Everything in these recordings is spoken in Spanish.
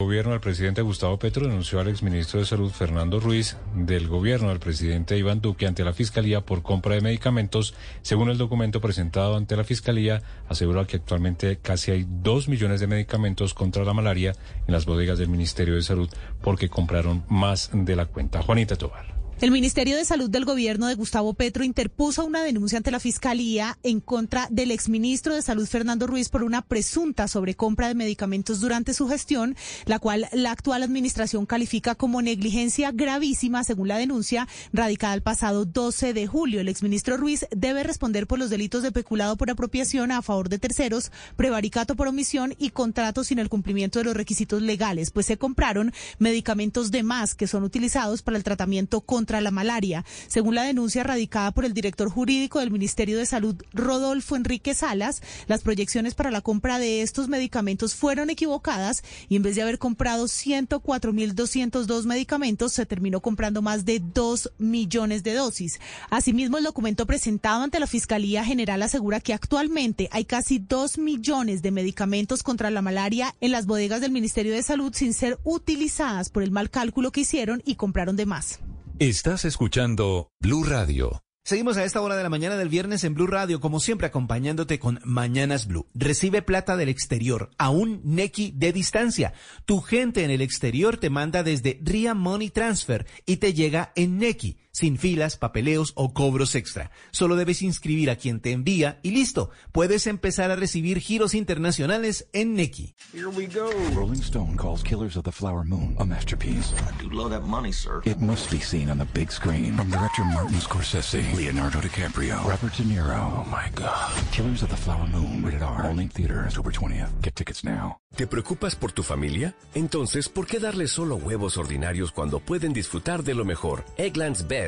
El gobierno del presidente Gustavo Petro denunció al exministro de Salud Fernando Ruiz del gobierno del presidente Iván Duque ante la Fiscalía por compra de medicamentos. Según el documento presentado ante la Fiscalía, asegura que actualmente casi hay dos millones de medicamentos contra la malaria en las bodegas del Ministerio de Salud porque compraron más de la cuenta. Juanita Tobar. El Ministerio de Salud del gobierno de Gustavo Petro interpuso una denuncia ante la Fiscalía en contra del exministro de Salud Fernando Ruiz por una presunta sobrecompra de medicamentos durante su gestión, la cual la actual administración califica como negligencia gravísima, según la denuncia radicada el pasado 12 de julio. El exministro Ruiz debe responder por los delitos de peculado por apropiación a favor de terceros, prevaricato por omisión y contrato sin el cumplimiento de los requisitos legales, pues se compraron medicamentos de más que son utilizados para el tratamiento contra contra la malaria. Según la denuncia radicada por el director jurídico del Ministerio de Salud, Rodolfo Enrique Salas, las proyecciones para la compra de estos medicamentos fueron equivocadas y en vez de haber comprado 104.202 medicamentos, se terminó comprando más de 2 millones de dosis. Asimismo, el documento presentado ante la Fiscalía General asegura que actualmente hay casi 2 millones de medicamentos contra la malaria en las bodegas del Ministerio de Salud sin ser utilizadas por el mal cálculo que hicieron y compraron de más. Estás escuchando Blue Radio. Seguimos a esta hora de la mañana del viernes en Blue Radio, como siempre acompañándote con Mañanas Blue. Recibe plata del exterior a un Neki de distancia. Tu gente en el exterior te manda desde Ria Money Transfer y te llega en Neki sin filas, papeleos o cobros extra. Solo debes inscribir a quien te envía y listo. Puedes empezar a recibir giros internacionales en Neki. Here we go. Rolling Stone calls Killers of the Flower Moon a masterpiece. I do love that money, sir. It must be seen on the big screen. From director Martin Scorsese, Leonardo DiCaprio, Robert De Niro. Oh my God. Killers of the Flower Moon. Rated R. Only in theaters October 20th. Get tickets now. ¿Te preocupas por tu familia? Entonces, ¿por qué darles solo huevos ordinarios cuando pueden disfrutar de lo mejor? Eggland's Best,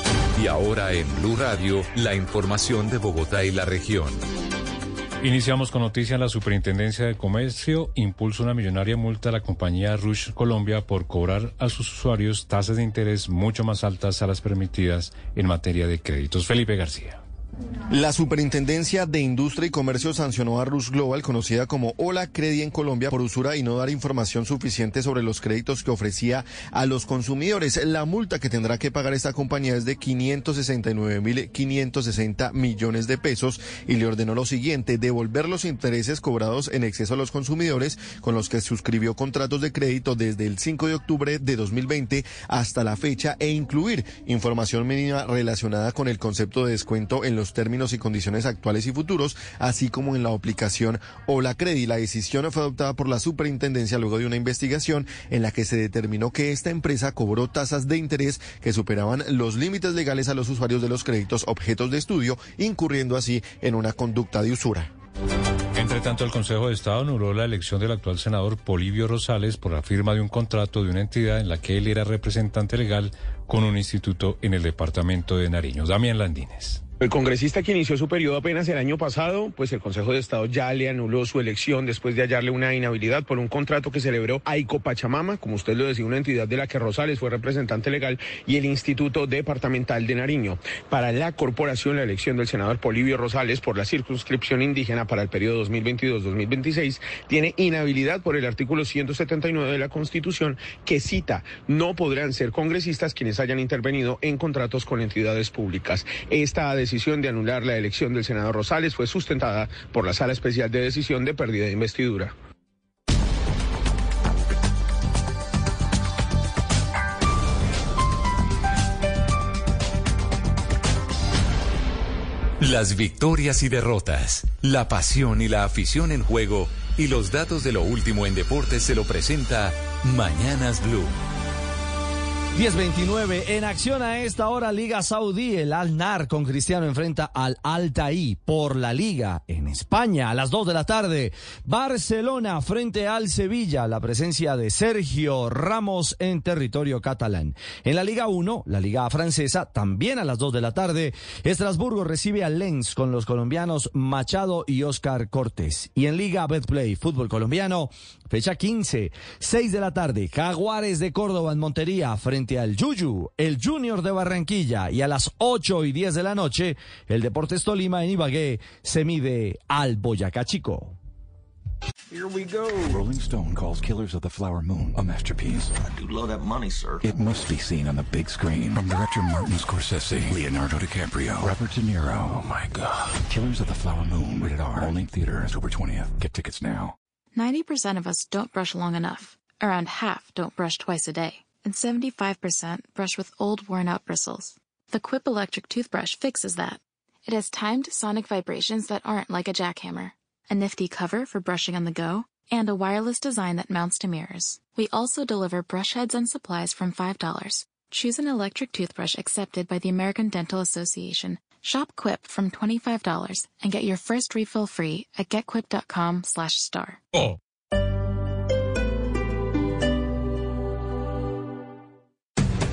Y ahora en Blue Radio, la información de Bogotá y la región. Iniciamos con noticia. La Superintendencia de Comercio impulsa una millonaria multa a la compañía Rush Colombia por cobrar a sus usuarios tasas de interés mucho más altas a las permitidas en materia de créditos. Felipe García. La Superintendencia de Industria y Comercio sancionó a Rush Global, conocida como Hola Credi en Colombia, por usura y no dar información suficiente sobre los créditos que ofrecía a los consumidores. La multa que tendrá que pagar esta compañía es de 569.560 millones de pesos y le ordenó lo siguiente, devolver los intereses cobrados en exceso a los consumidores con los que suscribió contratos de crédito desde el 5 de octubre de 2020 hasta la fecha e incluir información mínima relacionada con el concepto de descuento en los términos y condiciones actuales y futuros, así como en la aplicación o la Credi. La decisión fue adoptada por la superintendencia luego de una investigación en la que se determinó que esta empresa cobró tasas de interés que superaban los límites legales a los usuarios de los créditos objetos de estudio, incurriendo así en una conducta de usura. Entre tanto, el Consejo de Estado anuló la elección del actual senador Polivio Rosales por la firma de un contrato de una entidad en la que él era representante legal con un instituto en el departamento de Nariño. Damián Landines. El congresista que inició su periodo apenas el año pasado, pues el Consejo de Estado ya le anuló su elección después de hallarle una inhabilidad por un contrato que celebró AICO Pachamama, como usted lo decía, una entidad de la que Rosales fue representante legal, y el Instituto Departamental de Nariño. Para la corporación, la elección del senador Polivio Rosales por la circunscripción indígena para el periodo 2022-2026 tiene inhabilidad por el artículo 179 de la Constitución que cita, no podrán ser congresistas quienes hayan intervenido en contratos con entidades públicas. Esta la decisión de anular la elección del senador Rosales fue sustentada por la Sala Especial de Decisión de Pérdida de Investidura. Las victorias y derrotas, la pasión y la afición en juego y los datos de lo último en deportes se lo presenta Mañanas Blue. 10-29, en acción a esta hora Liga Saudí, el Al-Nar con Cristiano enfrenta al Al-Taí por la Liga en España a las 2 de la tarde. Barcelona frente al Sevilla, la presencia de Sergio Ramos en territorio catalán. En la Liga 1, la Liga francesa, también a las 2 de la tarde, Estrasburgo recibe al Lens con los colombianos Machado y Oscar Cortés. Y en Liga Betplay, fútbol colombiano, fecha 15, 6 de la tarde, Jaguares de Córdoba en Montería frente al Yuyu, el Junior de Barranquilla y a las 8 y 10 de la noche, el Deportes Tolima en Ibagué se mide al Boyacá Chico. Here we go. Rolling Stone calls Killers of the Flower Moon a masterpiece. I do love that money, sir. It must be seen on the big screen. From director Martin Scorsese, Leonardo DiCaprio, Robert De Niro. Oh my God. Killers of the Flower Moon, rated R. Only in theaters October 20th. Get tickets now. 90% of us don't brush long enough. Around half don't brush twice a day and 75% brush with old worn out bristles. The Quip electric toothbrush fixes that. It has timed sonic vibrations that aren't like a jackhammer, a nifty cover for brushing on the go, and a wireless design that mounts to mirrors. We also deliver brush heads and supplies from $5. Choose an electric toothbrush accepted by the American Dental Association. Shop Quip from $25 and get your first refill free at getquip.com slash star. Oh.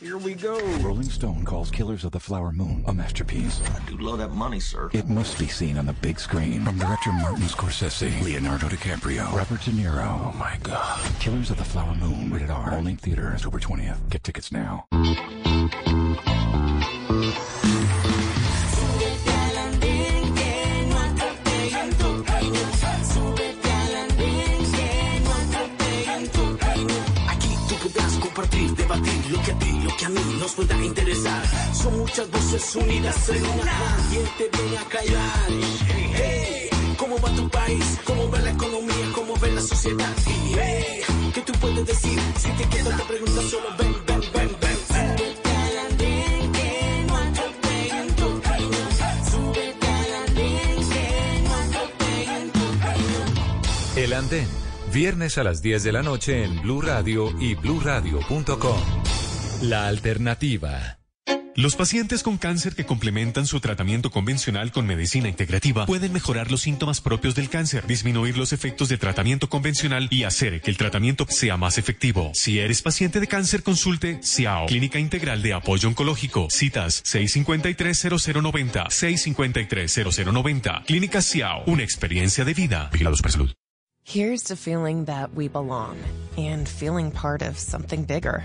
Here we go. Rolling Stone calls Killers of the Flower Moon a masterpiece. I do love that money, sir. It must be seen on the big screen. From director Martin Scorsese, Leonardo DiCaprio, Robert De Niro. Oh my God. Killers of the Flower Moon, rated R. Only in theaters October 20th. Get tickets now. Nos pueda interesar. Son muchas voces unidas en una. ¿Quién te viene a callar? Hey, ¿cómo va tu país? ¿Cómo va la economía? ¿Cómo ve la sociedad? Hey, ¿qué tú puedes decir? Si te quedas te preguntas solo ven, ven, ven, ven. El Andén, viernes a las 10 de la noche en Blue Radio y bluradio.com. La alternativa. Los pacientes con cáncer que complementan su tratamiento convencional con medicina integrativa pueden mejorar los síntomas propios del cáncer, disminuir los efectos de tratamiento convencional y hacer que el tratamiento sea más efectivo. Si eres paciente de cáncer, consulte CIAO, Clínica Integral de Apoyo Oncológico. Citas 653-0090, 653-0090. Clínica CIAO, una experiencia de vida. Vigilados por salud. Here's to feeling that we belong and feeling part of something bigger.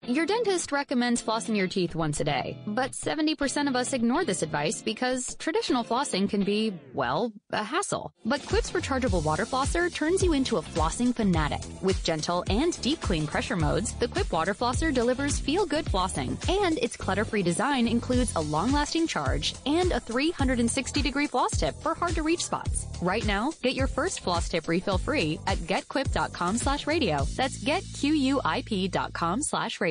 Your dentist recommends flossing your teeth once a day, but 70% of us ignore this advice because traditional flossing can be, well, a hassle. But Quip's rechargeable water flosser turns you into a flossing fanatic. With gentle and deep clean pressure modes, the Quip water flosser delivers feel-good flossing, and its clutter-free design includes a long-lasting charge and a 360-degree floss tip for hard-to-reach spots. Right now, get your first floss tip refill free at getquip.com slash radio. That's getquip.com slash radio.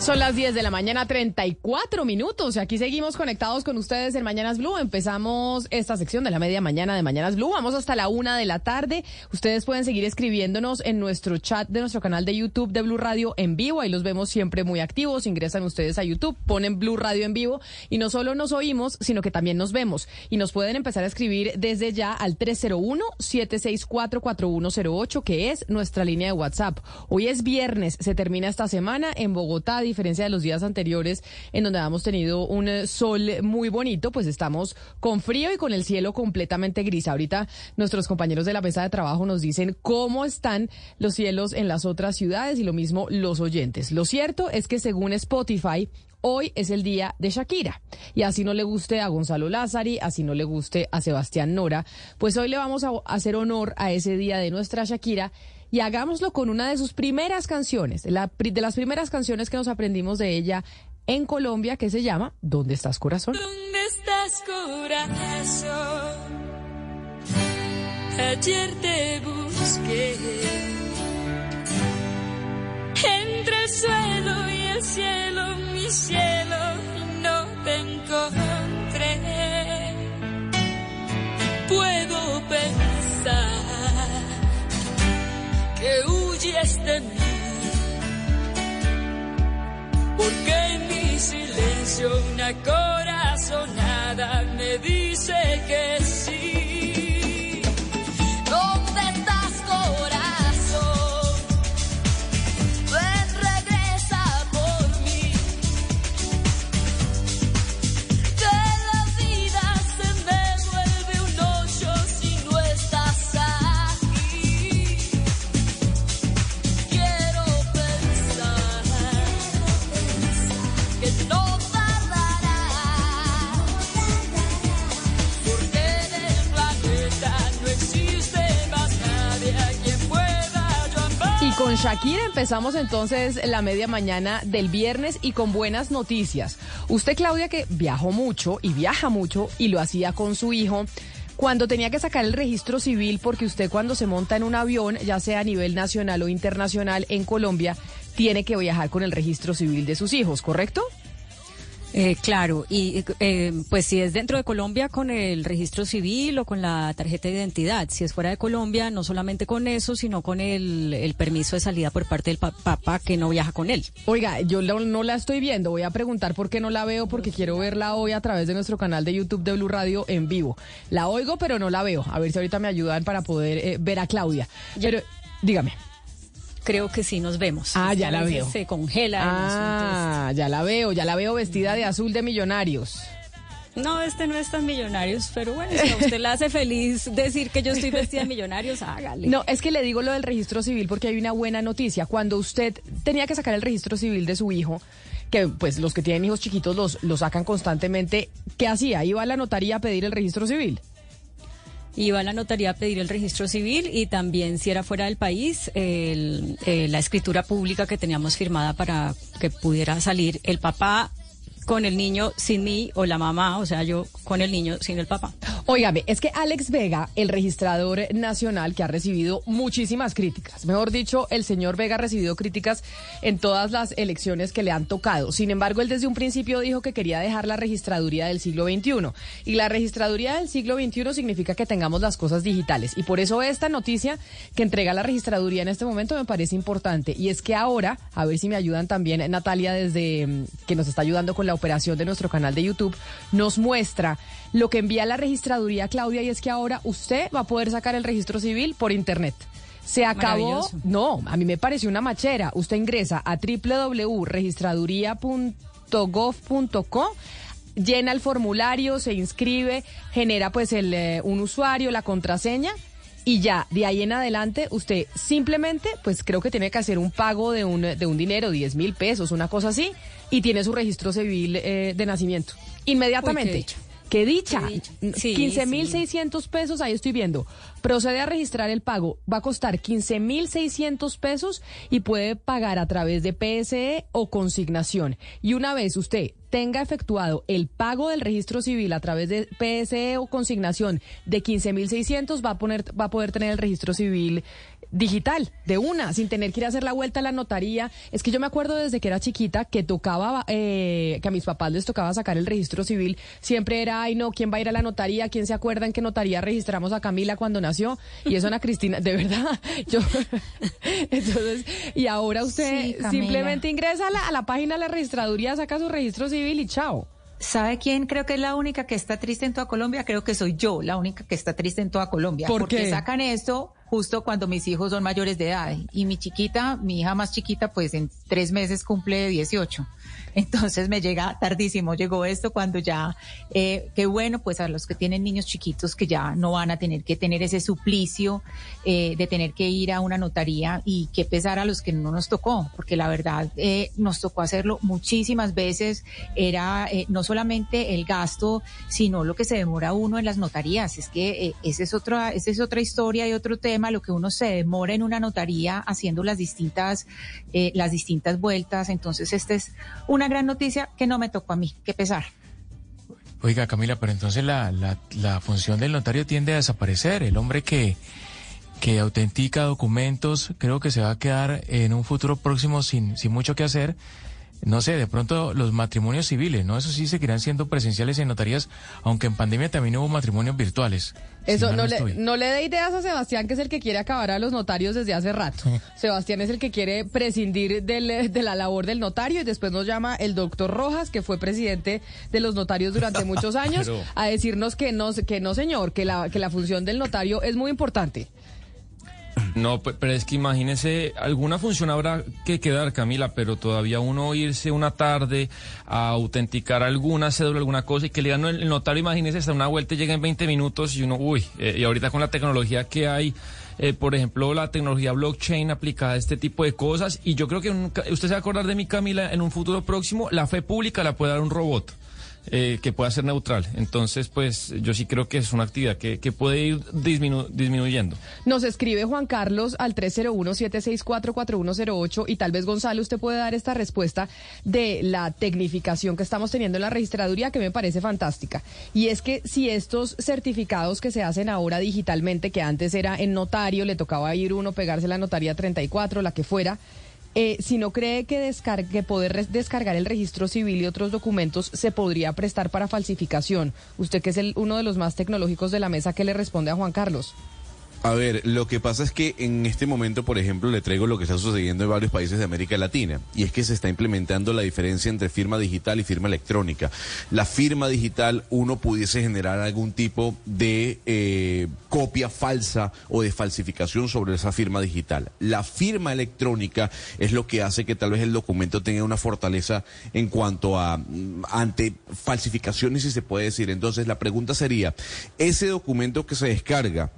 Son las 10 de la mañana, 34 minutos. Y aquí seguimos conectados con ustedes en Mañanas Blue. Empezamos esta sección de la media mañana de Mañanas Blue. Vamos hasta la una de la tarde. Ustedes pueden seguir escribiéndonos en nuestro chat de nuestro canal de YouTube de Blue Radio en vivo. Ahí los vemos siempre muy activos. Ingresan ustedes a YouTube, ponen Blue Radio en vivo y no solo nos oímos, sino que también nos vemos. Y nos pueden empezar a escribir desde ya al 301-764-4108, que es nuestra línea de WhatsApp. Hoy es viernes, se termina esta semana en Bogotá diferencia de los días anteriores en donde habíamos tenido un eh, sol muy bonito, pues estamos con frío y con el cielo completamente gris. Ahorita nuestros compañeros de la mesa de trabajo nos dicen cómo están los cielos en las otras ciudades y lo mismo los oyentes. Lo cierto es que según Spotify, Hoy es el día de Shakira. Y así no le guste a Gonzalo Lázari, así no le guste a Sebastián Nora, pues hoy le vamos a hacer honor a ese día de nuestra Shakira y hagámoslo con una de sus primeras canciones, de, las primeras canciones que nos aprendimos de ella en Colombia, que se llama ¿Dónde estás corazón? ¿Dónde estás corazón? Ayer te busqué entre el suelo y el cielo, mi cielo, no te encontré. Huyes de mí. Porque en mi silencio una corazonada me dice que Shakira empezamos entonces la media mañana del viernes y con buenas noticias. Usted, Claudia, que viajó mucho y viaja mucho y lo hacía con su hijo. Cuando tenía que sacar el registro civil, porque usted cuando se monta en un avión, ya sea a nivel nacional o internacional en Colombia, tiene que viajar con el registro civil de sus hijos, ¿correcto? Eh, claro, y eh, pues si es dentro de Colombia con el registro civil o con la tarjeta de identidad, si es fuera de Colombia, no solamente con eso, sino con el, permiso de salida por parte del papá que no viaja con él. Oiga, yo no la estoy viendo, voy a preguntar por qué no la veo, porque quiero verla hoy a través de nuestro canal de YouTube de Blue Radio en vivo. La oigo, pero no la veo. A ver si ahorita me ayudan para poder eh, ver a Claudia. Pero, dígame creo que sí nos vemos. Ah, ya la veo. Se congela. Ah, ya la veo, ya la veo vestida de azul de millonarios. No, este no es tan millonarios, pero bueno, si a usted le hace feliz decir que yo estoy vestida de millonarios, hágale. No, es que le digo lo del registro civil porque hay una buena noticia. Cuando usted tenía que sacar el registro civil de su hijo, que pues los que tienen hijos chiquitos los, los sacan constantemente, ¿qué hacía? ¿Iba a la notaría a pedir el registro civil? Iba a la notaría a pedir el registro civil y también si era fuera del país, el, eh, la escritura pública que teníamos firmada para que pudiera salir el papá con el niño sin mí o la mamá, o sea, yo con el niño sin el papá. Óigame, es que Alex Vega, el registrador nacional que ha recibido muchísimas críticas, mejor dicho, el señor Vega ha recibido críticas en todas las elecciones que le han tocado. Sin embargo, él desde un principio dijo que quería dejar la registraduría del siglo XXI. Y la registraduría del siglo XXI significa que tengamos las cosas digitales. Y por eso esta noticia que entrega la registraduría en este momento me parece importante. Y es que ahora, a ver si me ayudan también Natalia desde mm, que nos está ayudando con la operación de nuestro canal de YouTube, nos muestra lo que envía la registraduría Claudia y es que ahora usted va a poder sacar el registro civil por internet. Se acabó. No, a mí me pareció una machera. Usted ingresa a www.registraduría.gov.co llena el formulario, se inscribe, genera pues el, eh, un usuario, la contraseña y ya de ahí en adelante usted simplemente pues creo que tiene que hacer un pago de un, de un dinero, 10 mil pesos, una cosa así, y tiene su registro civil eh, de nacimiento. Inmediatamente. qué, dicha. 15.600 pesos, ahí estoy viendo. Procede a registrar el pago. Va a costar 15.600 pesos y puede pagar a través de PSE o consignación. Y una vez usted tenga efectuado el pago del registro civil a través de PSE o consignación de 15.600, va a poner va a poder tener el registro civil digital, de una, sin tener que ir a hacer la vuelta a la notaría. Es que yo me acuerdo desde que era chiquita que tocaba, eh, que a mis papás les tocaba sacar el registro civil. Siempre era, ay no, ¿quién va a ir a la notaría? ¿Quién se acuerda en qué notaría registramos a Camila cuando nació? Y eso Ana Cristina, de verdad. Yo, entonces, y ahora usted Sí, simplemente ingresa a la, a la página de la registraduría, saca su registro civil y chao. ¿Sabe quién creo que es la única que está triste en toda Colombia? Creo que soy yo la única que está triste en toda Colombia. ¿Por porque qué? sacan esto justo cuando mis hijos son mayores de edad. Y mi chiquita, mi hija más chiquita, pues en tres meses cumple 18. Entonces me llega tardísimo, llegó esto cuando ya, eh, qué bueno, pues a los que tienen niños chiquitos que ya no van a tener que tener ese suplicio eh, de tener que ir a una notaría y qué pesar a los que no nos tocó, porque la verdad eh, nos tocó hacerlo muchísimas veces, era eh, no solamente el gasto, sino lo que se demora uno en las notarías, es que esa es otra, esa es otra historia y otro tema, lo que uno se demora en una notaría haciendo las distintas, las distintas vueltas, entonces esta es una gran noticia que no me tocó a mí, qué pesar. Oiga, Camila, pero entonces la, la, la función del notario tiende a desaparecer. El hombre que, que autentica documentos creo que se va a quedar en un futuro próximo sin, sin mucho que hacer. No sé, de pronto los matrimonios civiles, ¿no? Eso sí seguirán siendo presenciales en notarías, aunque en pandemia también hubo matrimonios virtuales. Eso no, le, no le dé ideas a Sebastián, que es el que quiere acabar a los notarios desde hace rato. Sebastián es el que quiere prescindir del- de la labor del notario y después nos llama el doctor Rojas, que fue presidente de los notarios durante muchos años, Pero- a decirnos que no, que no señor, que la, que la función del notario es muy importante. No, pe- pero es que imagínese, alguna función habrá que quedar, Camila, pero todavía uno irse una tarde a autenticar alguna cédula, alguna cosa y que le "No, el notario, imagínese, hasta una vuelta y llega en 20 minutos y uno, uy, eh, y ahorita con la tecnología que hay, eh, por ejemplo, la tecnología blockchain aplicada a este tipo de cosas, y yo creo que usted se va a acordar de mí, Camila, en un futuro próximo, la fe pública la puede dar un robot. Eh, que pueda ser neutral. Entonces, pues yo sí creo que es una actividad que, puede ir disminu- disminuyendo. Nos escribe Juan Carlos al 301-764-4108 y tal vez Gonzalo usted puede dar esta respuesta de la tecnificación que estamos teniendo en la registraduría que me parece fantástica. Y es que si estos certificados que se hacen ahora digitalmente, que antes era en notario, le tocaba ir uno, pegarse la notaría 34, la que fuera, eh, si no cree que, poder descargar el registro civil y otros documentos se podría prestar para falsificación, usted que es el, uno de los más tecnológicos de la mesa, ¿qué le responde a Juan Carlos? A ver, lo que pasa es que en este momento, por ejemplo, le traigo lo que está sucediendo en varios países de América Latina, y es que se está implementando la diferencia entre firma digital y firma electrónica. La firma digital, uno pudiese generar algún tipo de eh, copia falsa o de falsificación sobre esa firma digital. La firma electrónica es lo que hace que tal vez el documento tenga una fortaleza en cuanto a mm, ante falsificaciones, si se puede decir. Entonces, la pregunta sería, ese documento que se descarga,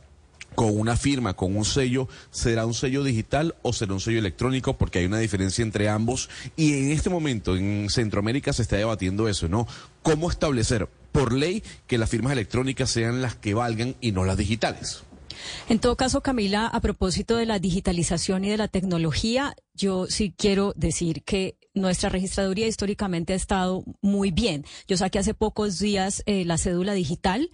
con una firma, con un sello, ¿será un sello digital o será un sello electrónico? Porque hay una diferencia entre ambos. Y en este momento en Centroamérica se está debatiendo eso, ¿no? ¿Cómo establecer por ley que las firmas electrónicas sean las que valgan y no las digitales? En todo caso, Camila, a propósito de la digitalización y de la tecnología, yo sí quiero decir que nuestra registraduría históricamente ha estado muy bien. Yo saqué hace pocos días eh, la cédula digital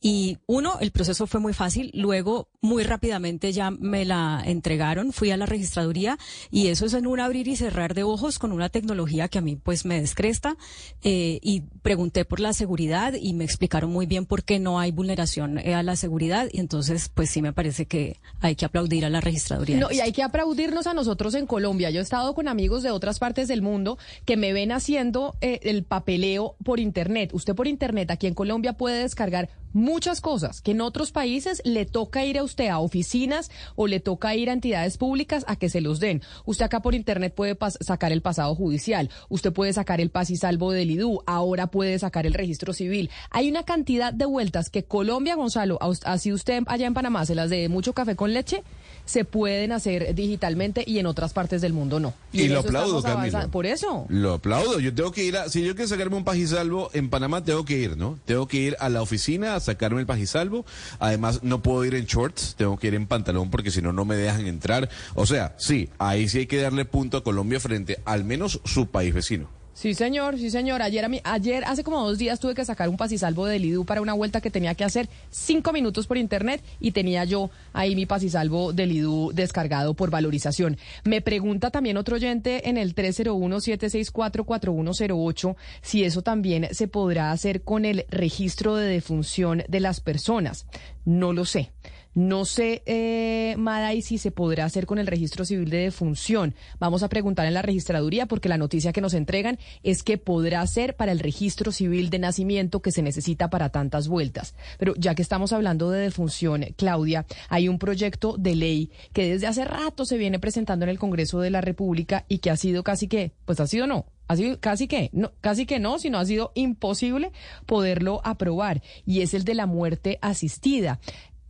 y uno, el proceso fue muy fácil, luego muy rápidamente ya me la entregaron, fui a la registraduría y eso es en un abrir y cerrar de ojos con una tecnología que a mí pues me descresta eh, y pregunté por la seguridad y me explicaron muy bien por qué no hay vulneración eh, a la seguridad y entonces pues sí me parece que hay que aplaudir a la registraduría. No, y hay que aplaudirnos a nosotros en Colombia. Yo he estado con amigos de otras partes del mundo que me ven haciendo eh, el papeleo por Internet. Usted por Internet aquí en Colombia puede descargar muchas cosas que en otros países le toca ir a usted a oficinas o le toca ir a entidades públicas a que se los den. Usted acá por Internet puede sacar el pasado judicial, usted puede sacar el paz y salvo del IDU, ahora puede sacar el registro civil. Hay una cantidad de vueltas que Colombia, Gonzalo, así usted allá en Panamá se las de mucho café con leche, se pueden hacer digitalmente y en otras partes del mundo no. Y lo aplaudo, avanzando. Por eso. Lo aplaudo. Yo tengo que ir a, si yo quiero sacarme un pajisalvo en Panamá, tengo que ir, ¿no? Tengo que ir a la oficina a sacarme el pajisalvo. Además, no puedo ir en shorts, tengo que ir en pantalón porque si no, no me dejan entrar. O sea, sí, ahí sí hay que darle punto a Colombia frente al menos su país vecino. Sí, señor, sí, señor. Ayer, a mí, ayer, hace como dos días, tuve que sacar un pasisalvo de Lidú para una vuelta que tenía que hacer cinco minutos por internet y tenía yo ahí mi pasisalvo de Lidú descargado por valorización. Me pregunta también otro oyente en el 301-764-4108 si eso también se podrá hacer con el registro de defunción de las personas. No lo sé. No sé, eh, Maday, si se podrá hacer con el registro civil de defunción. Vamos a preguntar en la registraduría porque la noticia que nos entregan es que podrá ser para el registro civil de nacimiento que se necesita para tantas vueltas. Pero ya que estamos hablando de defunción, Claudia, hay un proyecto de ley que desde hace rato se viene presentando en el Congreso de la República y que ha sido casi que, pues ha sido no, ha sido casi que, no, casi que no, sino ha sido imposible poderlo aprobar, y es el de la muerte asistida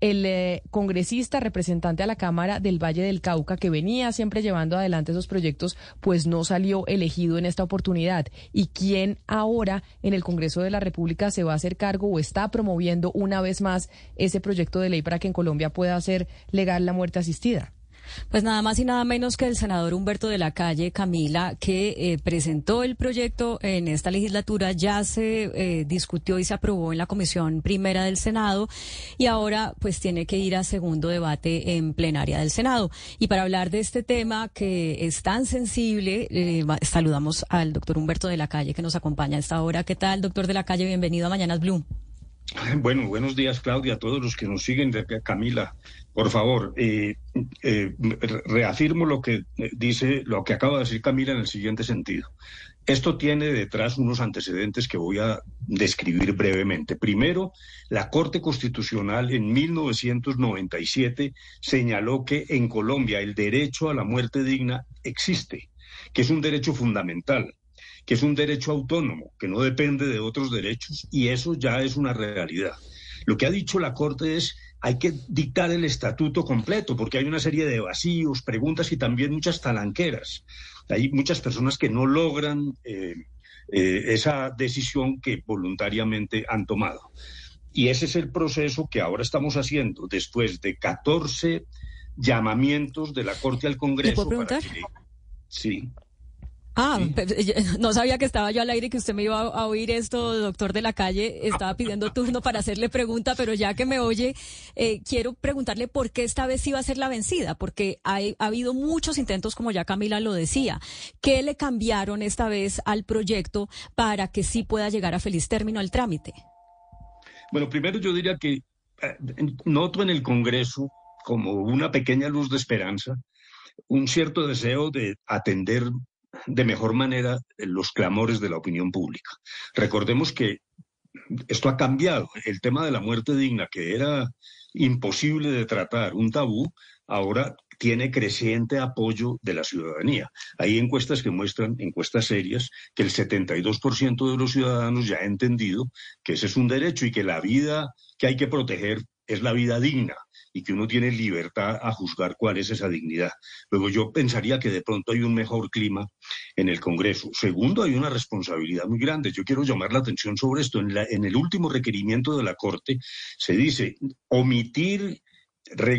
el eh, congresista representante a la Cámara del Valle del Cauca, que venía siempre llevando adelante esos proyectos, pues no salió elegido en esta oportunidad. ¿Y quién ahora en el Congreso de la República se va a hacer cargo o está promoviendo una vez más ese proyecto de ley para que en Colombia pueda ser legal la muerte asistida? Pues nada más y nada menos que el senador Humberto de la Calle, Camila, que eh, presentó el proyecto en esta legislatura, ya se eh, discutió y se aprobó en la Comisión Primera del Senado y ahora pues tiene que ir a segundo debate en plenaria del Senado. Y para hablar de este tema que es tan sensible, eh, saludamos al doctor Humberto de la Calle que nos acompaña a esta hora. ¿Qué tal, doctor de la Calle? Bienvenido a Mañanas Blue. Bueno, buenos días, Claudia, a todos los que nos siguen, Camila. Por favor, eh, eh, reafirmo lo que eh, dice, lo que acaba de decir Camila en el siguiente sentido. Esto tiene detrás unos antecedentes que voy a describir brevemente. Primero, la Corte Constitucional en 1997 señaló que en Colombia el derecho a la muerte digna existe, que es un derecho fundamental que es un derecho autónomo, que no depende de otros derechos, y eso ya es una realidad. Lo que ha dicho la Corte es hay que dictar el estatuto completo, porque hay una serie de vacíos, preguntas y también muchas talanqueras. Hay muchas personas que no logran eh, eh, esa decisión que voluntariamente han tomado. Y ese es el proceso que ahora estamos haciendo después de 14 llamamientos de la Corte al Congreso. ¿Puedo preguntar? Sí. Ah, no sabía que estaba yo al aire y que usted me iba a oír esto, doctor de la calle. Estaba pidiendo turno para hacerle pregunta, pero ya que me oye, eh, quiero preguntarle por qué esta vez va a ser la vencida, porque ha habido muchos intentos, como ya Camila lo decía. ¿Qué le cambiaron esta vez al proyecto para que sí pueda llegar a feliz término el trámite? Bueno, primero yo diría que eh, noto en el Congreso como una pequeña luz de esperanza, un cierto deseo de atender de mejor manera los clamores de la opinión pública. Recordemos que esto ha cambiado. El tema de la muerte digna, que era imposible de tratar, un tabú, ahora tiene creciente apoyo de la ciudadanía. Hay encuestas que muestran, encuestas serias, que el 72% de los ciudadanos ya ha entendido que ese es un derecho y que la vida que hay que proteger es la vida digna y que uno tiene libertad a juzgar cuál es esa dignidad. Luego yo pensaría que de pronto hay un mejor clima en el Congreso. Segundo, hay una responsabilidad muy grande. Yo quiero llamar la atención sobre esto. En, el último requerimiento de la Corte se dice omitir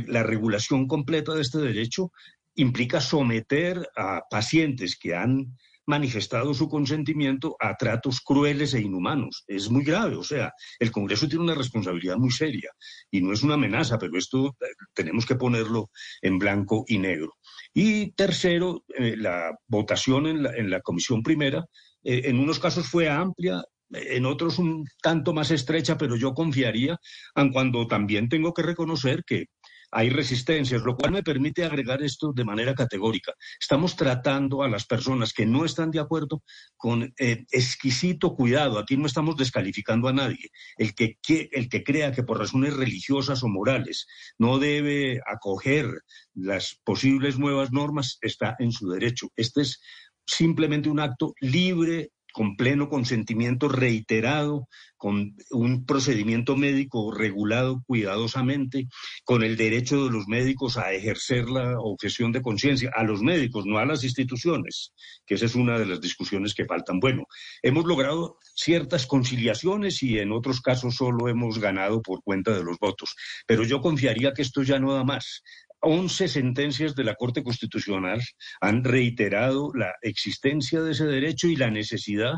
la regulación completa de este derecho implica someter a pacientes que han manifestado su consentimiento a tratos crueles e inhumanos. Es muy grave, o sea, el Congreso tiene una responsabilidad muy seria y no es una amenaza, pero esto eh, tenemos que ponerlo en blanco y negro. Y tercero, eh, la votación en la, Comisión Primera, eh, en unos casos fue amplia, en otros un tanto más estrecha, pero yo confiaría, aun cuando también tengo que reconocer que hay resistencias, lo cual me permite agregar esto de manera categórica. Estamos tratando a las personas que no están de acuerdo con eh, exquisito cuidado. Aquí no estamos descalificando a nadie. El que, el que crea que por razones religiosas o morales no debe acoger las posibles nuevas normas está en su derecho. Este es simplemente un acto libre con pleno consentimiento reiterado, con un procedimiento médico regulado cuidadosamente, con el derecho de los médicos a ejercer la objeción de conciencia, a los médicos, no a las instituciones, que esa es una de las discusiones que faltan. Bueno, hemos logrado ciertas conciliaciones y en otros casos solo hemos ganado por cuenta de los votos, pero yo confiaría que esto ya no da más 11 sentencias de la Corte Constitucional han reiterado la existencia de ese derecho y la necesidad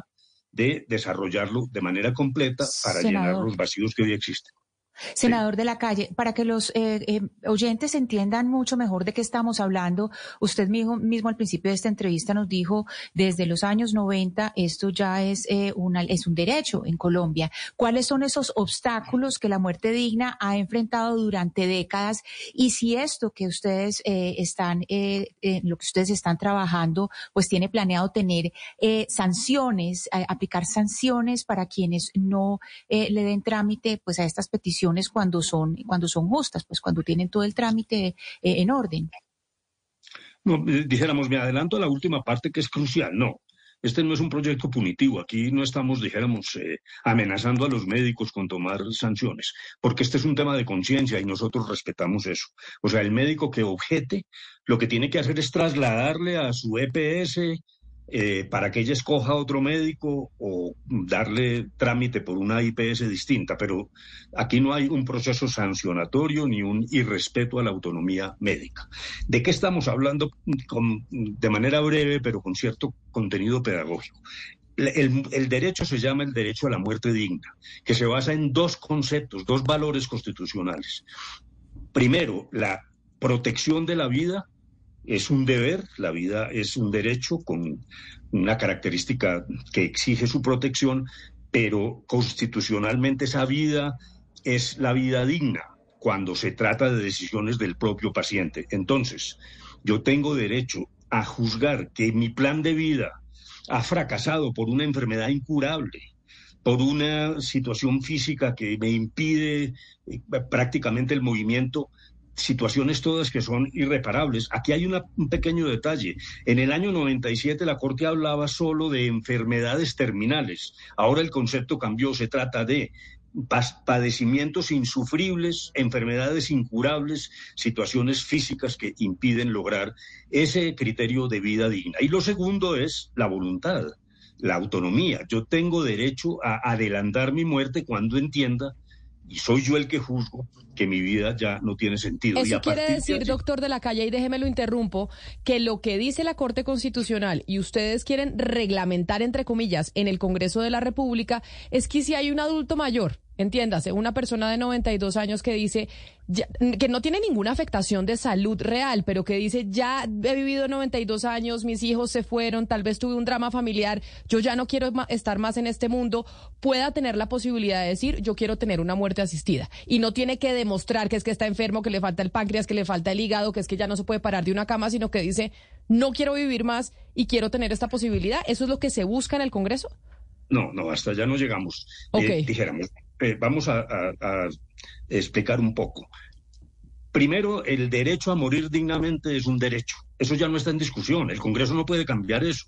de desarrollarlo de manera completa para llenar los vacíos que hoy existen. Senador de la calle, para que los eh, eh, oyentes entiendan mucho mejor de qué estamos hablando, usted mismo, mismo al principio de esta entrevista nos dijo, desde los años 90 esto ya es, eh, una, es un derecho en Colombia. ¿Cuáles son esos obstáculos que la muerte digna ha enfrentado durante décadas? Y si esto que ustedes eh, están, lo que ustedes están trabajando, pues tiene planeado tener sanciones, aplicar sanciones para quienes no le den trámite pues a estas peticiones cuando son cuando son justas, pues cuando tienen todo el trámite eh, en orden. Eh, dijéramos, me adelanto a la última parte que es crucial. No, este no es un proyecto punitivo. Aquí no estamos, dijéramos, eh, amenazando a los médicos con tomar sanciones, porque este es un tema de conciencia y nosotros respetamos eso. O sea, el médico que objete, lo que tiene que hacer es trasladarle a su EPS eh, para que ella escoja otro médico o darle trámite por una IPS distinta, pero aquí no hay un proceso sancionatorio ni un irrespeto a la autonomía médica. ¿De qué estamos hablando de manera breve, pero con cierto contenido pedagógico? El, el derecho se llama el derecho a la muerte digna, que se basa en dos conceptos, dos valores constitucionales. Primero, la protección de la vida es un deber, la vida es un derecho con una característica que exige su protección, pero constitucionalmente esa vida es la vida digna cuando se trata de decisiones del propio paciente. Entonces, yo tengo derecho a juzgar que mi plan de vida ha fracasado por una enfermedad incurable, por una situación física que me impide eh, prácticamente el movimiento, situaciones todas que son irreparables. Aquí hay una- un pequeño detalle. En el año 97 la Corte hablaba solo de enfermedades terminales. Ahora el concepto cambió, se trata de padecimientos insufribles, enfermedades incurables, situaciones físicas que impiden lograr ese criterio de vida digna. Y lo segundo es la voluntad, la autonomía. Yo tengo derecho a adelantar mi muerte cuando entienda, y soy yo el que juzgo, que mi vida ya no tiene sentido. y Eso a quiere de decir, allí- doctor de la calle, y déjeme lo interrumpo, que lo que dice la Corte Constitucional y ustedes quieren reglamentar, entre comillas, en el Congreso de la República, es que si hay un adulto mayor, entiéndase, una persona de 92 años que dice ya- que no tiene ninguna afectación de salud real, pero que dice, ya he vivido 92 años, mis hijos se fueron, tal vez tuve un drama familiar, yo ya no quiero estar más en este mundo, pueda tener la posibilidad de decir, yo quiero tener una muerte asistida. Y no tiene que demostrar que es que está enfermo, que le falta el páncreas, que le falta el hígado, que es que ya no se puede parar de una cama, sino que dice, no quiero vivir más y quiero tener esta posibilidad. ¿Eso es lo que se busca en el Congreso? No, no, hasta allá no llegamos. Ok. Eh, dijéramos, eh, vamos a, a- explicar un poco. Primero, el derecho a morir dignamente es un derecho. Eso ya no está en discusión. El Congreso no puede cambiar eso.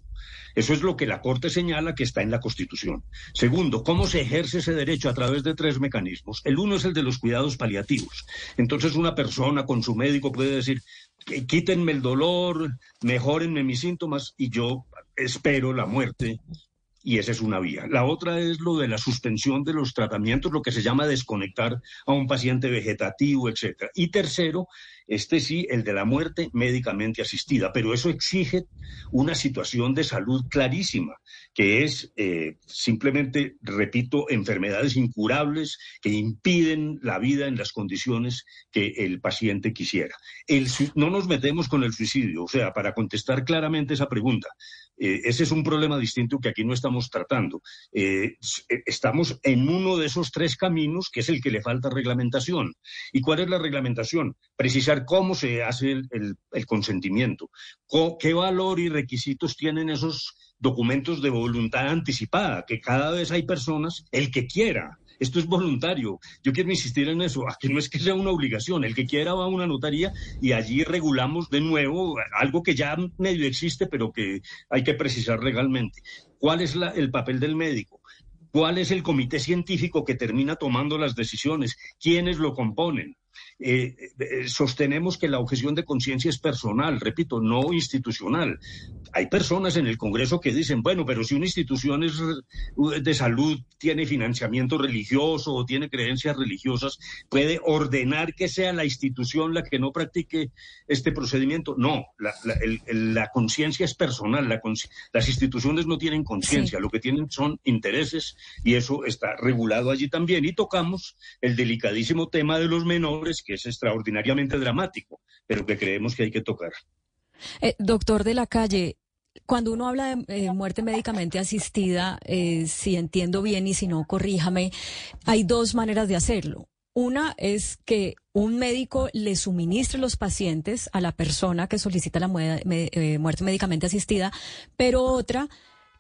Eso es lo que la Corte señala que está en la Constitución. Segundo, ¿cómo se ejerce ese derecho? A través de tres mecanismos. El uno es el de los cuidados paliativos. Entonces, una persona con su médico puede decir, "Qu- quítenme el dolor, mejórenme mis síntomas y yo espero la muerte y esa es una vía. La otra es lo de la suspensión de los tratamientos, lo que se llama desconectar a un paciente vegetativo, etcétera. Y tercero, este sí, el de la muerte médicamente asistida, pero eso exige una situación de salud clarísima, que es eh, simplemente, repito, enfermedades incurables que impiden la vida en las condiciones que el paciente quisiera. El no nos metemos con el suicidio, o sea, para contestar claramente esa pregunta, eh, ese es un problema distinto que aquí no estamos tratando. Eh, eh, estamos en uno de esos tres caminos que es el que le falta reglamentación. ¿Y cuál es la reglamentación? Precisar cómo se hace el, consentimiento, co- qué valor y requisitos tienen esos documentos de voluntad anticipada, que cada vez hay personas, el que quiera. Esto es voluntario. Yo quiero insistir en eso. Aquí no es que sea una obligación. El que quiera va a una notaría y allí regulamos de nuevo algo que ya medio existe, pero que hay que precisar legalmente. ¿Cuál es la- el papel del médico? ¿Cuál es el comité científico que termina tomando las decisiones? ¿Quiénes lo componen? Eh, eh, sostenemos que la objeción de conciencia es personal, repito, no institucional. Hay personas en el Congreso que dicen, bueno, pero si una institución es de salud tiene financiamiento religioso o tiene creencias religiosas, puede ordenar que sea la institución la que no practique este procedimiento. No, la, conciencia es personal, la las instituciones no tienen conciencia, lo que tienen son intereses y eso está regulado allí también. Y tocamos el delicadísimo tema de los menores, que es extraordinariamente dramático, pero que creemos que hay que tocar. Eh, doctor de la calle, cuando uno habla de eh, muerte médicamente asistida, eh, si entiendo bien y si no, corríjame, hay dos maneras de hacerlo. Una es que un médico le suministre los pacientes a la persona que solicita la eh, muerte médicamente asistida, pero otra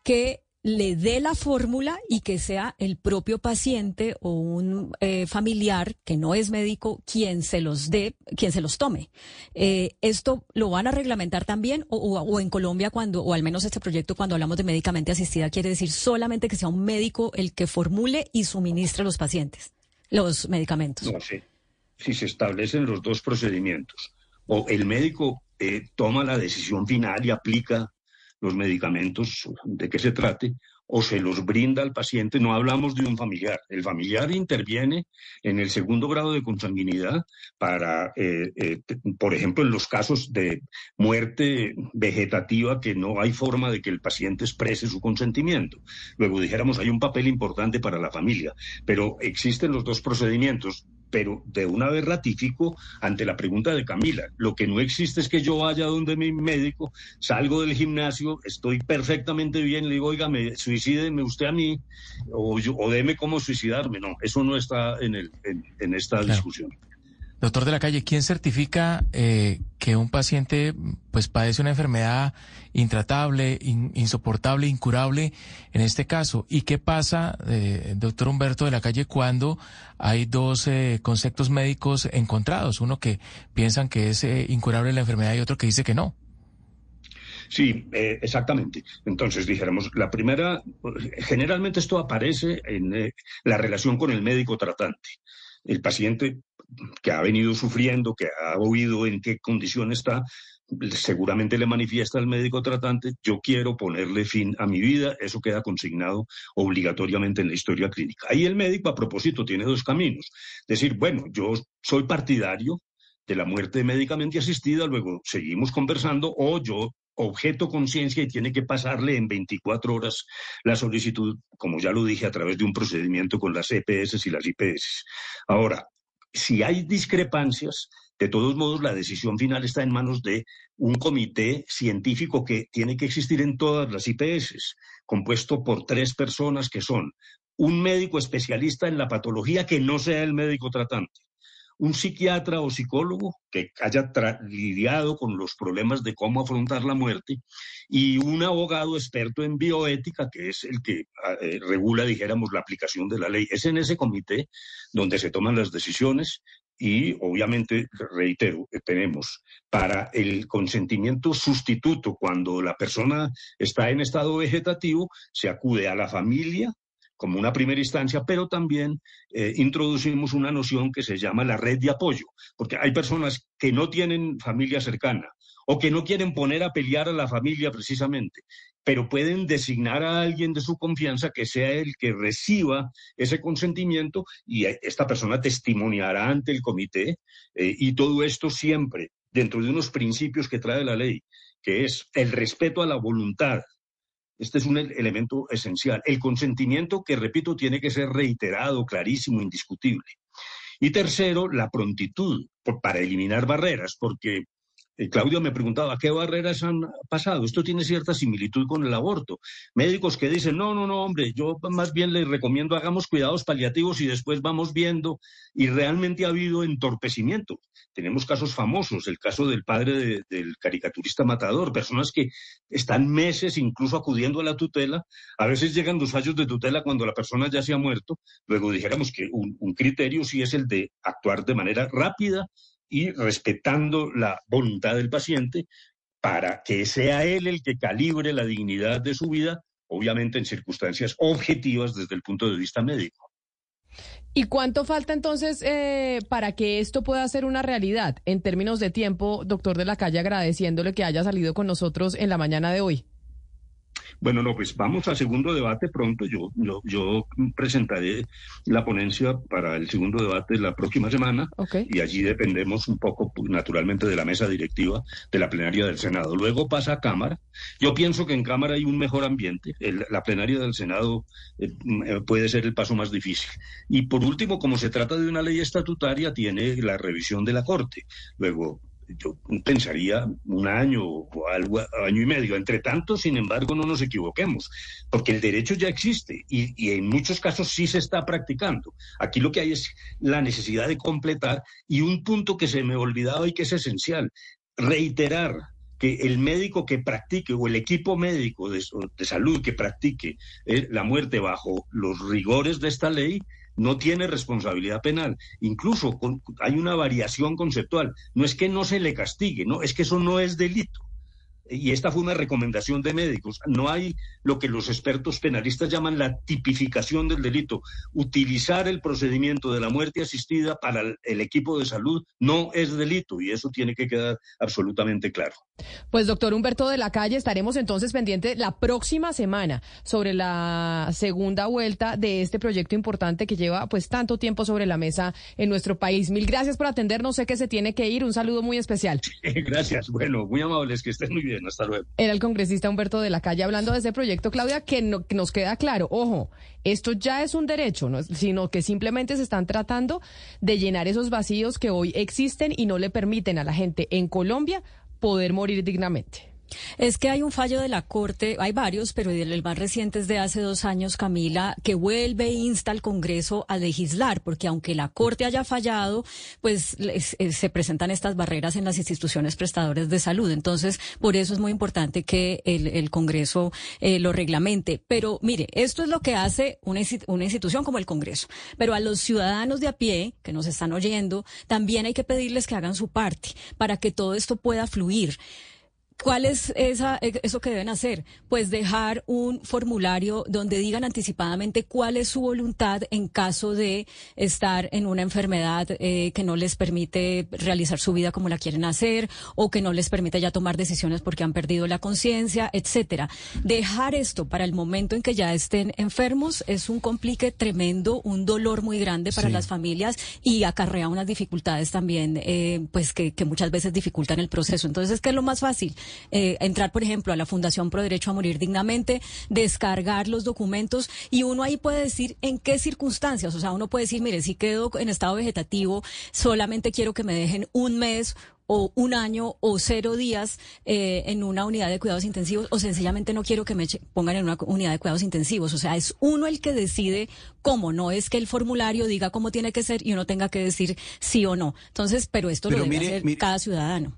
que le dé la fórmula y que sea el propio paciente o un eh, familiar que no es médico quien se los dé, quien se los tome. Eh, ¿Esto lo van a reglamentar también o, en Colombia cuando, o al menos este proyecto cuando hablamos de médicamente asistida quiere decir solamente que sea un médico el que formule y suministre los pacientes los medicamentos? No sé. Si se establecen los dos procedimientos, o el médico eh, toma la decisión final y aplica los medicamentos de que se trate, o se los brinda al paciente, no hablamos de un familiar. El familiar interviene en el segundo grado de consanguinidad para, eh, eh, por ejemplo, en los casos de muerte vegetativa que no hay forma de que el paciente exprese su consentimiento. Luego dijéramos, hay un papel importante para la familia, pero existen los dos procedimientos. Pero de una vez ratifico ante la pregunta de Camila, lo que no existe es que yo vaya donde mi médico, salgo del gimnasio, estoy perfectamente bien, le digo, oiga, me, suicídeme usted a mí, o, yo, o deme cómo suicidarme. No, eso no está en, el, en, en esta discusión. Doctor de la calle, ¿quién certifica eh, que un paciente pues padece una enfermedad intratable, in- insoportable, incurable en este caso? ¿Y qué pasa, eh, doctor Humberto de la calle, cuando hay dos eh, conceptos médicos encontrados? Uno que piensan que es eh, incurable la enfermedad y otro que dice que no. Sí, exactamente. Entonces, dijéramos, la primera, generalmente esto aparece en la relación con el médico tratante. El paciente que ha venido sufriendo, que ha oído en qué condición está, seguramente le manifiesta al médico tratante, yo quiero ponerle fin a mi vida, eso queda consignado obligatoriamente en la historia clínica. Ahí el médico, a propósito, tiene dos caminos. Decir, bueno, yo soy partidario de la muerte médicamente asistida, luego seguimos conversando, o yo objeto conciencia y tiene que pasarle en 24 horas la solicitud, como ya lo dije, a través de un procedimiento con las EPS y las IPS. Ahora, si hay discrepancias, de todos modos, la decisión final está en manos de un comité científico que tiene que existir en todas las IPS, compuesto por tres personas que son un médico especialista en la patología que no sea el médico tratante, un psiquiatra o psicólogo que haya lidiado con los problemas de cómo afrontar la muerte y un abogado experto en bioética que es el que eh, regula, dijéramos, la aplicación de la ley. Es en ese comité donde se toman las decisiones y obviamente, reitero, que tenemos para el consentimiento sustituto cuando la persona está en estado vegetativo, se acude a la familia como una primera instancia, pero también eh, introducimos una noción que se llama la red de apoyo, porque hay personas que no tienen familia cercana o que no quieren poner a pelear a la familia precisamente, pero pueden designar a alguien de su confianza que sea el que reciba ese consentimiento y eh, esta persona testimoniará ante el comité eh, y todo esto siempre dentro de unos principios que trae la ley, que es el respeto a la voluntad, este es un el- elemento esencial. El consentimiento, que repito, tiene que ser reiterado, clarísimo, indiscutible. Y tercero, la prontitud para eliminar barreras, porque Claudio me preguntaba, ¿qué barreras han pasado? Esto tiene cierta similitud con el aborto. Médicos que dicen, no, no, no, hombre, yo más bien les recomiendo hagamos cuidados paliativos y después vamos viendo. Y realmente ha habido entorpecimiento. Tenemos casos famosos, el caso del padre de- del caricaturista matador, personas que están meses incluso acudiendo a la tutela. A veces llegan los fallos de tutela cuando la persona ya se ha muerto. Luego dijéramos que un, un criterio sí es el de actuar de manera rápida y respetando la voluntad del paciente para que sea él el que calibre la dignidad de su vida, obviamente en circunstancias objetivas desde el punto de vista médico. ¿Y cuánto falta entonces eh, para que esto pueda ser una realidad en términos de tiempo, doctor de la calle, agradeciéndole que haya salido con nosotros en la mañana de hoy? Bueno, no, pues vamos al segundo debate pronto. Yo, yo, yo presentaré la ponencia para el segundo debate la próxima semana y allí dependemos un poco, naturalmente, de la mesa directiva de la plenaria del Senado. Luego pasa a Cámara. Yo pienso que en Cámara hay un mejor ambiente. El- la plenaria del Senado eh, mm, puede ser el paso más difícil. Y por último, como se trata de una ley estatutaria, tiene la revisión de la Corte. Luego, yo pensaría un año o algo, año y medio. Entre tanto, sin embargo, no nos equivoquemos, porque el derecho ya existe y, y en muchos casos sí se está practicando. Aquí lo que hay es la necesidad de completar y un punto que se me olvidaba y que es esencial, reiterar que el médico que practique o el equipo médico de, de salud que practique eh, la muerte bajo los rigores de esta ley no tiene responsabilidad penal. Incluso con- hay una variación conceptual. No es que no se le castigue, no, es que eso no es delito. Y esta fue una recomendación de médicos. No hay lo que los expertos penalistas llaman la tipificación del delito. Utilizar el procedimiento de la muerte asistida para el, equipo de salud no es delito y eso tiene que quedar absolutamente claro. Pues doctor Humberto de la Calle, estaremos entonces pendientes la próxima semana sobre la segunda vuelta de este proyecto importante que lleva pues tanto tiempo sobre la mesa en nuestro país. Mil gracias por atendernos, sé que se tiene que ir, un saludo muy especial. Gracias. Bueno, muy amables, que estén muy bien. Era el congresista Humberto de la Calle hablando de ese proyecto, Claudia, que, no- que nos queda claro, ojo, esto ya es un derecho, no sino que simplemente se están tratando de llenar esos vacíos que hoy existen y no le permiten a la gente en Colombia poder morir dignamente. Es que hay un fallo de la Corte, hay varios, pero el más reciente es de hace dos años, Camila, que vuelve e insta al Congreso a legislar, porque aunque la Corte haya fallado, pues se presentan estas barreras en las instituciones prestadoras de salud. Entonces, por eso es muy importante que el, el Congreso eh, lo reglamente. Pero mire, esto es lo que hace una, una institución como el Congreso. Pero a los ciudadanos de a pie que nos están oyendo, también hay que pedirles que hagan su parte para que todo esto pueda fluir. ¿Cuál es esa, eh, eso que deben hacer? Pues dejar un formulario donde digan anticipadamente cuál es su voluntad en caso de estar en una enfermedad eh, que no les permite realizar su vida como la quieren hacer o que no les permite ya tomar decisiones porque han perdido la conciencia, etcétera. Dejar esto para el momento en que ya estén enfermos es un complique tremendo, un dolor muy grande para Sí. las familias y acarrea unas dificultades también, eh, pues que, que muchas veces dificultan el proceso. Entonces, ¿qué es lo más fácil? Eh, entrar, por ejemplo, a la Fundación Pro Derecho a Morir Dignamente, descargar los documentos y uno ahí puede decir en qué circunstancias. O sea, uno puede decir, mire, si quedo en estado vegetativo, solamente quiero que me dejen un mes o un año o cero días eh, en una unidad de cuidados intensivos o sencillamente no quiero que me pongan en una unidad de cuidados intensivos. O sea, es uno el que decide cómo, no es que el formulario diga cómo tiene que ser y uno tenga que decir sí o no. Entonces, pero esto Pero lo debe mire, hacer mire- cada ciudadano.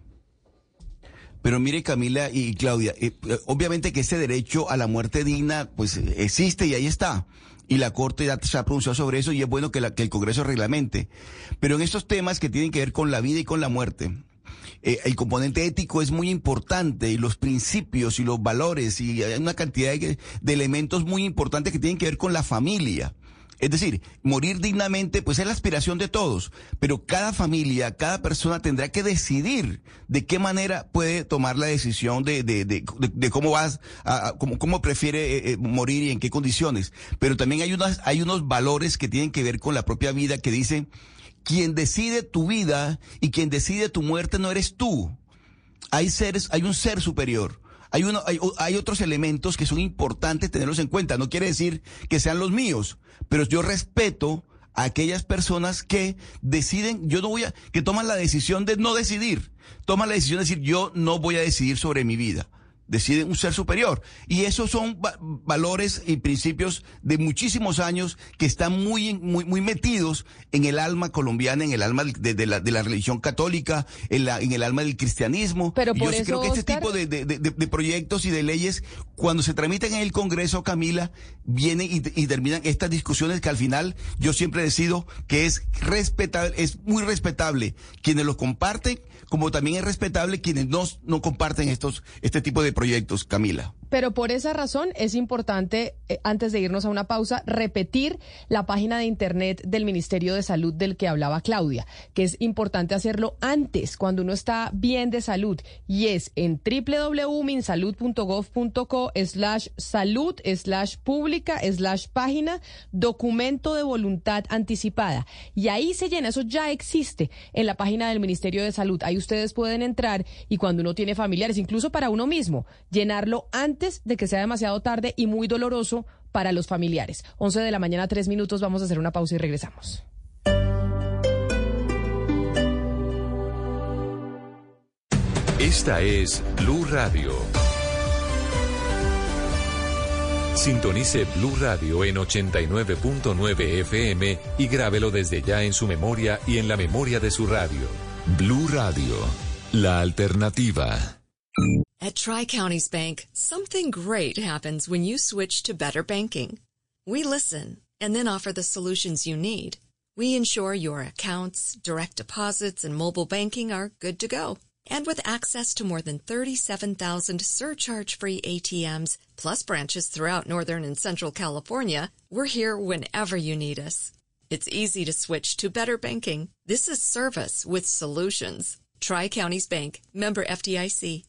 Pero mire Camila y Claudia, eh, eh, obviamente que este derecho a la muerte digna pues existe y ahí está. Y la Corte ya se ha pronunciado sobre eso y es bueno que, la- que el Congreso reglamente. Pero en estos temas que tienen que ver con la vida y con la muerte, eh, el componente ético es muy importante y los principios y los valores y hay una cantidad de elementos muy importantes que tienen que ver con la familia. Es decir, morir dignamente, pues es la aspiración de todos, pero cada familia, cada persona tendrá que decidir de qué manera puede tomar la decisión de, de, de, de- cómo vas, a- cómo, cómo prefiere eh, eh, morir y en qué condiciones. Pero también hay unas, hay unos valores que tienen que ver con la propia vida que dicen, quien decide tu vida y quien decide tu muerte no eres tú. Hay seres, hay un ser superior. Hay, uno, hay, hay otros elementos que son importantes tenerlos en cuenta. No quiere decir que sean los míos, pero yo respeto a aquellas personas que deciden, yo no voy a, que toman la decisión de no decidir, toman la decisión de decir, yo no voy a decidir sobre mi vida. Deciden un ser superior. Y esos son va- valores y principios de muchísimos años que están muy, muy, muy metidos en el alma colombiana, en el alma de, de la, de la religión católica, en, la, en el alma del cristianismo. Pero Y por yo sí creo que este tipo de, de- proyectos y de leyes, cuando se tramitan en el Congreso, Camila, vienen y, y terminan estas discusiones que al final yo siempre decido que es respetable, es muy respetable quienes los comparten, como también es respetable quienes no, no comparten estos, este tipo de proyectos, Camila. Pero por esa razón es importante, eh, antes de irnos a una pausa, repetir la página de internet del Ministerio de Salud del que hablaba Claudia, que es importante hacerlo antes, cuando uno está bien de salud, y es en www.minsalud.gov.co slash salud slash pública slash página documento de voluntad anticipada. Y ahí se llena, eso ya existe en la página del Ministerio de Salud. Ahí ustedes pueden entrar y cuando uno tiene familiares, incluso para uno mismo, llenarlo antes antes de que sea demasiado tarde y muy doloroso para los familiares. 11 de la mañana, tres minutos, vamos a hacer una pausa y regresamos. Esta es Blue Radio. Sintonice Blue Radio en 89.9 FM y grábelo desde ya en su memoria y en la memoria de su radio. Blue Radio, la alternativa. At Tri Counties Bank, something great happens when you switch to better banking. We listen and then offer the solutions you need. We ensure your accounts, direct deposits, and mobile banking are good to go. And with access to more than 37,000 surcharge-free ATMs, plus branches throughout Northern and Central California, we're here whenever you need us. It's easy to switch to better banking. This is service with solutions. Tri Counties Bank, member FDIC.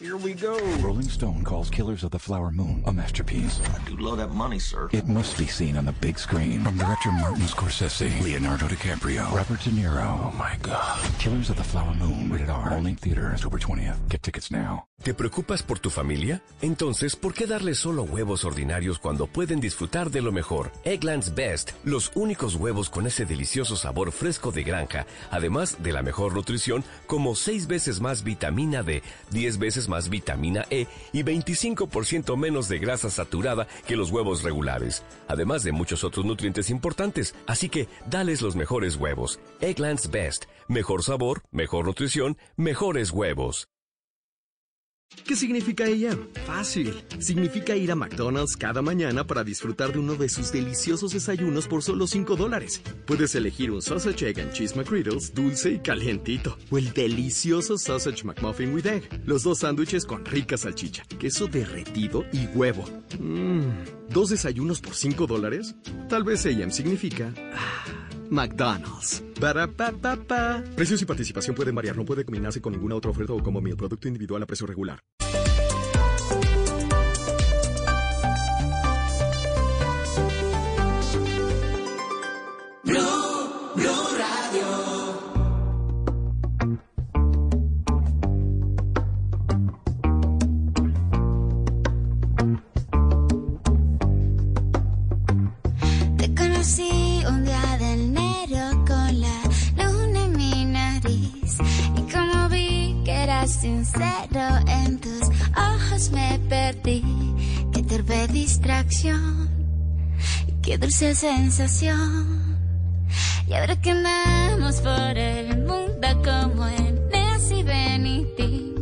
Here we go. Rolling Stone calls Killers of the Flower Moon a masterpiece. I do love that money, sir. It must be seen on the big screen. From director Martin Scorsese, Leonardo DiCaprio, Robert De Niro. Oh my God. Killers of the Flower Moon, rated R. Only in theaters October 20th. Get tickets now. ¿Te preocupas por tu familia? Entonces, ¿por qué darles solo huevos ordinarios cuando pueden disfrutar de lo mejor? Eggland's Best, los únicos huevos con ese delicioso sabor fresco de granja, además de la mejor nutrición, como 6 veces más vitamina D, 10 veces más vitamina E y 25% menos de grasa saturada que los huevos regulares, además de muchos otros nutrientes importantes. Así que, dales los mejores huevos. Eggland's Best, mejor sabor, mejor nutrición, mejores huevos. ¿Qué significa ella? Fácil. Significa ir a McDonald's cada mañana para disfrutar de uno de sus deliciosos desayunos por solo 5 dólares. Puedes elegir un Sausage Egg and Cheese McGriddles dulce y calientito. O el delicioso Sausage McMuffin with Egg. Los dos sándwiches con rica salchicha, queso derretido y huevo. Mmm. ¿Dos desayunos por 5 dólares? Tal vez AM significa... ah, McDonald's. Precios y participación pueden variar, no puede combinarse con ninguna otra oferta o como meal producto individual a precio regular. Qué dulce sensación. Y ahora que andamos por el mundo como en Nancy Benitín,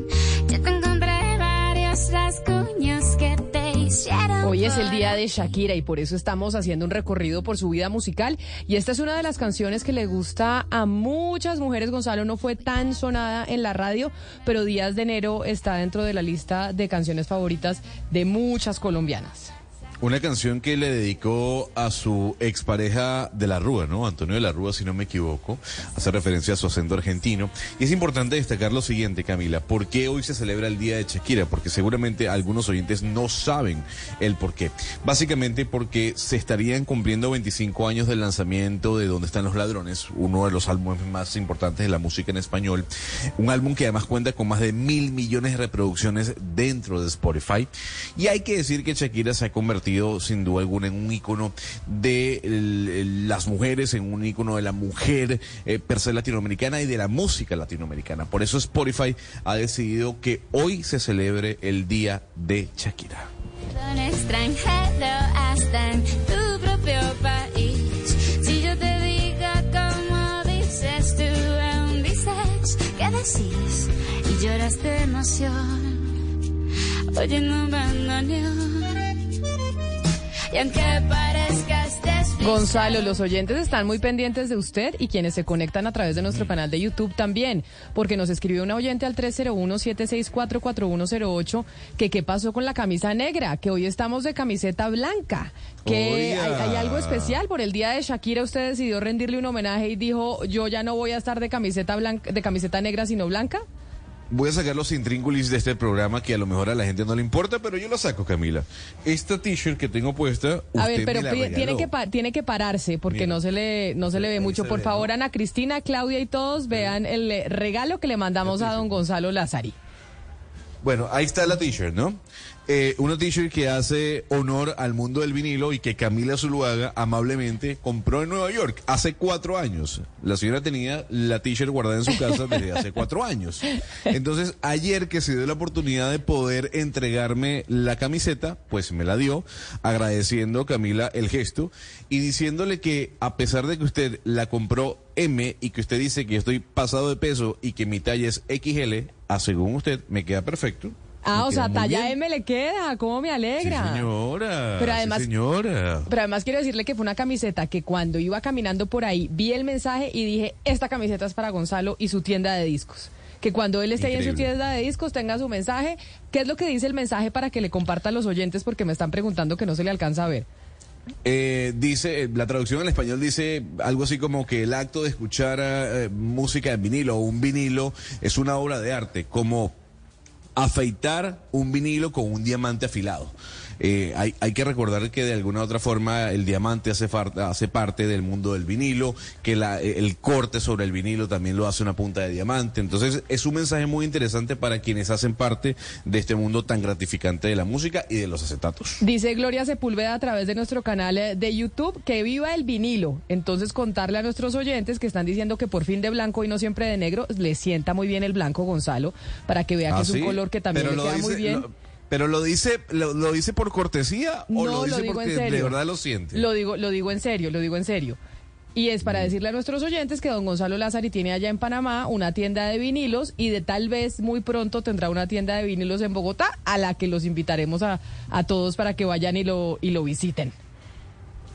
yo te encontré varios rasguños que te hicieron. Hoy es el día de Shakira y por eso estamos haciendo un recorrido por su vida musical. Y esta es una de las canciones que le gusta a muchas mujeres. Gonzalo no fue tan sonada en la radio, pero Días de Enero está dentro de la lista de canciones favoritas de muchas colombianas. Una canción que le dedicó a su expareja de la Rúa, ¿no? Antonio de la Rúa, si no me equivoco. Hace referencia a su acento argentino. Y es importante destacar lo siguiente, Camila. ¿Por qué hoy se celebra el Día de Shakira? Porque seguramente algunos oyentes no saben el por qué. Básicamente porque se estarían cumpliendo 25 años del lanzamiento de Dónde están los ladrones, uno de los álbumes más importantes de la música en español. Un álbum que además cuenta con más de mil millones de reproducciones dentro de Spotify. Y hay que decir que Shakira se ha convertido sin duda alguna en un ícono de las mujeres, en un ícono de la mujer eh, per se latinoamericana y de la música latinoamericana. Por eso Spotify ha decidido que hoy se celebre el Día de Shakira. Y lloras de emoción, oyendo bandoneón. Y aunque parezcas desviado, Gonzalo, los oyentes están muy pendientes de usted y quienes se conectan a través de nuestro canal de YouTube también, porque nos escribió una oyente al 301-764-4108 que qué pasó con la camisa negra, que hoy estamos de camiseta blanca, que hay, hay algo especial. Por el día de Shakira, usted decidió rendirle un homenaje y dijo, yo ya no voy a estar de camiseta blanca, de camiseta negra sino blanca. Voy a sacar los intríngulis de este programa que a lo mejor a la gente no le importa, pero yo lo saco, Camila. Esta t-shirt que tengo puesta, A ver, pero me la pi- tiene que pa- tiene que pararse porque Mira. no se le no se le ve mucho. Por favor. Ana Cristina, Claudia y todos vean el eh, regalo que le mandamos a don Gonzalo Lázari. Bueno, ahí está la t-shirt, ¿no? Eh, una t-shirt que hace honor al mundo del vinilo y que Camila Zuluaga amablemente compró en Nueva York hace cuatro años. La señora tenía la t-shirt guardada en su casa desde hace cuatro años. Entonces, ayer que se dio la oportunidad de poder entregarme la camiseta, pues me la dio, agradeciendo Camila el gesto y diciéndole que a pesar de que usted la compró M y que usted dice que estoy pasado de peso y que mi talla es XL, a según usted me queda perfecto. Ah, o sea, talla bien. M le queda, ¿cómo me Sí, alegra? señora. Pero sí, además- señora. Pero además quiero decirle que fue una camiseta que cuando iba caminando por ahí vi el mensaje y dije, esta camiseta es para Gonzalo y su tienda de discos. Que cuando él esté ahí en su tienda de discos tenga su mensaje. ¿Qué es lo que dice el mensaje para que le comparta a los oyentes? Porque me están preguntando que no se le alcanza a ver. Eh, dice, eh, la traducción al español dice algo así como que el acto de escuchar eh, música en vinilo o un vinilo es una obra de arte, como afeitar un vinilo con un diamante afilado. Eh, hay, hay que recordar que de alguna u otra forma el diamante hace, parte del mundo del vinilo, que la- eh, el corte sobre el vinilo también lo hace una punta de diamante. Entonces es un mensaje muy interesante para quienes hacen parte de este mundo tan gratificante de la música y de los acetatos. Dice Gloria Sepúlveda a través de nuestro canal eh, de YouTube que viva el vinilo. Entonces contarle a nuestros oyentes que están diciendo que por fin de blanco y no siempre de negro, le sienta muy bien el blanco Gonzalo, para que vea que ¿Ah, es un sí? color que también Pero le queda muy bien. lo- pero lo dice, lo, lo dice por cortesía o lo lo dice digo en porque serio. de verdad lo siente. Lo digo, lo digo en serio, lo digo en serio. Y es para decirle a nuestros oyentes que don Gonzalo Lázari tiene allá en Panamá una tienda de vinilos y de tal vez muy pronto tendrá una tienda de vinilos en Bogotá a la que los invitaremos a, a todos para que vayan y lo, y lo visiten.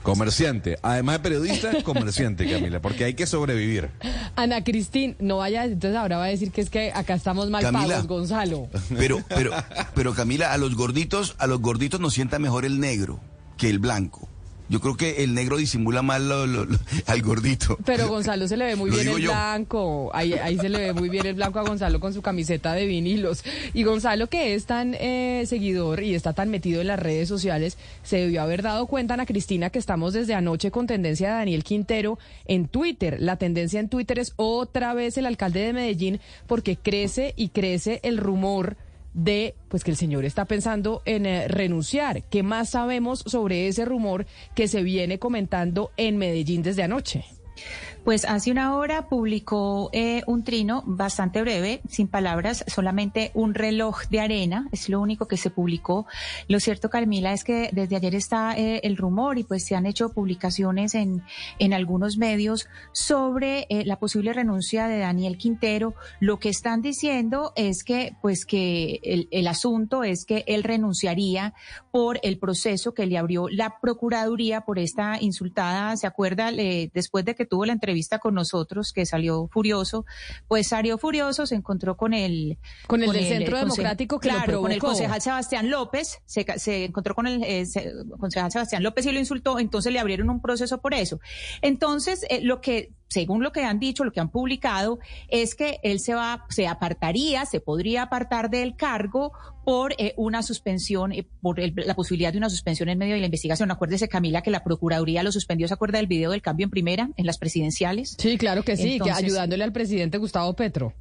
Comerciante, además de periodista, comerciante, Camila, porque hay que sobrevivir. Ana Cristín, no vaya, entonces ahora va a decir que es que acá estamos mal Camila. pagos, Gonzalo. Pero, pero, pero Camila, a los gorditos, a los gorditos nos sienta mejor el negro que el blanco. Yo creo que el negro disimula más lo- lo- lo- al gordito. Pero Gonzalo se le ve muy bien el yo. blanco. Ahí, ahí se le ve muy bien el blanco a Gonzalo con su camiseta de vinilos. Y Gonzalo, que es tan eh, seguidor y está tan metido en las redes sociales, se debió haber dado cuenta, Ana Cristina, que estamos desde anoche con tendencia de Daniel Quintero en Twitter. La tendencia en Twitter es otra vez el alcalde de Medellín, porque crece y crece el rumor de pues que el señor está pensando en eh, renunciar. ¿Qué más sabemos sobre ese rumor que se viene comentando en Medellín desde anoche? Pues hace una hora publicó eh, un trino bastante breve, sin palabras, solamente un reloj de arena, es lo único que se publicó. Lo cierto, Carmila, es que desde ayer está eh, el rumor y pues se han hecho publicaciones en, en algunos medios sobre eh, la posible renuncia de Daniel Quintero. Lo que están diciendo es que pues que el, el asunto es que él renunciaría por el proceso que le abrió la Procuraduría por esta insultada, ¿se acuerda? Después de que tuvo la entrevista con nosotros, que salió furioso, pues salió furioso, se encontró con el... Con el del el Centro Democrático que lo claro, con el concejal Sebastián López, se, se encontró con el eh, se- concejal Sebastián López y lo insultó, entonces le abrieron un proceso por eso. Entonces, eh, lo que según lo que han dicho, lo que han publicado, es que él se va, se apartaría, se podría apartar del cargo por eh, una suspensión, eh, por el- la posibilidad de una suspensión en medio de la investigación. Acuérdese, Camila, que la Procuraduría lo suspendió. ¿Se acuerda del video del cambio en primera, en las presidenciales? Sí, claro que sí, que ayudándole al presidente Gustavo Petro.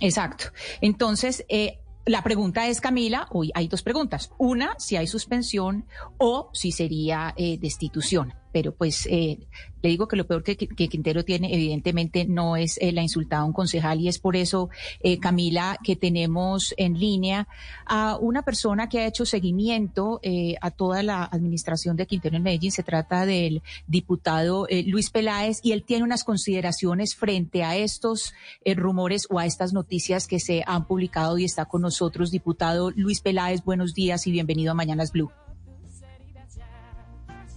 Exacto. Entonces, eh, la pregunta es, Camila, hoy hay dos preguntas. Una, si hay suspensión o si sería eh, destitución. Pero pues eh, le digo que lo peor que, Quintero tiene evidentemente no es eh, la insultada a un concejal y es por eso, eh, Camila, que tenemos en línea a una persona que ha hecho seguimiento eh, a toda la administración de Quintero en Medellín. Se trata del diputado eh, Luis Peláez y él tiene unas consideraciones frente a estos rumores o a estas noticias que se han publicado y está con nosotros. Diputado Luis Peláez, buenos días y bienvenido a Mañanas Blue.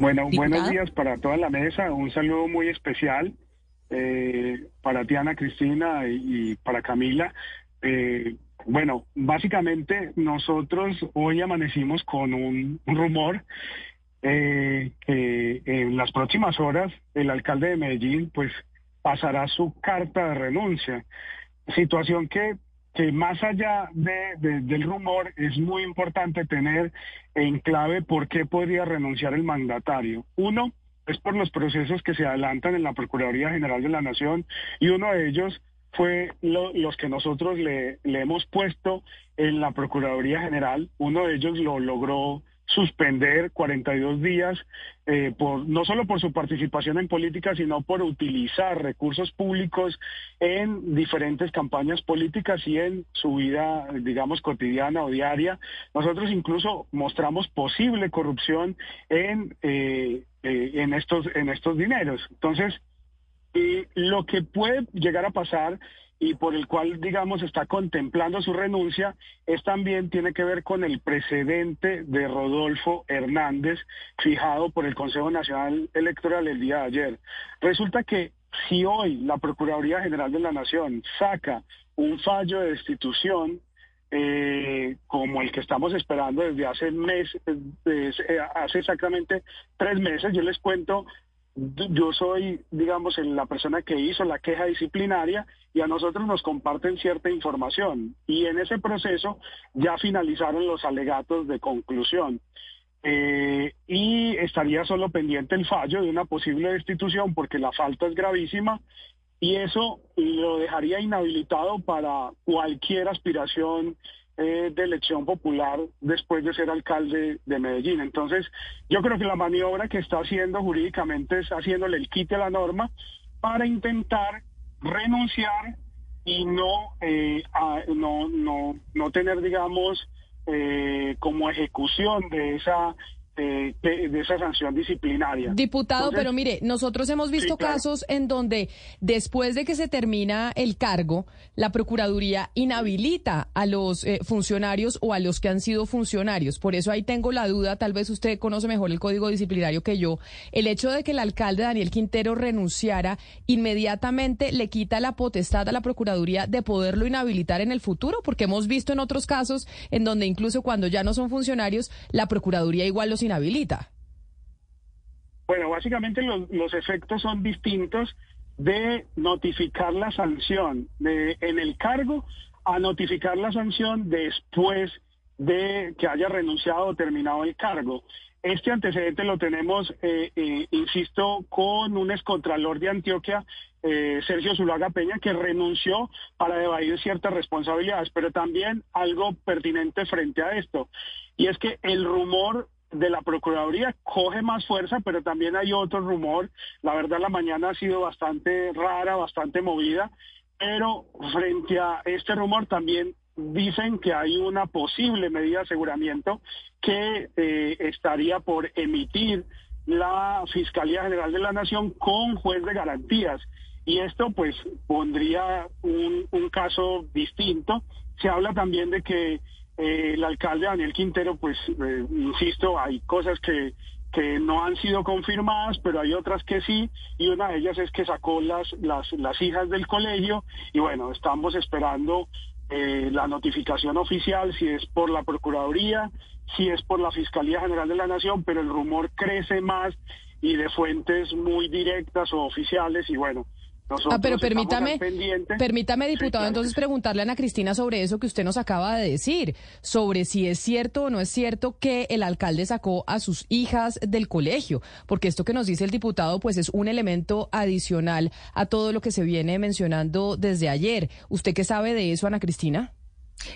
Bueno, Diputado. buenos días para toda la mesa. Un saludo muy especial eh, para ti, Ana Cristina, y, y para Camila. Eh, bueno, básicamente nosotros hoy amanecimos con un, un rumor eh, que en las próximas horas el alcalde de Medellín pues pasará su carta de renuncia. Situación que, que más allá de, de- del rumor es muy importante tener en clave por qué podría renunciar el mandatario. Uno es por los procesos que se adelantan en la Procuraduría General de la Nación y uno de ellos fue lo- los que nosotros le, le hemos puesto en la Procuraduría General. Uno de ellos lo logró suspender 42 días, eh, por, no solo por su participación en política, sino por utilizar recursos públicos en diferentes campañas políticas y en su vida, digamos, cotidiana o diaria. Nosotros incluso mostramos posible corrupción en, eh, eh, en, estos, en estos dineros. Entonces, lo que puede llegar a pasar y por el cual, digamos, está contemplando su renuncia, es también tiene que ver con el precedente de Rodolfo Hernández fijado por el Consejo Nacional Electoral el día de ayer. Resulta que si hoy la Procuraduría General de la Nación saca un fallo de destitución, eh, como el que estamos esperando desde hace mes, eh, hace exactamente tres meses, yo les cuento yo soy, digamos, la persona que hizo la queja disciplinaria y a nosotros nos comparten cierta información. Y en ese proceso ya finalizaron los alegatos de conclusión. Eh, y estaría solo pendiente el fallo de una posible destitución porque la falta es gravísima y eso lo dejaría inhabilitado para cualquier aspiración eh, de elección popular después de ser alcalde de Medellín. Entonces, yo creo que la maniobra que está haciendo jurídicamente es haciéndole el quite a la norma para intentar renunciar y no, eh, no, no, no tener, digamos, eh, como ejecución de esa, de, de esa sanción disciplinaria. Diputado, Entonces, pero mire, nosotros hemos visto Sí, claro. casos en donde después de que se termina el cargo, la Procuraduría inhabilita a los eh, funcionarios o a los que han sido funcionarios. Por eso ahí tengo la duda, tal vez usted conoce mejor el código disciplinario que yo. El hecho de que el alcalde Daniel Quintero renunciara inmediatamente le quita la potestad a la Procuraduría de poderlo inhabilitar en el futuro, porque hemos visto en otros casos en donde incluso cuando ya no son funcionarios, la Procuraduría igual los inhabilita. Bueno, básicamente los, efectos son distintos de notificar la sanción en el cargo a notificar la sanción después de que haya renunciado o terminado el cargo. Este antecedente lo tenemos, eh, eh, insisto, con un excontralor de Antioquia, eh, Sergio Zulaga Peña, que renunció para evadir ciertas responsabilidades, pero también algo pertinente frente a esto, y es que el rumor de la Procuraduría coge más fuerza, pero también hay otro rumor. La verdad, la mañana ha sido bastante rara, bastante movida, pero frente a este rumor también dicen que hay una posible medida de aseguramiento que eh, estaría por emitir la Fiscalía General de la Nación con juez de garantías. Y esto pues pondría un, un caso distinto. Se habla también de que eh, el alcalde Daniel Quintero, pues, eh, insisto, hay cosas que, que no han sido confirmadas, pero hay otras que sí, y una de ellas es que sacó las, las, las hijas del colegio, y bueno, estamos esperando eh, la notificación oficial, si es por la Procuraduría, si es por la Fiscalía General de la Nación, pero el rumor crece más y de fuentes muy directas o oficiales, y bueno, nosotros Ah, pero permítame, permítame, diputado, entonces preguntarle a Ana Cristina sobre eso que usted nos acaba de decir, sobre si es cierto o no es cierto que el alcalde sacó a sus hijas del colegio, porque esto que nos dice el diputado, pues es un elemento adicional a todo lo que se viene mencionando desde ayer. ¿Usted qué sabe de eso, Ana Cristina?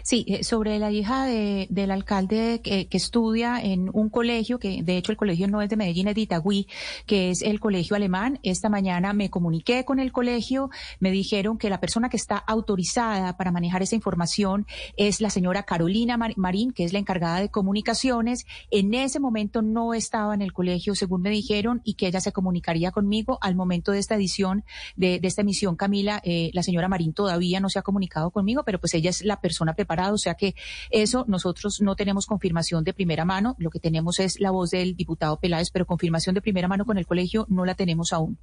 Sí, eh, sobre la hija de, del alcalde que, estudia en un colegio, que de hecho el colegio no es de Medellín, es de Itagüí, que es el colegio alemán. Esta mañana me comuniqué con el colegio, me dijeron que la persona que está autorizada para manejar esa información es la señora Carolina Mar- Marín, que es la encargada de comunicaciones. En ese momento no estaba en el colegio, según me dijeron, y que ella se comunicaría conmigo al momento de esta edición, de, de esta emisión, Camila. eh, la señora Marín todavía no se ha comunicado conmigo, pero pues ella es la persona preparado. O sea que eso nosotros no tenemos confirmación de primera mano. Lo que tenemos es la voz del diputado Peláez, pero confirmación de primera mano con el colegio no la tenemos aún.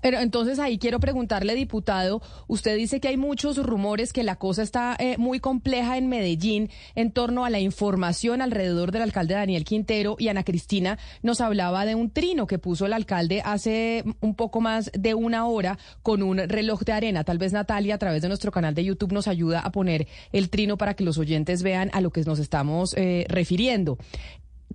Pero entonces ahí quiero preguntarle, diputado, usted dice que hay muchos rumores que la cosa está eh, muy compleja en Medellín en torno a la información alrededor del alcalde Daniel Quintero y Ana Cristina nos hablaba de un trino que puso el alcalde hace un poco más de una hora con un reloj de arena. Tal vez Natalia a través de nuestro canal de YouTube nos ayuda a poner el trino para que los oyentes vean a lo que nos estamos eh, refiriendo.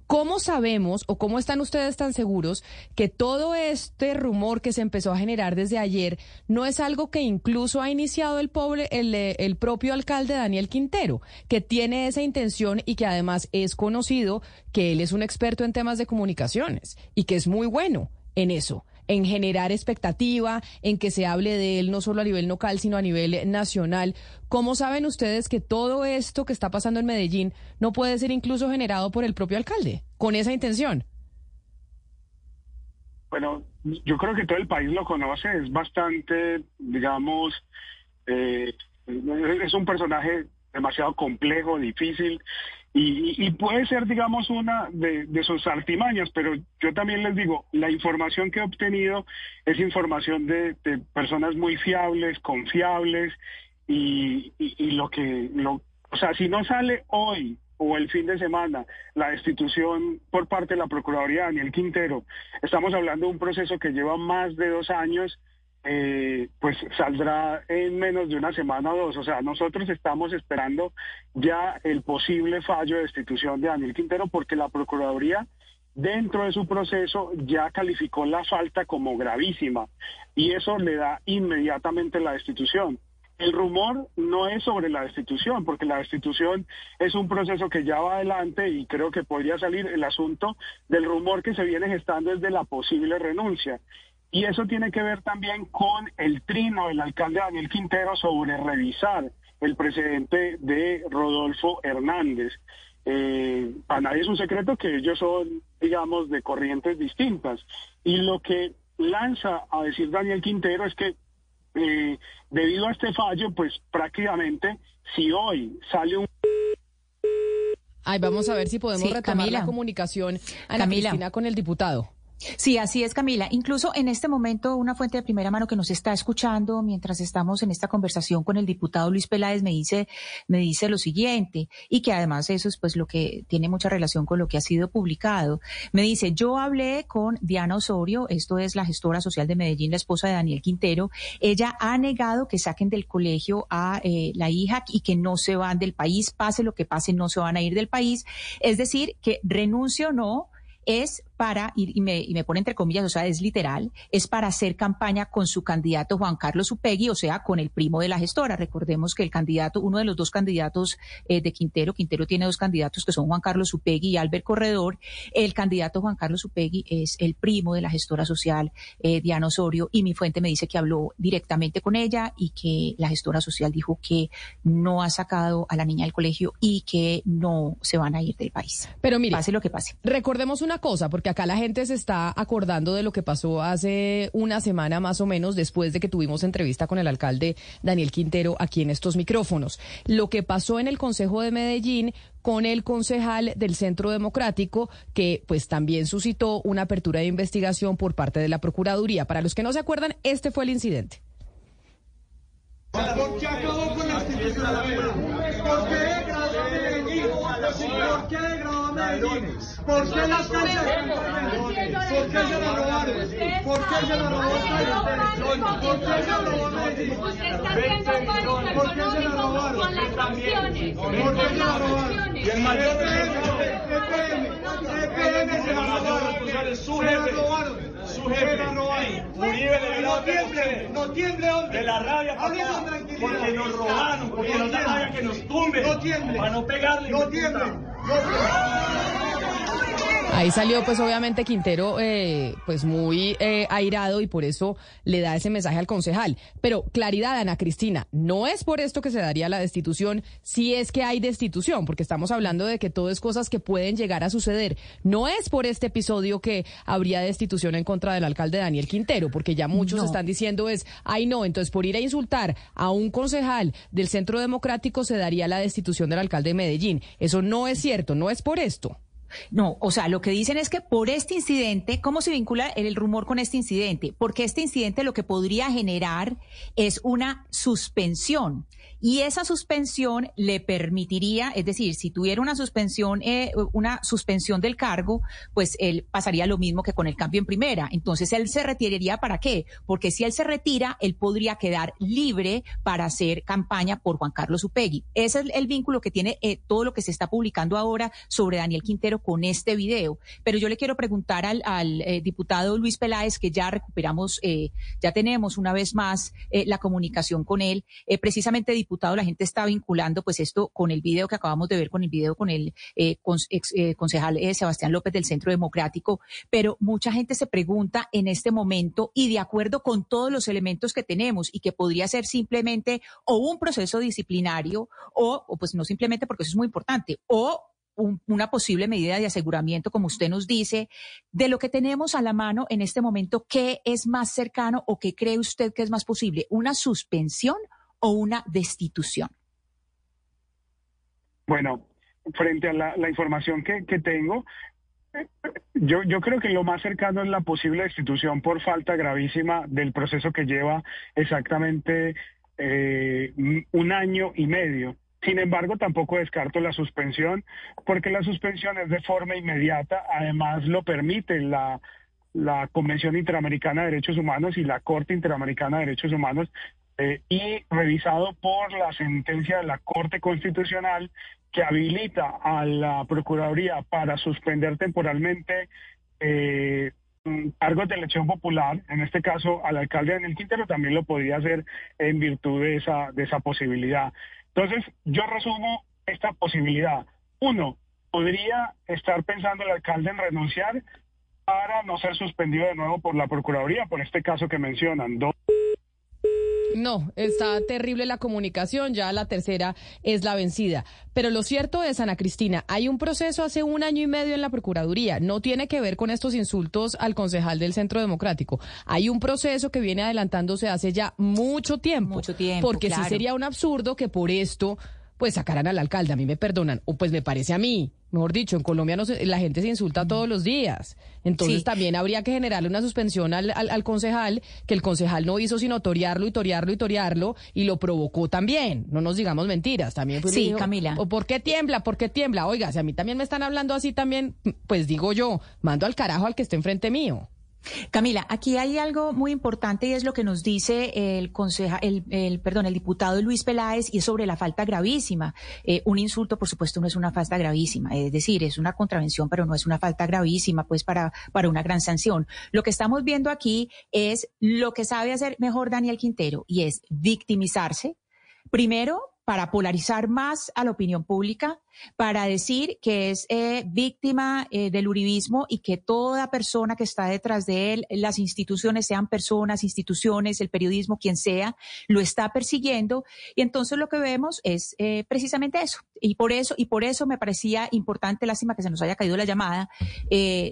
¿Cómo sabemos o cómo están ustedes tan seguros que todo este rumor que se empezó a generar desde ayer no es algo que incluso ha iniciado el, pobre, el, eh, el propio alcalde Daniel Quintero, que tiene esa intención y que además es conocido que él es un experto en temas de comunicaciones y que es muy bueno en eso? En generar expectativa, en que se hable de él no solo a nivel local, sino a nivel nacional. ¿Cómo saben ustedes que todo esto que está pasando en Medellín no puede ser incluso generado por el propio alcalde, con esa intención? Bueno, yo creo que todo el país lo conoce, es bastante, digamos, eh, es un personaje demasiado complejo, difícil, y, puede ser, digamos, una de, sus artimañas, pero yo también les digo, la información que he obtenido es información de, personas muy fiables, confiables, y, lo que, lo, o sea, si no sale hoy o el fin de semana la destitución por parte de la Procuraduría Daniel Quintero, estamos hablando de un proceso que lleva más de dos años, eh, pues saldrá en menos de una semana o dos. O sea, nosotros estamos esperando ya el posible fallo de destitución de Daniel Quintero porque la Procuraduría dentro de su proceso ya calificó la falta como gravísima y eso le da inmediatamente la destitución. El rumor no es sobre la destitución, porque la destitución es un proceso que ya va adelante y creo que podría salir el asunto del rumor que se viene gestando desde la posible renuncia. Y eso tiene que ver también con el trino del alcalde Daniel Quintero sobre revisar el precedente de Rodolfo Hernández. Eh, para nadie es un secreto que ellos son, digamos, de corrientes distintas. Y lo que lanza a decir Daniel Quintero es que eh, debido a este fallo, pues prácticamente si hoy sale un... Ay, vamos a ver si podemos retomar la comunicación, Ana Camila. Cristina, con el diputado. Sí, así es, Camila. Incluso en este momento, una fuente de primera mano que nos está escuchando mientras estamos en esta conversación con el diputado Luis Peláez me dice, me dice lo siguiente, y que además eso es pues lo que tiene mucha relación con lo que ha sido publicado. Me dice, yo hablé con Diana Osorio, esto es la gestora social de Medellín, la esposa de Daniel Quintero. Ella ha negado que saquen del colegio a eh, la hija y que no se van del país, pase lo que pase, no se van a ir del país. Es decir, que renuncio o no, es para, y, me, y me pone entre comillas, o sea, es literal, es para hacer campaña con su candidato Juan Carlos Upegui, o sea, con el primo de la gestora. Recordemos que el candidato, uno de los dos candidatos eh, de Quintero, Quintero tiene dos candidatos que son Juan Carlos Upegui y Albert Corredor. El candidato Juan Carlos Upegui es el primo de la gestora social eh, Diana Osorio y mi fuente me dice que habló directamente con ella y que la gestora social dijo que no ha sacado a la niña del colegio y que no se van a ir del país. Pero mire, pase lo que pase. Recordemos una cosa, porque que acá la gente se está acordando de lo que pasó hace una semana más o menos después de que tuvimos entrevista con el alcalde Daniel Quintero aquí en estos micrófonos. Lo que pasó en el Consejo de Medellín con el concejal del Centro Democrático, que pues también suscitó una apertura de investigación por parte de la Procuraduría. Para los que no se acuerdan, este fue el incidente. ¿Por qué acabó con la ¿Por qué ¿Por qué degradó Medellín? ¿Por qué las cárceles? ¿Por qué se la robaron? ¿Por qué se la robó ¿Por qué se la robó Medellín? ¿Por qué se la robaron? Con las sanciones. ¿Por qué se la robaron? Y el mayor EPM, EPM se la robaron. Se la robaron. Su jefe, Uribe de no tiemble, no tiemble, hombre. De la rabia, papá, porque nos robaron, porque nos da rabia que nos tumben. No tiemble. Para no pegarle. No tiemble. Ahí salió pues obviamente Quintero eh, pues muy eh, airado y por eso le da ese mensaje al concejal. Pero claridad, Ana Cristina, no es por esto que se daría la destitución, si es que hay destitución, porque estamos hablando de que todo es cosas que pueden llegar a suceder. No es por este episodio que habría destitución en contra del alcalde Daniel Quintero, porque ya muchos No. están diciendo es, ay no, entonces por ir a insultar a un concejal del Centro Democrático se daría la destitución del alcalde de Medellín. Eso no es cierto, no es por esto. No, o sea, lo que dicen es que por este incidente, ¿cómo se vincula el, rumor con este incidente? Porque este incidente lo que podría generar es una suspensión. Y esa suspensión le permitiría, es decir, si tuviera una suspensión, eh, una suspensión del cargo, pues él pasaría lo mismo que con el cambio en primera. Entonces él se retiraría para qué? Porque si él se retira, él podría quedar libre para hacer campaña por Juan Carlos Upegui. Ese es el vínculo que tiene eh, todo lo que se está publicando ahora sobre Daniel Quintero con este video. Pero yo le quiero preguntar al, al, eh, diputado Luis Peláez, que ya recuperamos, eh, ya tenemos una vez más eh, la comunicación con él. Precisamente, diputado, la gente está vinculando pues esto con el video que acabamos de ver, con el video con el eh, ex- eh, concejal eh, Sebastián López del Centro Democrático. Pero mucha gente se pregunta en este momento y de acuerdo con todos los elementos que tenemos y que podría ser simplemente o un proceso disciplinario o, pues no simplemente porque eso es muy importante, o un- una posible medida de aseguramiento, como usted nos dice, de lo que tenemos a la mano en este momento, ¿qué es más cercano o qué cree usted que es más posible? ¿Una suspensión o una destitución? Bueno, frente a la, información que, tengo, yo, creo que lo más cercano es la posible destitución por falta gravísima del proceso que lleva exactamente eh, un año y medio. Sin embargo, tampoco descarto la suspensión, porque la suspensión es de forma inmediata, además lo permite la Convención Interamericana de Derechos Humanos y la Corte Interamericana de Derechos Humanos, eh, y revisado por la sentencia de la Corte Constitucional que habilita a la Procuraduría para suspender temporalmente eh, mm, cargos de elección popular, en este caso al alcalde Daniel Quintero, también lo podía hacer en virtud de esa, de esa posibilidad. Entonces, yo resumo esta posibilidad. Uno, podría estar pensando el alcalde en renunciar para no ser suspendido de nuevo por la Procuraduría, por este caso que mencionan. Dos, No, está terrible la comunicación, ya la tercera es la vencida. Pero lo cierto es, Ana Cristina, hay un proceso hace un año y medio en la Procuraduría. No tiene que ver con estos insultos al concejal del Centro Democrático. Hay un proceso que viene adelantándose hace ya mucho tiempo. Mucho tiempo, Porque claro. sí sería un absurdo que por esto pues sacaran al alcalde. A mí me perdonan, o pues me parece a mí. Mejor dicho, en Colombia no se- la gente se insulta todos los días. Entonces Sí. también habría que generarle una suspensión al, al, al concejal, que el concejal no hizo sino torearlo y torearlo y torearlo, y lo provocó también. No nos digamos mentiras. También fue y Sí, dijo, Camila. ¿O por qué tiembla? ¿Por qué tiembla? Oiga, si a mí también me están hablando así también, pues digo yo, mando al carajo al que esté enfrente mío. Camila, aquí hay algo muy importante y es lo que nos dice el conseja, el, el, perdón, el diputado Luis Peláez y es sobre la falta gravísima. Eh, un insulto, por supuesto, no es una falta gravísima, es decir, es una contravención, pero no es una falta gravísima, pues para, para una gran sanción. Lo que estamos viendo aquí es lo que sabe hacer mejor Daniel Quintero y es victimizarse. Primero, para polarizar más a la opinión pública, para decir que es eh, víctima eh, del uribismo y que toda persona que está detrás de él, las instituciones, sean personas, instituciones, el periodismo, quien sea, lo está persiguiendo. Y entonces lo que vemos es eh, precisamente eso. Y por eso, y por eso me parecía importante, lástima que se nos haya caído la llamada,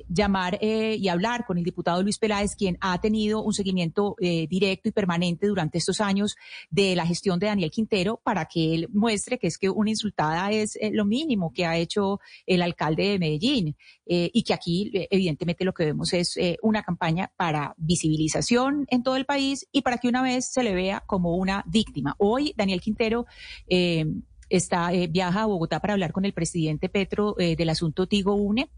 llamar y hablar con el diputado Luis Peláez, quien ha tenido un seguimiento directo y permanente durante estos años de la gestión de Daniel Quintero para que él muestre que es que una insultada es lo mínimo que ha hecho el alcalde de Medellín eh, y que aquí eh, evidentemente lo que vemos es eh, una campaña para visibilización en todo el país y para que una vez se le vea como una víctima. Hoy Daniel Quintero está viaja a Bogotá para hablar con el presidente Petro del asunto Tigo Une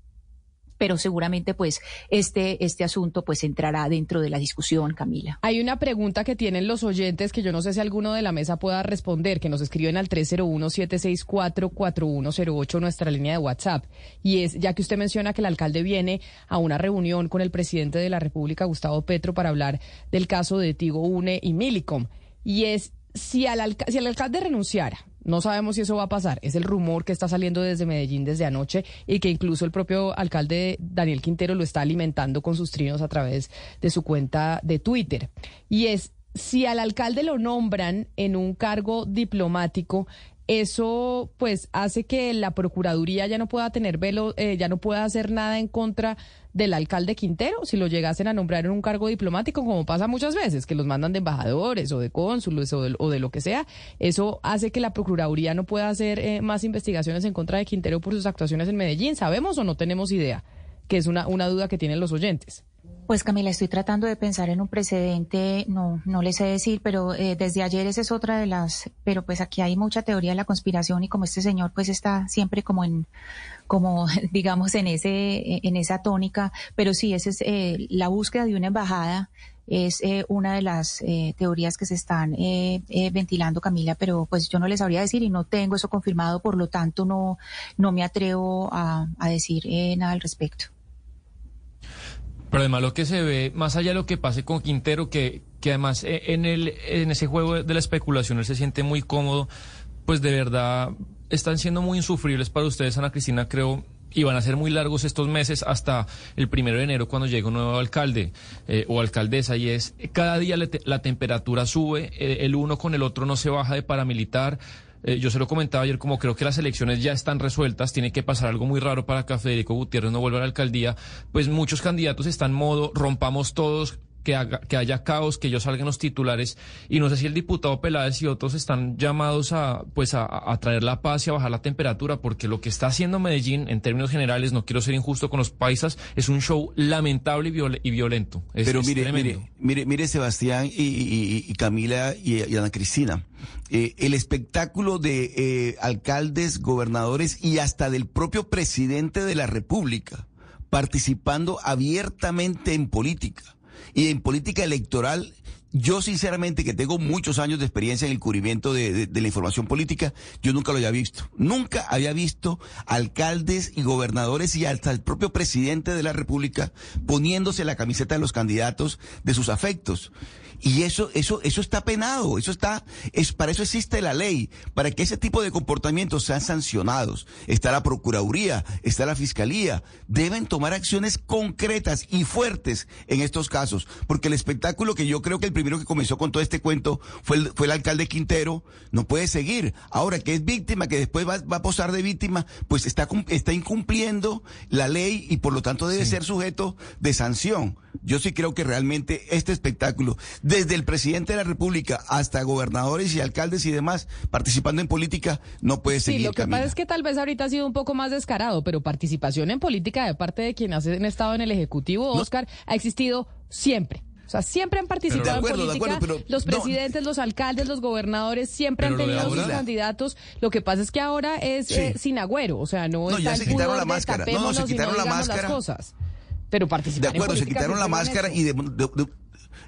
pero seguramente pues este este asunto pues entrará dentro de la discusión, Camila. Hay una pregunta que tienen los oyentes que yo no sé si alguno de la mesa pueda responder, que nos escriben al 301-764-4108, nuestra línea de WhatsApp. Y es, ya que usted menciona que el alcalde viene a una reunión con el presidente de la República, Gustavo Petro, para hablar del caso de Tigo Une y Milicom. Y es, si al, si el alcalde renunciara, No sabemos si eso va a pasar. Es el rumor que está saliendo desde Medellín desde anoche y que incluso el propio alcalde Daniel Quintero lo está alimentando con sus trinos a través de su cuenta de Twitter. Y es, si al alcalde lo nombran en un cargo diplomático, eso pues hace que la Procuraduría ya no pueda tener velo, eh, ya no pueda hacer nada en contra del alcalde Quintero si lo llegasen a nombrar en un cargo diplomático, como pasa muchas veces, que los mandan de embajadores o de cónsules o de, de lo que sea. Eso hace que la Procuraduría no pueda hacer eh, más investigaciones en contra de Quintero por sus actuaciones en Medellín. ¿Sabemos o no tenemos idea? Que es una, una duda que tienen los oyentes. Pues Camila, estoy tratando de pensar en un precedente, no, no les sé decir, pero eh, desde ayer esa es otra de las, pero pues aquí hay mucha teoría de la conspiración y como este señor pues está siempre como en, como digamos en ese, en esa tónica, pero sí, esa es eh, la búsqueda de una embajada es eh, una de las eh, teorías que se están eh, eh, ventilando, Camila, pero pues yo no les sabría decir y no tengo eso confirmado, por lo tanto no, no me atrevo a, a decir eh, nada al respecto. Pero además lo que se ve, más allá de lo que pase con Quintero, que, que además eh, en, el, en ese juego de la especulación él se siente muy cómodo, pues de verdad están siendo muy insufribles para ustedes, Ana Cristina, creo, y van a ser muy largos estos meses hasta el primero de enero cuando llegue un nuevo alcalde eh, o alcaldesa y es cada día la, te- la temperatura sube, eh, el uno con el otro no se baja de paramilitar. Eh, yo se lo comentaba ayer, como creo que las elecciones ya están resueltas, tiene que pasar algo muy raro para que Federico Gutiérrez no vuelva a la alcaldía, pues muchos candidatos están en modo rompamos todos, que, haga- que haya caos, que ellos salgan los titulares. Y no sé si el diputado Peláez y otros están llamados a, pues a, a traer la paz y a bajar la temperatura, porque lo que está haciendo Medellín, en términos generales, no quiero ser injusto con los paisas, es un show lamentable y, viol- y violento. Es- Pero mire, mire, mire, mire, Sebastián y, y- y Camila y, y Ana Cristina. eh, el espectáculo de eh, alcaldes, gobernadores y hasta del propio presidente de la República participando abiertamente en política y en política electoral. Yo sinceramente que tengo muchos años de experiencia en el cubrimiento de, la información política, yo nunca lo había visto. Nunca había visto alcaldes y gobernadores y hasta el propio presidente de la República poniéndose la camiseta de los candidatos de sus afectos. Y eso, eso, eso está penado, eso está, es, para eso existe la ley, para que ese tipo de comportamientos sean sancionados. Está la Procuraduría, está la Fiscalía, deben tomar acciones concretas y fuertes en estos casos, porque el espectáculo que yo creo que el primero que comenzó con todo este cuento fue el, fue el alcalde Quintero, no puede seguir. Ahora que es víctima, que después va, va a posar de víctima, pues está, está incumpliendo la ley y por lo tanto debe ser sujeto de sanción. Yo sí creo que realmente este espectáculo, desde el presidente de la República hasta gobernadores y alcaldes y demás participando en política, no puede Sí, seguir. lo que Camila. pasa es que tal vez ahorita ha sido un poco más descarado, pero participación en política de parte de quienes han estado en el Ejecutivo, Oscar, ha existido siempre. O sea, siempre han participado De acuerdo, en de política. acuerdo, pero los no. presidentes, los alcaldes, los gobernadores siempre han tenido sus candidatos. Lo que pasa es que ahora es Sí. eh, sin agüero. O sea, no, No, está ya el se quitaron la máscara. No, no, se quitaron la digamos máscara. las cosas. Pero De participar en acuerdo, se quitaron la máscara y de, de- de-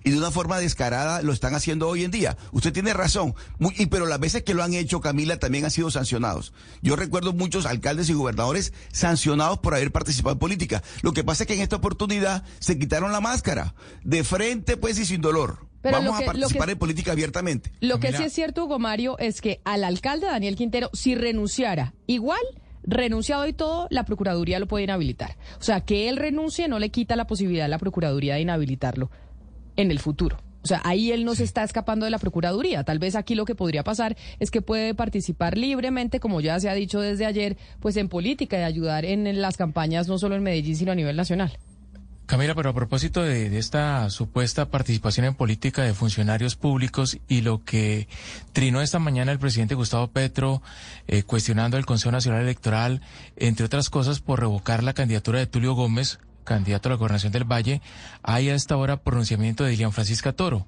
y de una forma descarada lo están haciendo hoy en día. Usted tiene razón, Muy- y, pero las veces que lo han hecho, Camila, también han sido sancionados. Yo recuerdo muchos alcaldes y gobernadores sancionados por haber participado en política. Lo que pasa es que en esta oportunidad se quitaron la máscara, de frente pues y sin dolor. Pero Vamos que- a participar que- en política abiertamente. Lo que sí es cierto, Hugo Mario, es que al alcalde Daniel Quintero, si renunciara, igual, renunciado y todo, la Procuraduría lo puede inhabilitar. O sea, que él renuncie no le quita la posibilidad a la Procuraduría de inhabilitarlo en el futuro. O sea, ahí él no se está escapando de la Procuraduría. Tal vez aquí lo que podría pasar es que puede participar libremente, como ya se ha dicho desde ayer, pues en política y ayudar en las campañas no solo en Medellín, sino a nivel nacional. Camila, pero a propósito de, esta supuesta participación en política de funcionarios públicos y lo que trinó esta mañana el presidente Gustavo Petro eh, cuestionando al Consejo Nacional Electoral, entre otras cosas, por revocar la candidatura de Tulio Gómez, candidato a la gobernación del Valle, hay a esta hora pronunciamiento de Dilian Francisca Toro.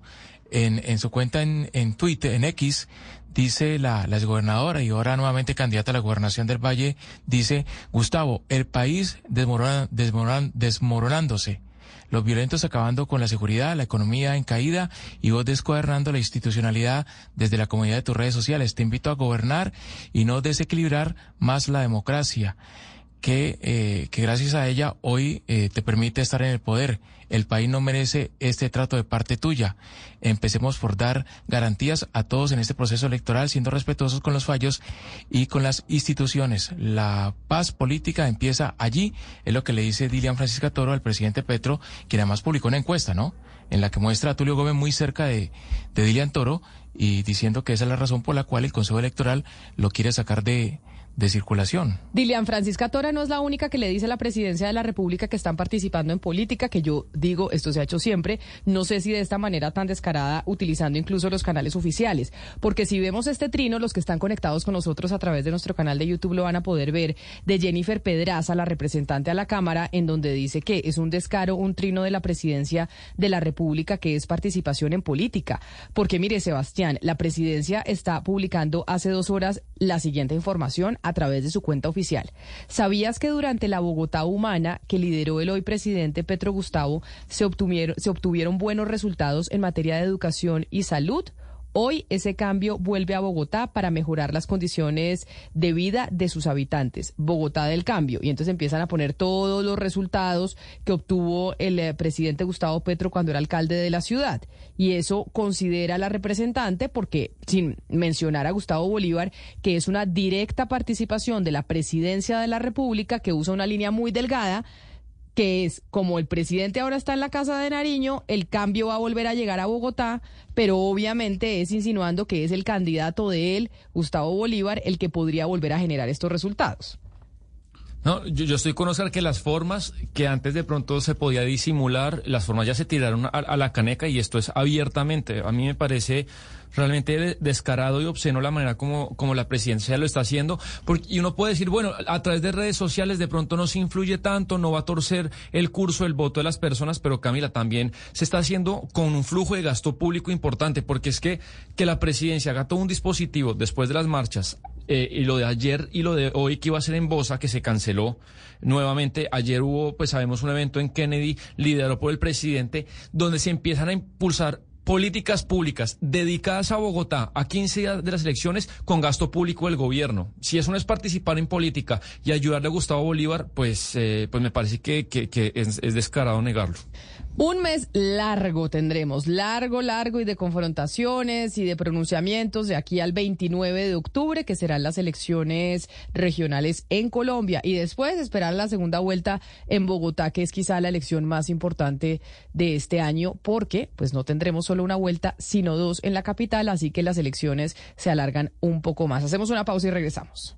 En, en su cuenta en, en Twitter, en X, dice la, la exgobernadora y ahora nuevamente candidata a la gobernación del Valle, dice, Gustavo, el país desmorona- desmoran- desmoronándose, los violentos acabando con la seguridad, la economía en caída y vos descuadernando la institucionalidad desde la comunidad de tus redes sociales. Te invito a gobernar y no desequilibrar más la democracia. Que, eh, que gracias a ella hoy eh, te permite estar en el poder. El país no merece este trato de parte tuya. Empecemos por dar garantías a todos en este proceso electoral, siendo respetuosos con los fallos y con las instituciones. La paz política empieza allí, es lo que le dice Dilian Francisca Toro al presidente Petro, quien además publicó una encuesta, ¿no? En la que muestra a Tulio Gómez muy cerca de, de Dilian Toro y diciendo que esa es la razón por la cual el Consejo Electoral lo quiere sacar de, de circulación. Dilian Francisca Tora no es la única que le dice a la presidencia de la República que están participando en política, que yo digo, esto se ha hecho siempre, no sé si de esta manera tan descarada, utilizando incluso los canales oficiales, porque si vemos este trino, los que están conectados con nosotros a través de nuestro canal de YouTube lo van a poder ver, de Jennifer Pedraza, la representante a la Cámara, en donde dice que es un descaro, un trino de la presidencia de la República, que es participación en política. Porque mire, Sebastián, la presidencia está publicando hace dos horas la siguiente información a través de su cuenta oficial. ¿Sabías que durante la Bogotá Humana que lideró el hoy presidente Petro Gustavo se obtuvieron, se obtuvieron buenos resultados en materia de educación y salud? Hoy ese cambio vuelve a Bogotá para mejorar las condiciones de vida de sus habitantes. Bogotá del cambio. Y entonces empiezan a poner todos los resultados que obtuvo el eh, presidente Gustavo Petro cuando era alcalde de la ciudad. Y eso considera la representante porque, sin mencionar a Gustavo Bolívar, que es una directa participación de la presidencia de la República que usa una línea muy delgada que es como el presidente ahora está en la Casa de Nariño, el cambio va a volver a llegar a Bogotá, pero obviamente es insinuando que es el candidato de él, Gustavo Bolívar, el que podría volver a generar estos resultados. No, yo, estoy con que las formas que antes de pronto se podía disimular, las formas ya se tiraron a, a la caneca y esto es abiertamente. A mí me parece realmente descarado y obsceno la manera como, como la presidencia lo está haciendo. Porque, y uno puede decir, bueno, a través de redes sociales de pronto no se influye tanto, no va a torcer el curso, el voto de las personas, pero Camila también se está haciendo con un flujo de gasto público importante, porque es que, que la presidencia haga todo un dispositivo después de las marchas, eh, y lo de ayer y lo de hoy que iba a ser en Bosa, que se canceló nuevamente. Ayer hubo, pues sabemos, un evento en Kennedy, liderado por el presidente, donde se empiezan a impulsar políticas públicas dedicadas a Bogotá a 15 días de las elecciones con gasto público del gobierno. Si eso no es participar en política y ayudarle a Gustavo Bolívar, pues, eh, pues me parece que, que, es, es descarado negarlo. Un mes largo tendremos, largo, largo y de confrontaciones y de pronunciamientos de aquí al 29 de octubre, que serán las elecciones regionales en Colombia. Y después esperar la segunda vuelta en Bogotá, que es quizá la elección más importante de este año, porque pues no tendremos solo una vuelta, sino dos en la capital, así que las elecciones se alargan un poco más. Hacemos una pausa y regresamos.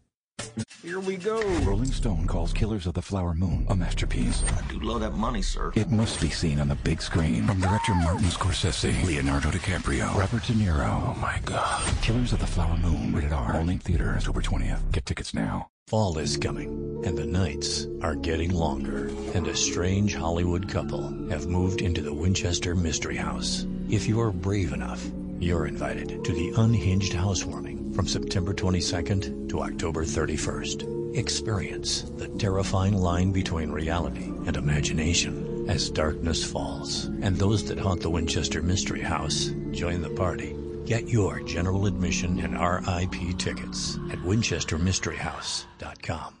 Here we go. Rolling Stone calls Killers of the Flower Moon a masterpiece. I do love that money, sir. It must be seen on the big screen. From director Martin Scorsese, Leonardo DiCaprio, Robert De Niro. Oh my God. Killers of the Flower Moon, rated R. Only in theaters October 20th. Get tickets now. Fall is coming, and the nights are getting longer, and a strange Hollywood couple have moved into the Winchester Mystery House. If you are brave enough, you're invited to the Unhinged Housewarming from September 22nd to October 31st. Experience the terrifying line between reality and imagination as darkness falls, and those that haunt the Winchester Mystery House join the party. Get your general admission and RIP tickets at winchestermysteryhouse.com.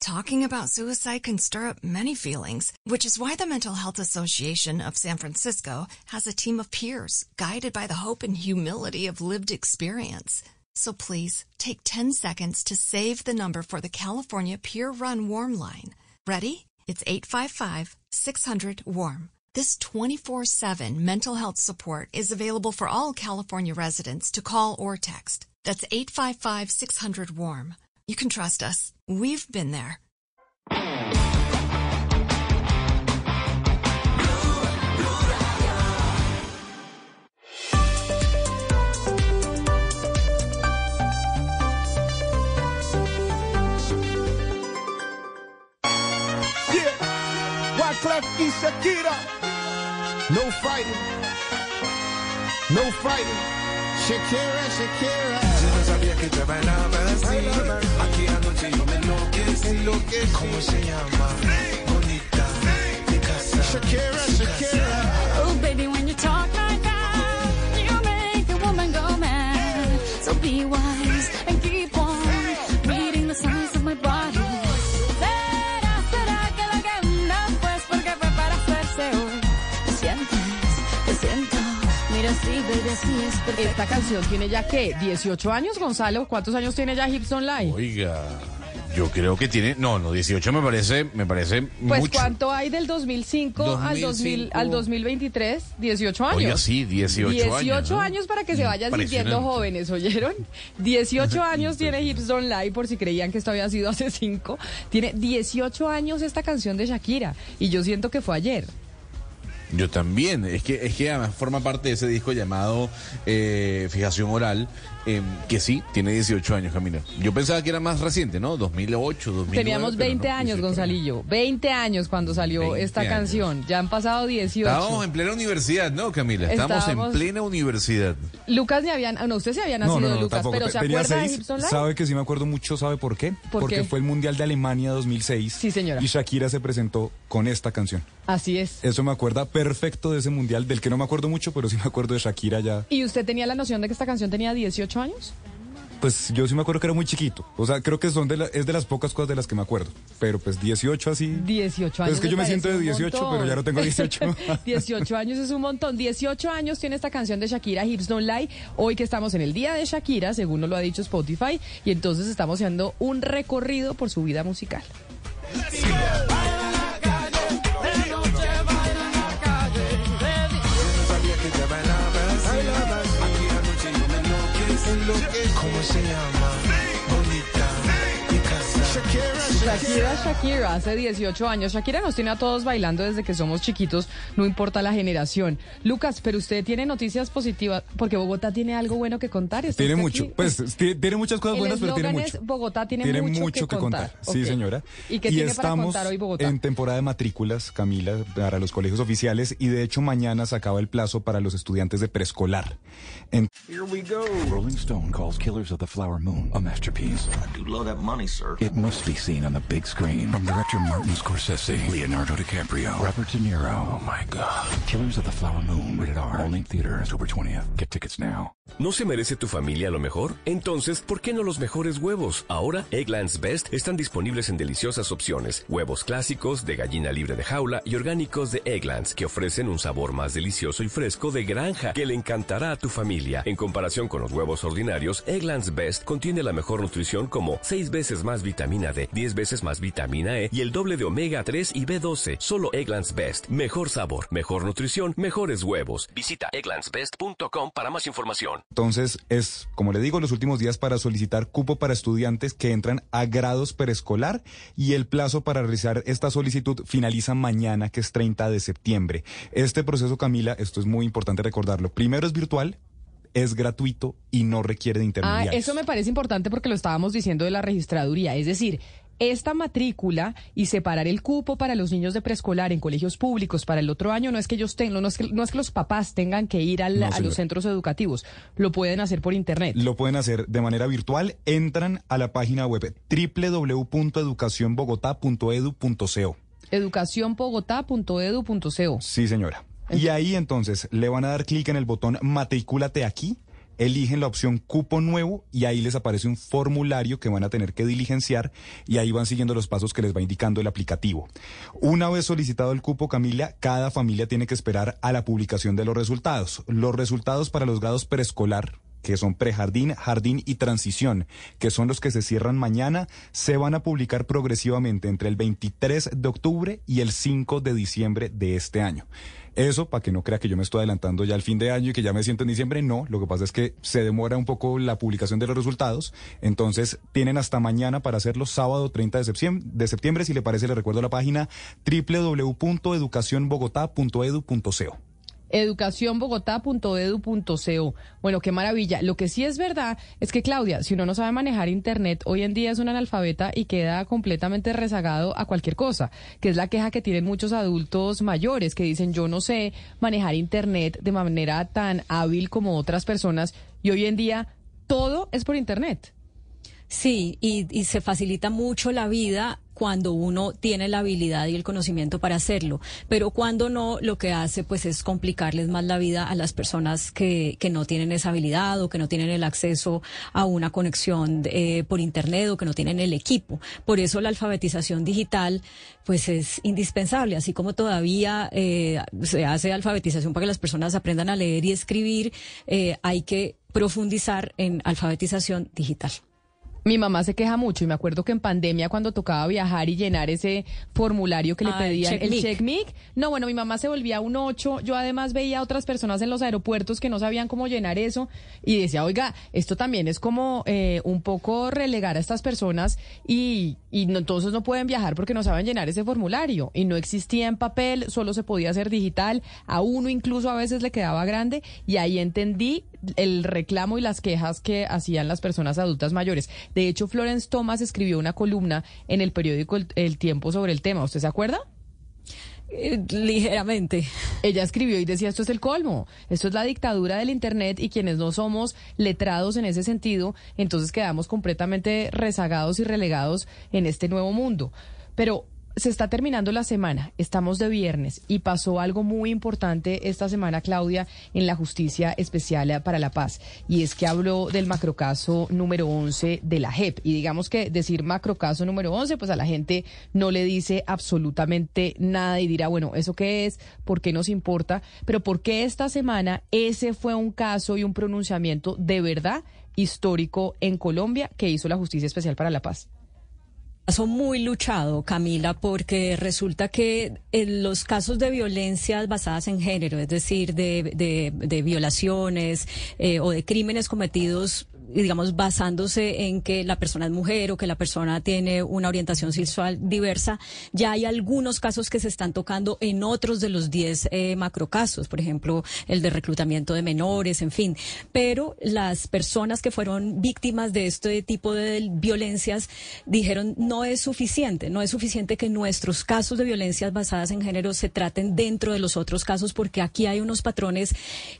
Talking about suicide can stir up many feelings, which is why the Mental Health Association of San Francisco has a team of peers guided by the hope and humility of lived experience. So please take 10 seconds to save the number for the California Peer Run Warm Line. Ready? It's 855 600 WARM. This 24 7 mental health support is available for all California residents to call or text. That's 855 600 WARM. You can trust us. We've been there. Yeah, Wyclef y Shakira. No fighting. No fighting. Shakira, Shakira. Yo no sabía que te bailaba así. ¿Cómo se llama? Bonita. Mi casa. Shakira, Shakira. Oh, baby, when you talk like that, you make a woman go mad. So be wise and keep on reading the signs of my body. Será, será que la que anda, pues porque fue para hacerse hoy. Te sientes, te siento. Mira, sí, baby, así es perfecto. Esta canción tiene ya, ¿qué? ¿18 años, Gonzalo? ¿Cuántos años tiene ya Hips Online? Oiga, yo creo que tiene, no, no, 18 me parece, me parece Pues mucho. ¿cuánto hay del 2005, al 2000 al 2023? 18 años. Oiga, sí, 18 años, 18 ¿no? años para que se vayan sintiendo jóvenes, ¿oyeron? 18 años tiene Hips Don't Lie, por si creían que esto había sido hace 5. Tiene 18 años esta canción de Shakira y yo siento que fue ayer. Yo también, es que, es que además forma parte de ese disco llamado eh, Fijación Oral, eh, que sí, tiene 18 años, Camila. Yo pensaba que era más reciente, ¿no? 2008, 2009. Teníamos pero 20 no, años, 18 Gonzalillo. 20 años cuando salió 20 esta años. canción. Ya han pasado 18. Estábamos en plena universidad, ¿no, Camila? Estábamos, Estábamos- en plena universidad. Lucas ni habían, no, usted se había nacido, Lucas, tampoco. pero ¿se Tenía acuerda de seis, Don't Lie? Sabe que sí me acuerdo mucho, ¿sabe por qué? ¿Por Porque qué? fue el Mundial de Alemania 2006. Sí, señora. Y Shakira se presentó con esta canción. Así es. Eso me acuerda perfecto de ese Mundial, del que no me acuerdo mucho, pero sí me acuerdo de Shakira ya. ¿Y usted tenía la noción de que esta canción tenía 18 años? Pues yo sí me acuerdo que era muy chiquito. O sea, creo que son de la- es de las pocas cosas de las que me acuerdo. Pero pues 18 así. 18 años. Pues es que yo me siento de un 18, montón. pero ya no tengo 18. 18 años es un montón. 18 años tiene esta canción de Shakira, Hips Don't Lie. Hoy que estamos en el día de Shakira, según nos lo ha dicho Spotify, y entonces estamos haciendo un recorrido por su vida musical. Me enloquecí. ¿Cómo se llama? Shakira, Shakira, hace 18 años. Shakira nos tiene a todos bailando desde que somos chiquitos, no importa la generación. Lucas, pero usted tiene noticias positivas, porque Bogotá tiene algo bueno que contar. ¿Está Tiene mucho. aquí? Pues tiene, tiene muchas cosas El buenas, pero tiene eslogan es mucho. Bogotá tiene mucho que contar. Sí, Ok. señora. ¿Y qué tiene para estamos contar hoy Bogotá? en temporada de matrículas, Camila, para los colegios oficiales y de hecho mañana se acaba el plazo para los estudiantes de preescolar. En- Here we go. Rolling Stone calls Killers of the Flower Moon a masterpiece. I do love that money, sir. It must be seen on the big screen. From director Martin Scorsese, Leonardo DiCaprio, Robert De Niro. Oh my God. Killers of the Flower Moon, rated R. Only in theaters October 20th. Get tickets now. ¿No se merece tu familia lo mejor? Entonces, ¿por qué no los mejores huevos? Ahora, Egglands Best están disponibles en deliciosas opciones. Huevos clásicos, de gallina libre de jaula y orgánicos de Egglands, que ofrecen un sabor más delicioso y fresco de granja que le encantará a tu familia. En comparación con los huevos ordinarios, Egglands Best contiene la mejor nutrición como 6 veces más vitamina D, 10 veces más vitamina E y el doble de omega 3 y B12. Solo Egglands Best. Mejor sabor, mejor nutrición, mejores huevos. Visita egglandsbest.com para más información. Entonces es, como le digo, los últimos días para solicitar cupo para estudiantes que entran a grados preescolar y el plazo para realizar esta solicitud finaliza mañana, que es 30 de septiembre. Este proceso, Camila, esto es muy importante recordarlo. Primero es virtual, es gratuito y no requiere de Ah, intermediarios. eso me parece importante porque lo estábamos diciendo de la registraduría. Es decir, esta matrícula y separar el cupo para los niños de preescolar en colegios públicos para el otro año no es que ellos tengan, no es que, no es que los papás tengan que ir al- No, a los centros educativos. Lo pueden hacer por internet. Lo pueden hacer de manera virtual. Entran a la página web www.educacionbogotá.edu.co. Educacionbogotá.edu.co. Sí, señora. Y ahí entonces le van a dar clic en el botón Matrículate aquí, eligen la opción Cupo Nuevo y ahí les aparece un formulario que van a tener que diligenciar y ahí van siguiendo los pasos que les va indicando el aplicativo. Una vez solicitado el cupo, Camila, cada familia tiene que esperar a la publicación de los resultados. Los resultados para los grados preescolar que son prejardín, jardín y transición, que son los que se cierran mañana, se van a publicar progresivamente entre el 23 de octubre y el 5 de diciembre de este año. Eso, para que no crea que yo me estoy adelantando ya al fin de año y que ya me siento en diciembre, no. Lo que pasa es que se demora un poco la publicación de los resultados. Entonces, tienen hasta mañana para hacerlo sábado 30 de septiembre. De septiembre si le parece, le recuerdo la página www.educacionbogotá.edu.co educacionbogotá.edu.co. Bueno, qué maravilla. Lo que sí es verdad es que, Claudia, si uno no sabe manejar Internet, hoy en día es un analfabeta y queda completamente rezagado a cualquier cosa, que es la queja que tienen muchos adultos mayores que dicen, yo no sé manejar Internet de manera tan hábil como otras personas y hoy en día todo es por Internet. Sí, y, y se facilita mucho la vida cuando uno tiene la habilidad y el conocimiento para hacerlo, pero cuando no, lo que hace pues es complicarles más la vida a las personas que, que no tienen esa habilidad o que no tienen el acceso a una conexión eh, por internet o que no tienen el equipo. Por eso la alfabetización digital pues es indispensable, así como todavía eh, se hace alfabetización para que las personas aprendan a leer y escribir, eh, hay que profundizar en alfabetización digital. Mi mamá se queja mucho y me acuerdo que en pandemia cuando tocaba viajar y llenar ese formulario que le Ah, pedían, el. CheckMic, no, bueno, mi mamá se volvía un 8, yo además veía a otras personas en los aeropuertos que no sabían cómo llenar eso y decía, oiga, esto también es como eh, un poco relegar a estas personas y, y no- entonces no pueden viajar porque no saben llenar ese formulario y no existía en papel, solo se podía hacer digital, a uno incluso a veces le quedaba grande y ahí entendí el reclamo y las quejas que hacían las personas adultas mayores. De hecho, Florence Thomas escribió una columna en el periódico El, El Tiempo sobre el tema. ¿Usted se acuerda? Eh, ligeramente. Ella escribió y decía, esto es el colmo, esto es la dictadura del Internet y quienes no somos letrados en ese sentido, entonces quedamos completamente rezagados y relegados en este nuevo mundo. Pero se está terminando la semana, estamos de viernes y pasó algo muy importante esta semana, Claudia, en la Justicia Especial para la Paz. Y es que habló del macrocaso número 11 de la JEP. Y digamos que decir macrocaso número 11, pues a la gente no le dice absolutamente nada y dirá, bueno, ¿eso qué es? ¿Por qué nos importa? Pero ¿por qué esta semana ese fue un caso y un pronunciamiento de verdad histórico en Colombia que hizo la Justicia Especial para la Paz? Caso muy luchado, Camila, porque resulta que en los casos de violencias basadas en género, es decir, de, de- de violaciones eh, o de crímenes cometidos digamos, basándose en que la persona es mujer o que la persona tiene una orientación sexual diversa, ya hay algunos casos que se están tocando en otros de los 10 eh, macrocasos, por ejemplo, el de reclutamiento de menores, en fin. Pero las personas que fueron víctimas de este tipo de violencias dijeron no es suficiente, no es suficiente que nuestros casos de violencias basadas en género se traten dentro de los otros casos porque aquí hay unos patrones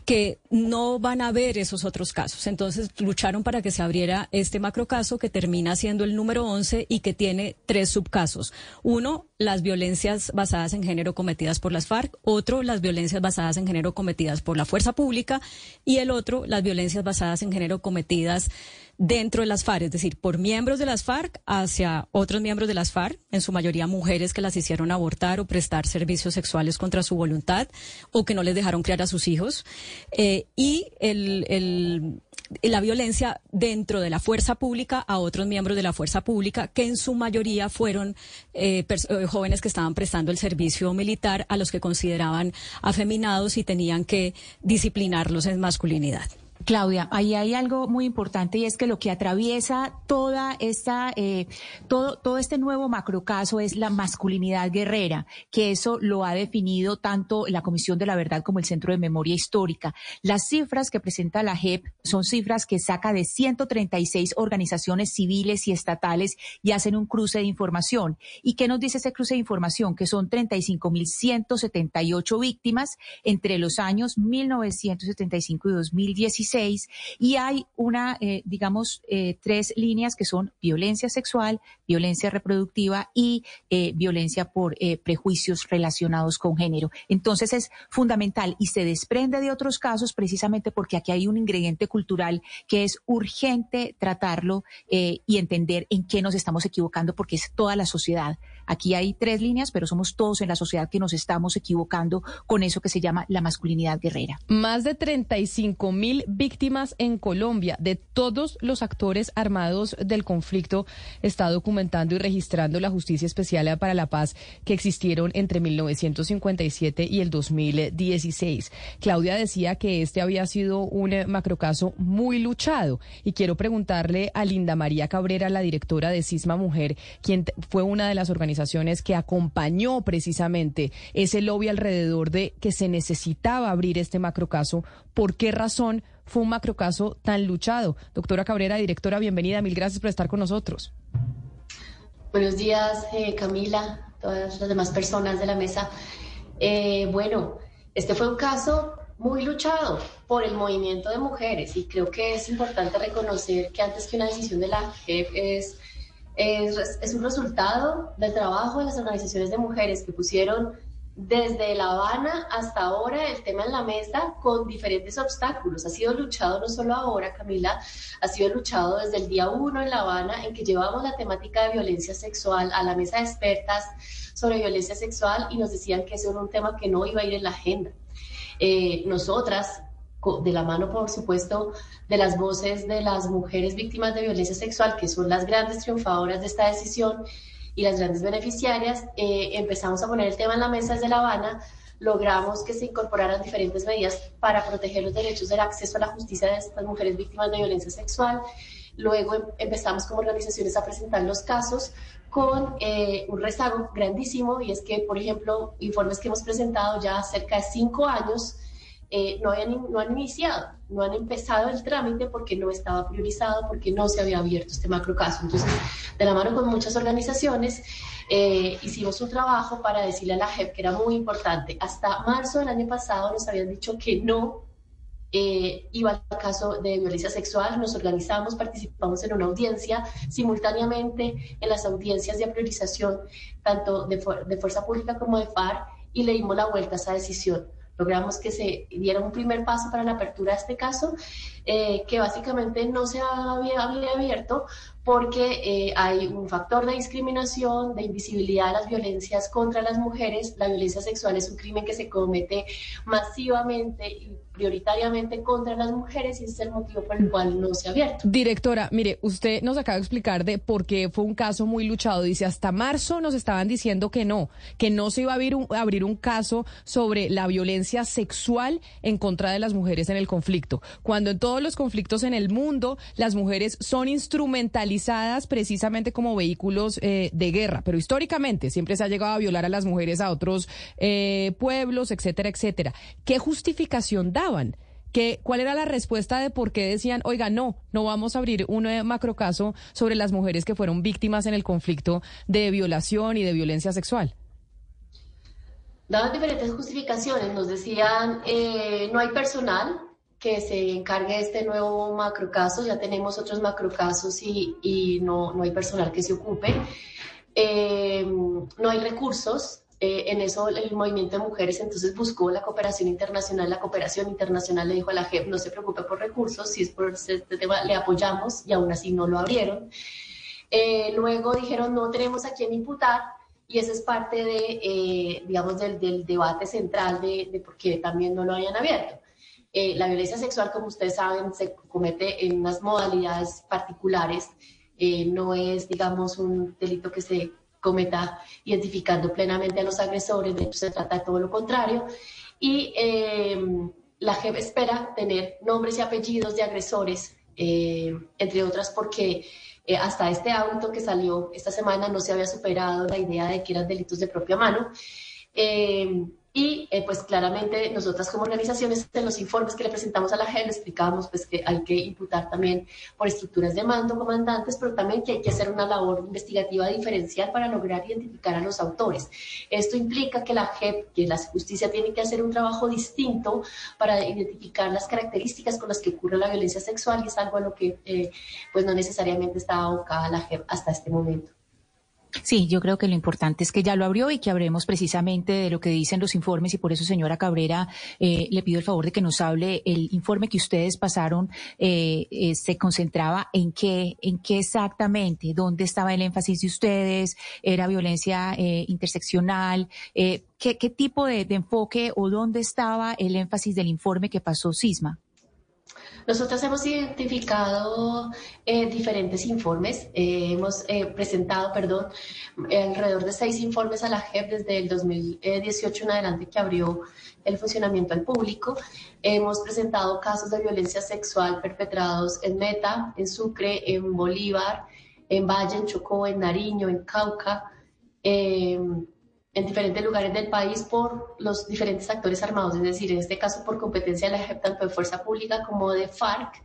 que no van a ver esos otros casos. Entonces lucharon para que se abriera este macrocaso que termina siendo el número 11 y que tiene tres subcasos. Uno, las violencias basadas en género cometidas por las FARC, otro, las violencias basadas en género cometidas por la fuerza pública y el otro, las violencias basadas en género cometidas dentro de las FARC, es decir, por miembros de las FARC hacia otros miembros de las FARC, en su mayoría mujeres que las hicieron abortar o prestar servicios sexuales contra su voluntad o que no les dejaron criar a sus hijos, eh, y el, la violencia dentro de la fuerza pública a otros miembros de la fuerza pública, que en su mayoría fueron eh, eh, jóvenes que estaban prestando el servicio militar a los que consideraban afeminados y tenían que disciplinarlos en masculinidad. Claudia, ahí hay algo muy importante y es que lo que atraviesa toda esta, eh, todo, todo este nuevo macrocaso es la masculinidad guerrera, que eso lo ha definido tanto la Comisión de la Verdad como el Centro de Memoria Histórica. Las cifras que presenta la JEP son cifras que saca de 136 organizaciones civiles y estatales y hacen un cruce de información. ¿Y qué nos dice ese cruce de información? Que son 35.178 víctimas entre los años 1975 y 2016 y hay una, eh, digamos, eh, tres líneas que son violencia sexual, violencia reproductiva y eh, violencia por eh, prejuicios relacionados con género. Entonces es fundamental y se desprende de otros casos precisamente porque aquí hay un ingrediente cultural que es urgente tratarlo eh, y entender en qué nos estamos equivocando porque es toda la sociedad. Aquí hay tres líneas, pero somos todos en la sociedad que nos estamos equivocando con eso que se llama la masculinidad guerrera. Más de 35 mil víctimas en Colombia. De todos los actores armados del conflicto está documentando y registrando la Justicia Especial para la Paz que existieron entre 1957 y el 2016. Claudia decía que este había sido un eh, macrocaso muy luchado y quiero preguntarle a Linda María Cabrera, la directora de Cisma Mujer, quien fue una de las organizaciones que acompañó precisamente ese lobby alrededor de que se necesitaba abrir este macrocaso, ¿por qué razón fue un macrocaso tan luchado? Doctora Cabrera, directora, bienvenida, mil gracias por estar con nosotros. Buenos días, eh, Camila, todas las demás personas de la mesa. Eh, bueno, este fue un caso muy luchado por el movimiento de mujeres y creo que es importante reconocer que antes que una decisión de la JEP es, es, un resultado del trabajo de las organizaciones de mujeres que pusieron desde La Habana hasta ahora el tema en la mesa con diferentes obstáculos. Ha sido luchado no solo ahora, Camila, ha sido luchado desde el día uno en La Habana en que llevamos la temática de violencia sexual a la mesa de expertas sobre violencia sexual y nos decían que eso era un tema que no iba a ir en la agenda. Eh, nosotras, de la mano, por supuesto, de las voces de las mujeres víctimas de violencia sexual, que son las grandes triunfadoras de esta decisión y las grandes beneficiarias, eh, empezamos a poner el tema en la mesa desde La Habana, logramos que se incorporaran diferentes medidas para proteger los derechos del acceso a la justicia de estas mujeres víctimas de violencia sexual. Luego em, empezamos como organizaciones a presentar los casos con eh, un rezago grandísimo y es que, por ejemplo, informes que hemos presentado ya cerca de cinco años eh, no, habían, no han iniciado, no han empezado el trámite porque no estaba priorizado, porque no se había abierto este macro caso. Entonces, de la mano con muchas organizaciones, eh, hicimos un trabajo para decirle a la JEP que era muy importante. Hasta marzo del año pasado nos habían dicho que no eh, iba al caso de violencia sexual, nos organizamos, participamos en una audiencia, simultáneamente en las audiencias de priorización, tanto de, de Fuerza Pública como de FAR, y le dimos la vuelta a esa decisión. Logramos que se diera un primer paso para la apertura de este caso, eh, que básicamente no se había, había abierto porque eh, hay un factor de discriminación, de invisibilidad de las violencias contra las mujeres. La violencia sexual es un crimen que se comete masivamente y prioritariamente contra las mujeres y ese es el motivo por el cual no se ha abierto. Directora, mire, usted nos acaba de explicar de por qué fue un caso muy luchado. Dice, hasta marzo nos estaban diciendo que no, que no se iba a abrir un, abrir un caso sobre la violencia sexual en contra de las mujeres en el conflicto. Cuando en todos los conflictos en el mundo las mujeres son instrumentalizadas precisamente como vehículos eh, de guerra, pero históricamente siempre se ha llegado a violar a las mujeres a otros eh, pueblos, etcétera, etcétera. ¿Qué justificación da? Que, ¿Cuál era la respuesta de por qué decían, oiga, no, no vamos a abrir un eh, macrocaso sobre las mujeres que fueron víctimas en el conflicto de violación y de violencia sexual? Daban diferentes justificaciones, nos decían, eh, no hay personal que se encargue de este nuevo macrocaso, ya tenemos otros macrocasos y, y no, no hay personal que se ocupe, eh, no hay recursos, eh, en eso el movimiento de mujeres entonces buscó la cooperación internacional. La cooperación internacional le dijo a la JEP, no se preocupe por recursos, si es por este tema le apoyamos y aún así no lo abrieron. Eh, luego dijeron, no tenemos a quién imputar y esa es parte de, eh, digamos, del, del, debate central de, de, por qué también no lo hayan abierto. la violencia sexual, como ustedes saben, se comete en unas modalidades particulares. no es, digamos, un delito que se cometa identificando plenamente a los agresores, de hecho se trata de todo lo contrario. Y eh, la JEP espera tener nombres y apellidos de agresores, eh, entre otras porque eh, hasta este auto que salió esta semana no se había superado la idea de que eran delitos de propia mano. Y eh, pues claramente nosotras como organizaciones en los informes que le presentamos a la JEP explicábamos pues que hay que imputar también por estructuras de mando, comandantes, pero también que hay que hacer una labor investigativa diferencial para lograr identificar a los autores. Esto implica que la JEP, que la justicia tiene que hacer un trabajo distinto para identificar las características con las que ocurre la violencia sexual y es algo a lo que eh, pues no necesariamente está abocada la JEP hasta este momento. Sí, yo creo que lo importante es que ya lo abrió y que hablemos precisamente de lo que dicen los informes y por eso, señora Cabrera, eh, le pido el favor de que nos hable el informe que ustedes pasaron eh, eh, se concentraba en qué, en qué exactamente, dónde estaba el énfasis de ustedes, era violencia eh, interseccional, eh, ¿qué, qué tipo de, de enfoque o dónde estaba el énfasis del informe que pasó Sisma. Nosotros hemos identificado eh, diferentes informes, eh, hemos eh, presentado, perdón, alrededor de seis informes a la JEP desde el 2018 en adelante que abrió el funcionamiento al público. Hemos presentado casos de violencia sexual perpetrados en Meta, en Sucre, en Bolívar, en Valle, en Chocó, en Nariño, en Cauca, en diferentes lugares del país por los diferentes actores armados, es decir, en este caso por competencia de la JEP, tanto de Fuerza Pública como de FARC,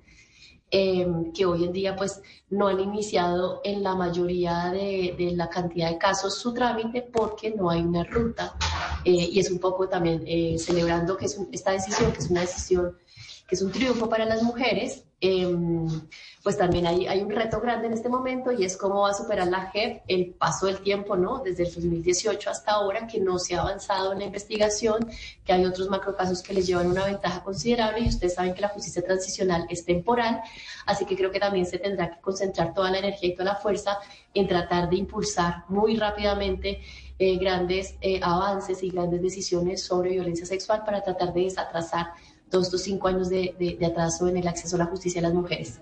eh, que hoy en día pues no han iniciado en la mayoría de, de la cantidad de casos su trámite porque no hay una ruta eh, y es un poco también eh, celebrando que es un- esta decisión, que es una decisión que es un triunfo para las mujeres, eh, pues también hay, hay un reto grande en este momento y es cómo va a superar la JEP el paso del tiempo, ¿no? Desde el 2018 hasta ahora, que no se ha avanzado en la investigación, que hay otros macrocasos que les llevan una ventaja considerable y ustedes saben que la justicia transicional es temporal, así que creo que también se tendrá que concentrar toda la energía y toda la fuerza en tratar de impulsar muy rápidamente eh, grandes eh, avances y grandes decisiones sobre violencia sexual para tratar de desatrasar todos estos cinco años de, de- atraso en el acceso a la justicia de las mujeres.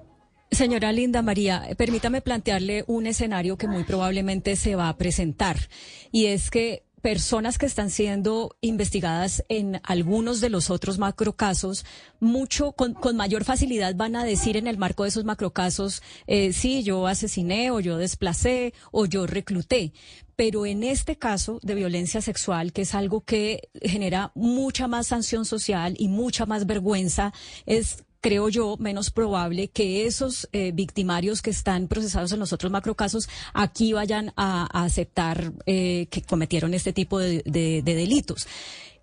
Señora Linda María, eh, permítame plantearle un escenario que muy probablemente se va a presentar y es que personas que están siendo investigadas en algunos de los otros macrocasos, mucho con, con mayor facilidad van a decir en el marco de esos macrocasos, eh, sí, yo asesiné o yo desplacé o yo recluté. Pero en este caso de violencia sexual, que es algo que genera mucha más sanción social y mucha más vergüenza, es creo yo, menos probable que esos eh, victimarios que están procesados en los otros macrocasos aquí vayan a, aceptar eh, que cometieron este tipo de- de delitos.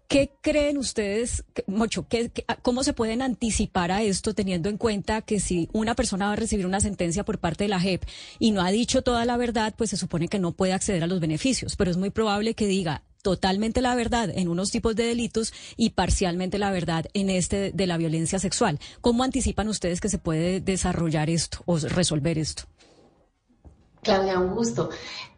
¿Qué creen ustedes, Mocho, qué- cómo se pueden anticipar a esto teniendo en cuenta que si una persona va a recibir una sentencia por parte de la JEP y no ha dicho toda la verdad, pues se supone que no puede acceder a los beneficios, pero es muy probable que diga totalmente la verdad en unos tipos de delitos y parcialmente la verdad en este de la violencia sexual. ¿Cómo anticipan ustedes que se puede desarrollar esto o resolver esto? Claudia, un gusto.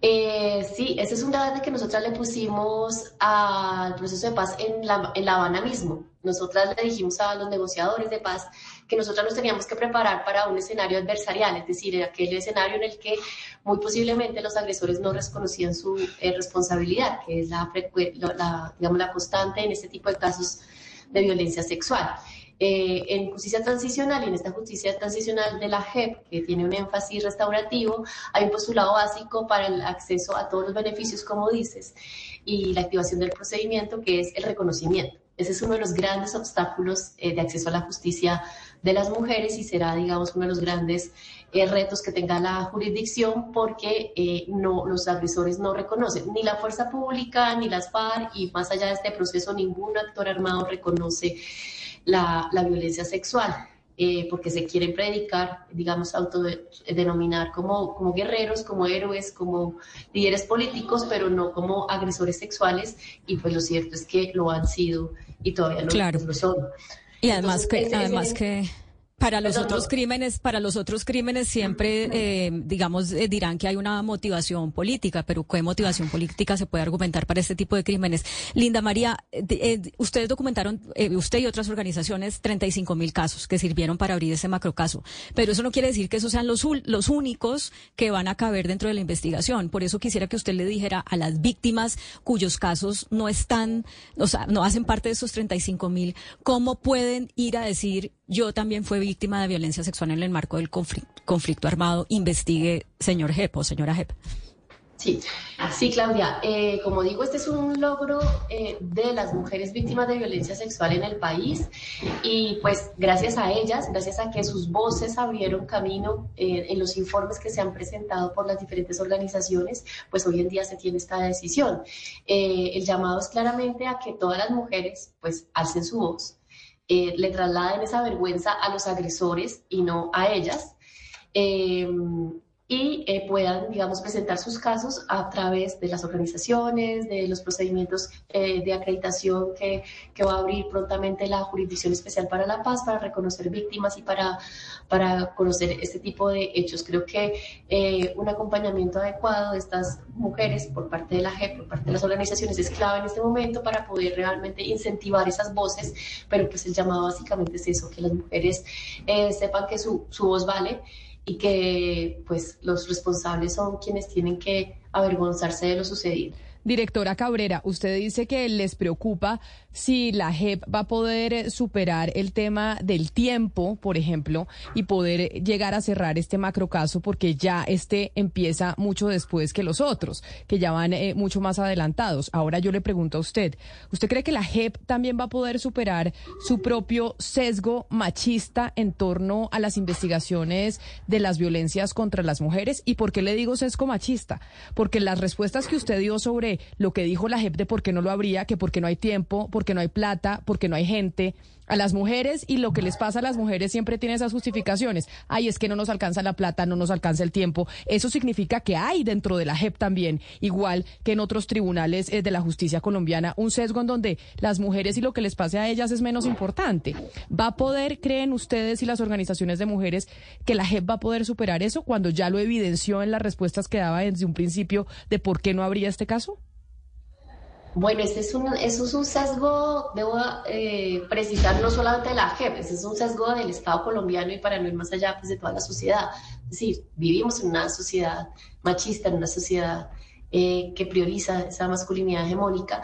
Eh, sí, ese es un debate que nosotras le pusimos al proceso de paz en La, en la Habana mismo. Nosotras le dijimos a los negociadores de paz que nosotras nos teníamos que preparar para un escenario adversarial, es decir, aquel escenario en el que muy posiblemente los agresores no reconocían su eh, responsabilidad, que es la- la, digamos, la constante en este tipo de casos de violencia sexual. Eh, en justicia transicional y en esta justicia transicional de la JEP, que tiene un énfasis restaurativo, hay un postulado básico para el acceso a todos los beneficios, como dices, y la activación del procedimiento, que es el reconocimiento. Ese es uno de los grandes obstáculos eh, de acceso a la justicia de las mujeres y será, digamos, uno de los grandes eh, retos que tenga la jurisdicción porque no, los agresores no reconocen ni la fuerza pública ni las FARC y más allá de este proceso ningún actor armado reconoce la, la violencia sexual. eh, porque se quieren predicar, digamos, autodenominar como, como guerreros, como héroes, como líderes políticos, pero no como agresores sexuales, y pues lo cierto es que lo han sido y todavía lo, Claro. lo son. Y además que, además que para los Perdón, otros no. crímenes, para los otros crímenes siempre, eh, digamos, eh, dirán que hay una motivación política, pero ¿qué motivación política se puede argumentar para este tipo de crímenes? Linda María, eh, eh, ustedes documentaron, usted y otras organizaciones, 35 mil casos que sirvieron para abrir ese macrocaso, pero eso no quiere decir que esos sean los, los únicos que van a caber dentro de la investigación. Por eso quisiera que usted le dijera a las víctimas cuyos casos no están, o sea, no hacen parte de esos 35 mil, ¿cómo pueden ir a decir yo también fui víctima de violencia sexual en el marco del conflicto, armado? Investigue, señor Jep o señora Jep. Sí, sí, Claudia. Eh, como digo, este es un logro eh, de las mujeres víctimas de violencia sexual en el país y pues gracias a ellas, gracias a que sus voces abrieron camino eh, en los informes que se han presentado por las diferentes organizaciones, pues hoy en día se tiene esta decisión. Eh, el llamado es claramente a que todas las mujeres pues alcen su voz, eh, le trasladen esa vergüenza a los agresores y no a ellas. Eh, y eh, puedan, digamos, presentar sus casos a través de las organizaciones, de los procedimientos eh, de acreditación que, que, va a abrir prontamente la Jurisdicción Especial para la Paz para reconocer víctimas y para, para conocer este tipo de hechos. Creo que eh, un acompañamiento adecuado de estas mujeres por parte de la JEP, por parte de las organizaciones, es clave en este momento para poder realmente incentivar esas voces, pero pues el llamado básicamente es eso, que las mujeres sepan que su, su voz vale y que pues los responsables son quienes tienen que avergonzarse de lo sucedido. Directora Cabrera, usted dice que les preocupa si la JEP va a poder eh, superar el tema del tiempo, por ejemplo, y poder llegar a cerrar este macrocaso porque ya este empieza mucho después que los otros, que ya van eh, mucho más adelantados. Ahora yo le pregunto a usted, ¿usted cree que la JEP también va a poder superar su propio sesgo machista en torno a las investigaciones de las violencias contra las mujeres? ¿Y por qué le digo sesgo machista? Porque las respuestas que usted dio sobre lo que dijo la JEP de por qué no lo habría, que porque no hay tiempo, porque no hay plata, porque no hay gente, a las mujeres y lo que les pasa a las mujeres siempre tiene esas justificaciones. Ay, es que no nos alcanza la plata, no nos alcanza el tiempo. Eso significa que hay dentro de la JEP también, igual que en otros tribunales eh, de la justicia colombiana, un sesgo en donde las mujeres y lo que les pase a ellas es menos importante. ¿Va a poder, creen ustedes y las organizaciones de mujeres, que la JEP va a poder superar eso cuando ya lo evidenció en las respuestas que daba desde un principio de por qué no habría este caso? Bueno, este es un, eso es un sesgo, debo eh, precisar, no solamente de la JEP, ese es un sesgo del Estado colombiano y para no ir más allá pues, de toda la sociedad. Es decir, vivimos en una sociedad machista, en una sociedad eh, que prioriza esa masculinidad hegemónica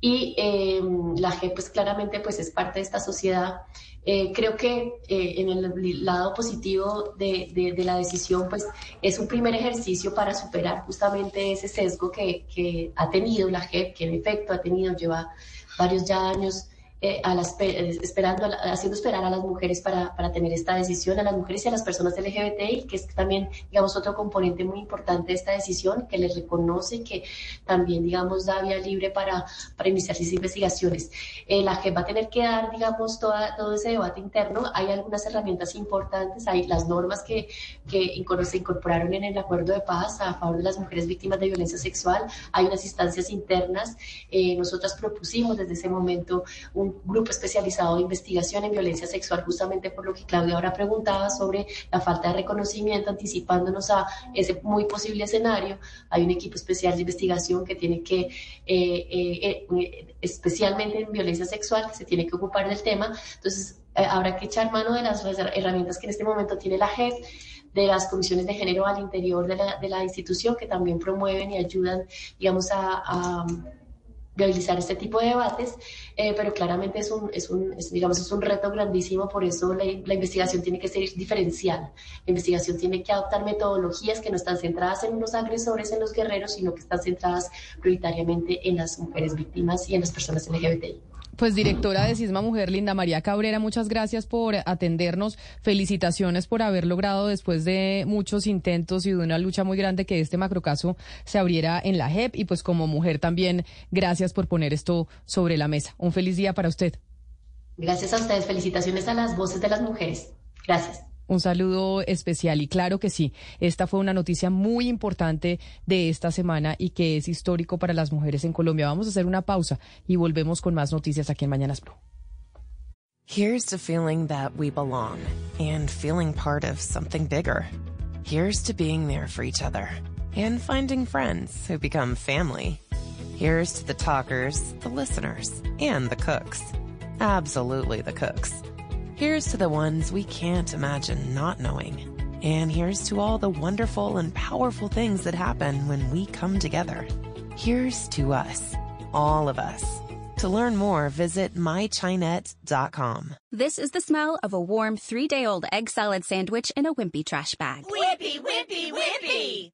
y eh, la JEP pues claramente pues es parte de esta sociedad eh, creo que eh, en el lado positivo de, de, la decisión, pues es un primer ejercicio para superar justamente ese sesgo que, que ha tenido la JEP, que en efecto ha tenido, lleva varios ya años eh, a las, esperando, haciendo esperar a las mujeres para, para, tener esta decisión, a las mujeres y a las personas LGBTI, que es también, digamos, otro componente muy importante de esta decisión, que les reconoce que también, digamos, da vía libre para, para iniciar esas investigaciones. Eh, la que va a tener que dar, digamos, toda, todo ese debate interno. Hay algunas herramientas importantes, hay las normas que, que se incorporaron en el acuerdo de paz a favor de las mujeres víctimas de violencia sexual, hay unas instancias internas. Eh, nosotras propusimos desde ese momento un grupo especializado de investigación en violencia sexual, justamente por lo que Claudia ahora preguntaba sobre la falta de reconocimiento, anticipándonos a ese muy posible escenario. Hay un equipo especial de investigación que tiene que, eh, eh, eh, especialmente en violencia sexual, que se tiene que ocupar del tema. Entonces, habrá que echar mano de las herramientas que en este momento tiene la JEP de las comisiones de género al interior de la, de la institución que también promueven y ayudan, digamos, a viabilizar este tipo de debates, eh, pero claramente es un, es un digamos, es un reto grandísimo, por eso la, investigación tiene que ser diferencial. La investigación tiene que adoptar metodologías que no están centradas en los agresores, en los guerreros, sino que están centradas prioritariamente en las mujeres víctimas y en las personas LGBTI. Pues directora de Cisma Mujer, Linda María Cabrera, muchas gracias por atendernos. Felicitaciones por haber logrado después de muchos intentos y de una lucha muy grande que este macrocaso se abriera en la JEP y pues como mujer también gracias por poner esto sobre la mesa. Un feliz día para usted. Gracias a ustedes. Felicitaciones a las voces de las mujeres. Gracias. Un saludo especial y claro que sí, esta fue una noticia muy importante de esta semana y que es histórico para las mujeres en Colombia. Vamos a hacer una pausa y volvemos con más noticias aquí en Mañanas Blue. Here's to feeling that we belong and feeling part of something bigger. Here's to being there for each other and finding friends who become family. Here's to the talkers, the listeners, and the cooks. Absolutely the cooks. Here's to the ones we can't imagine not knowing. And here's to all the wonderful and powerful things that happen when we come together. Here's to us, all of us. To learn more, visit mychinette.com. This is the smell of a warm three day old egg salad sandwich in a wimpy trash bag. Wimpy, wimpy, wimpy!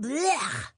Blech.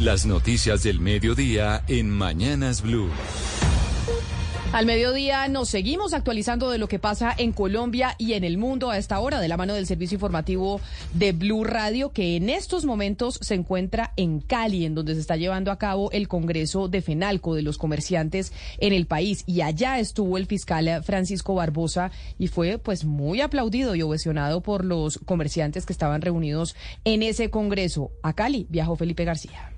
Las noticias del mediodía en Mañanas Blue. Al mediodía nos seguimos actualizando de lo que pasa en Colombia y en el mundo a esta hora, de la mano del servicio informativo de Blue Radio, que en estos momentos se encuentra en Cali, en donde se está llevando a cabo el Congreso de FENALCO de los comerciantes en el país. Y allá estuvo el fiscal Francisco Barbosa y fue pues muy aplaudido y ovacionado por los comerciantes que estaban reunidos en ese Congreso. A Cali viajó Felipe García.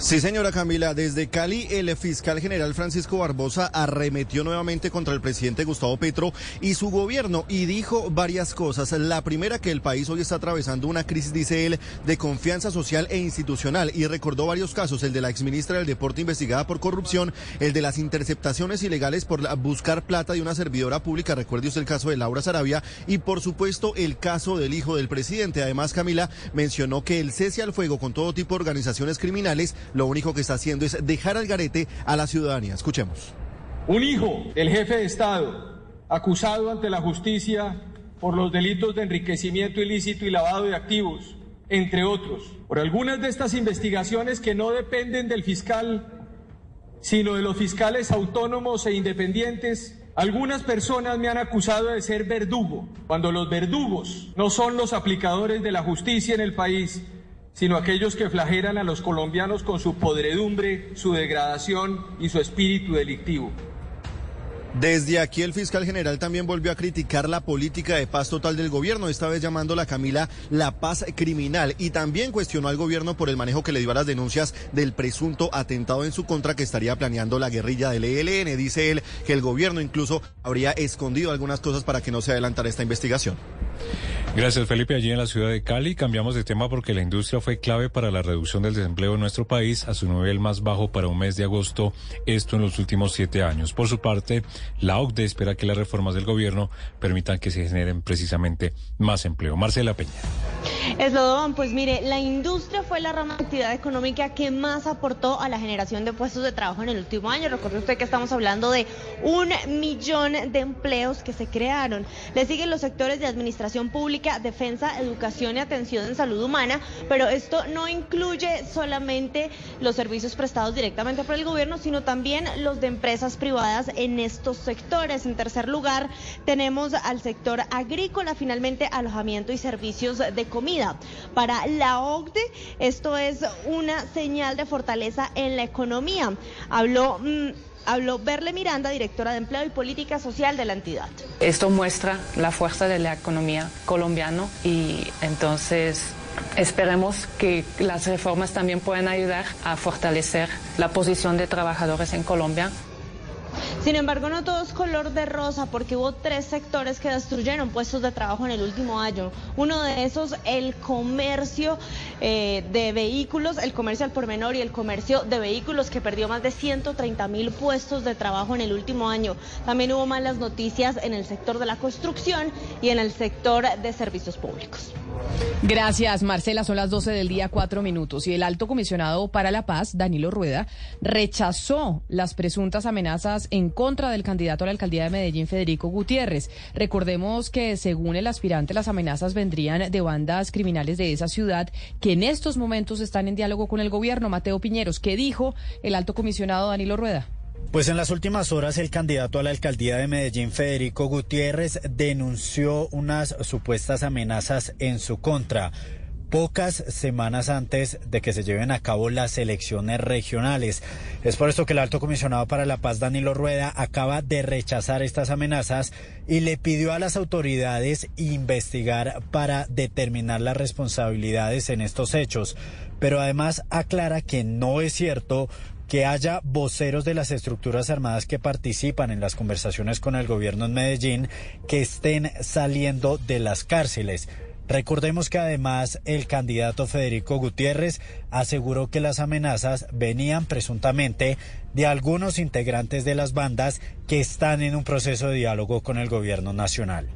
Sí, señora Camila, desde Cali el fiscal general Francisco Barbosa arremetió nuevamente contra el presidente Gustavo Petro y su gobierno y dijo varias cosas. La primera que el país hoy está atravesando una crisis, dice él, de confianza social e institucional y recordó varios casos, el de la exministra del Deporte investigada por corrupción, el de las interceptaciones ilegales por buscar plata de una servidora pública, recuerde usted el caso de Laura Sarabia y por supuesto el caso del hijo del presidente. Además, Camila mencionó que el cese al fuego con todo tipo de organizaciones criminales lo único que está haciendo es dejar al garete a la ciudadanía. Escuchemos. Un hijo del jefe de Estado, acusado ante la justicia por los delitos de enriquecimiento ilícito y lavado de activos, entre otros. Por algunas de estas investigaciones que no dependen del fiscal, sino de los fiscales autónomos e independientes, algunas personas me han acusado de ser verdugo, cuando los verdugos no son los aplicadores de la justicia en el país, sino aquellos que flagelan a los colombianos con su podredumbre, su degradación y su espíritu delictivo. Desde aquí el fiscal general también volvió a criticar la política de paz total del gobierno, esta vez llamándola Camila la paz criminal y también cuestionó al gobierno por el manejo que le dio a las denuncias del presunto atentado en su contra que estaría planeando la guerrilla del ELN. Dice él que el gobierno incluso habría escondido algunas cosas para que no se adelantara esta investigación. Gracias, Felipe. Allí en la ciudad de Cali cambiamos de tema porque la industria fue clave para la reducción del desempleo en nuestro país a su nivel más bajo para un mes de agosto, esto en los últimos siete años. Por su parte, la OCDE espera que las reformas del gobierno permitan que se generen precisamente más empleo. Marcela Peña. Eslodón, pues mire, la industria fue la rama de actividad económica que más aportó a la generación de puestos de trabajo en el último año. Recuerde usted que estamos hablando de un millón de empleos que se crearon. Le siguen los sectores de administración pública, defensa, educación y atención en salud humana, pero esto no incluye solamente los servicios prestados directamente por el gobierno, sino también los de empresas privadas en estos sectores. En tercer lugar, tenemos al sector agrícola, finalmente alojamiento y servicios de comida. Para la OCDE, esto es una señal de fortaleza en la economía. Habló. mm, Habló Berle Miranda, directora de Empleo y Política Social de la entidad. Esto muestra la fuerza de la economía colombiana y entonces esperemos que las reformas también puedan ayudar a fortalecer la posición de trabajadores en Colombia. Sin embargo, no todo es color de rosa porque hubo tres sectores que destruyeron puestos de trabajo en el último año. Uno de esos, el comercio eh, de vehículos, el comercio al por menor y el comercio de vehículos que perdió más de 130 mil puestos de trabajo en el último año. También hubo malas noticias en el sector de la construcción y en el sector de servicios públicos. Gracias, Marcela. Son las 12 del día, cuatro minutos. Y el alto comisionado para la paz, Danilo Rueda, rechazó las presuntas amenazas en contra del candidato a la alcaldía de Medellín, Federico Gutiérrez. Recordemos que, según el aspirante, las amenazas vendrían de bandas criminales de esa ciudad que en estos momentos están en diálogo con el gobierno. Mateo Piñeros, ¿qué dijo el alto comisionado Danilo Rueda? Pues en las últimas horas el candidato a la alcaldía de Medellín, Federico Gutiérrez, denunció unas supuestas amenazas en su contra pocas semanas antes de que se lleven a cabo las elecciones regionales. Es por esto que el alto comisionado para la paz, Danilo Rueda, acaba de rechazar estas amenazas y le pidió a las autoridades investigar para determinar las responsabilidades en estos hechos. Pero además aclara que no es cierto que haya voceros de las estructuras armadas que participan en las conversaciones con el gobierno en Medellín que estén saliendo de las cárceles. Recordemos que además el candidato Federico Gutiérrez aseguró que las amenazas venían presuntamente de algunos integrantes de las bandas que están en un proceso de diálogo con el gobierno nacional.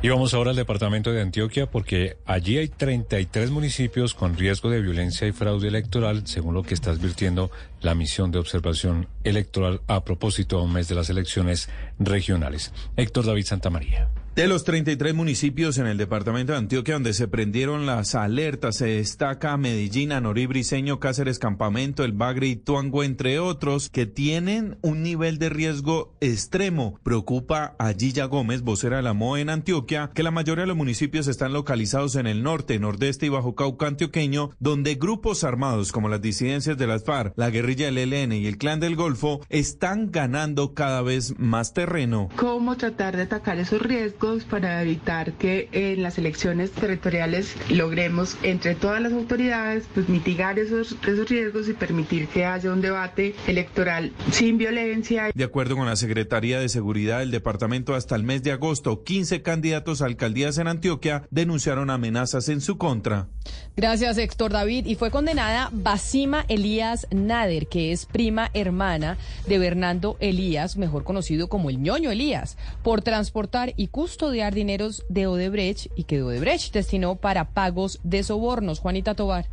Y vamos ahora al departamento de Antioquia porque allí hay 33 municipios con riesgo de violencia y fraude electoral, según lo que está advirtiendo la misión de observación electoral a propósito a un mes de las elecciones regionales. Héctor David Santamaría. De los 33 municipios en el departamento de Antioquia donde se prendieron las alertas, se destaca Medellín, Anorí, Briseño, Cáceres, Campamento, El Bagre y Tuango, entre otros, que tienen un nivel de riesgo extremo. Preocupa a Gilla Gómez, vocera de la MOE en Antioquia, que la mayoría de los municipios están localizados en el norte, nordeste y bajo Cauca antioqueño, donde grupos armados como las disidencias de las FARC, la guerrilla del ELN y el Clan del Golfo están ganando cada vez más terreno. ¿Cómo tratar de atacar esos riesgos? Para evitar que en las elecciones territoriales logremos entre todas las autoridades pues mitigar esos, esos riesgos y permitir que haya un debate electoral sin violencia. De acuerdo con la Secretaría de Seguridad del departamento, hasta el mes de agosto, 15 candidatos a alcaldías en Antioquia denunciaron amenazas en su contra. Gracias, Héctor David. Y fue condenada Basima Elías Nader, que es prima hermana de Bernardo Elías, mejor conocido como el ñoño Elías, por transportar y custodiar dineros de Odebrecht y que Odebrecht destinó para pagos de sobornos. Juanita Tobar.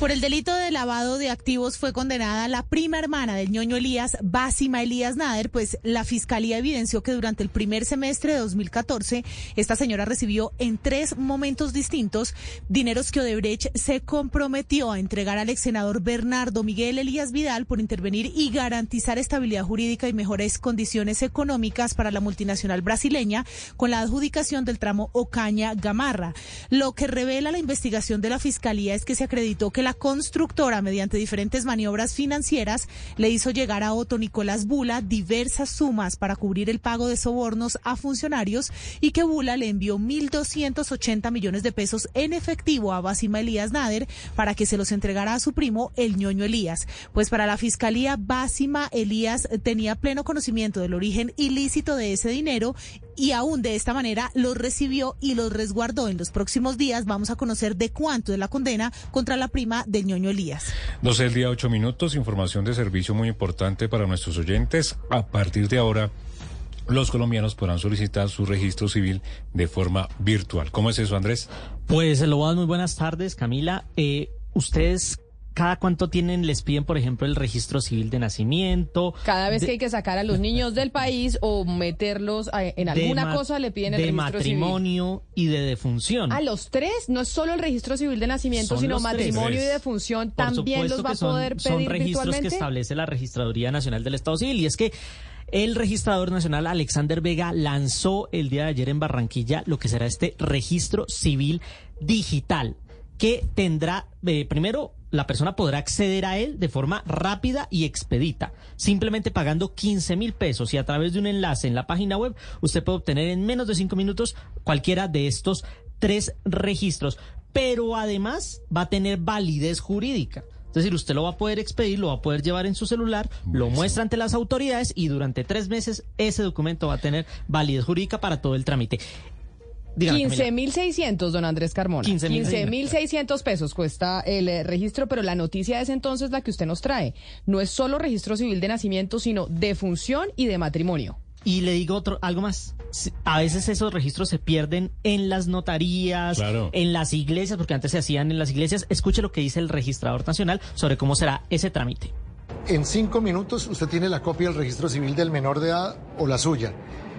Por el delito de lavado de activos fue condenada la prima hermana del ñoño Elías, Básima Elías Nader, pues la fiscalía evidenció que durante el primer semestre de 2014 esta señora recibió en tres momentos distintos dineros que Odebrecht se comprometió a entregar al ex senador Bernardo Miguel Elías Vidal por intervenir y garantizar estabilidad jurídica y mejores condiciones económicas para la multinacional brasileña con la adjudicación del tramo Ocaña Gamarra. Lo que revela la investigación de la fiscalía es que se acreditó que la la constructora, mediante diferentes maniobras financieras, le hizo llegar a Otto Nicolás Bula diversas sumas para cubrir el pago de sobornos a funcionarios y que Bula le envió 1.280 millones de pesos en efectivo a Basima Elías Nader para que se los entregara a su primo, el ñoño Elías. Pues para la fiscalía, Basima Elías tenía pleno conocimiento del origen ilícito de ese dinero y aún de esta manera los recibió y los resguardó. En los próximos días vamos a conocer de cuánto es la condena contra la prima del ñoño Elías. 12 el día, 8 minutos, información de servicio muy importante para nuestros oyentes. A partir de ahora, los colombianos podrán solicitar su registro civil de forma virtual. ¿Cómo es eso, Andrés? Pues, lo muy buenas tardes, Camila. Eh, ustedes cada cuánto tienen, les piden, por ejemplo, el registro civil de nacimiento. Cada vez que hay que sacar a los niños del país o meterlos en alguna cosa, le piden el registro civil. De matrimonio y de defunción. A los tres, no es solo el registro civil de nacimiento, sino matrimonio y defunción, también los va a poder pedir Son registros que establece la Registraduría Nacional del Estado Civil. Y es que el registrador nacional Alexander Vega lanzó el día de ayer en Barranquilla lo que será este registro civil digital que tendrá, eh, primero, la persona podrá acceder a él de forma rápida y expedita, simplemente pagando 15 mil pesos y a través de un enlace en la página web usted puede obtener en menos de cinco minutos cualquiera de estos tres registros, pero además va a tener validez jurídica. Es decir, usted lo va a poder expedir, lo va a poder llevar en su celular, lo muestra ante las autoridades y durante tres meses ese documento va a tener validez jurídica para todo el trámite. 15.600, don Andrés Carmona. 15.600 pesos cuesta el eh, registro, pero la noticia es entonces la que usted nos trae. No es solo registro civil de nacimiento, sino de función y de matrimonio. Y le digo otro, algo más. A veces esos registros se pierden en las notarías, en las iglesias, porque antes se hacían en las iglesias. Escuche lo que dice el registrador nacional sobre cómo será ese trámite. En cinco minutos usted tiene la copia del registro civil del menor de edad o la suya.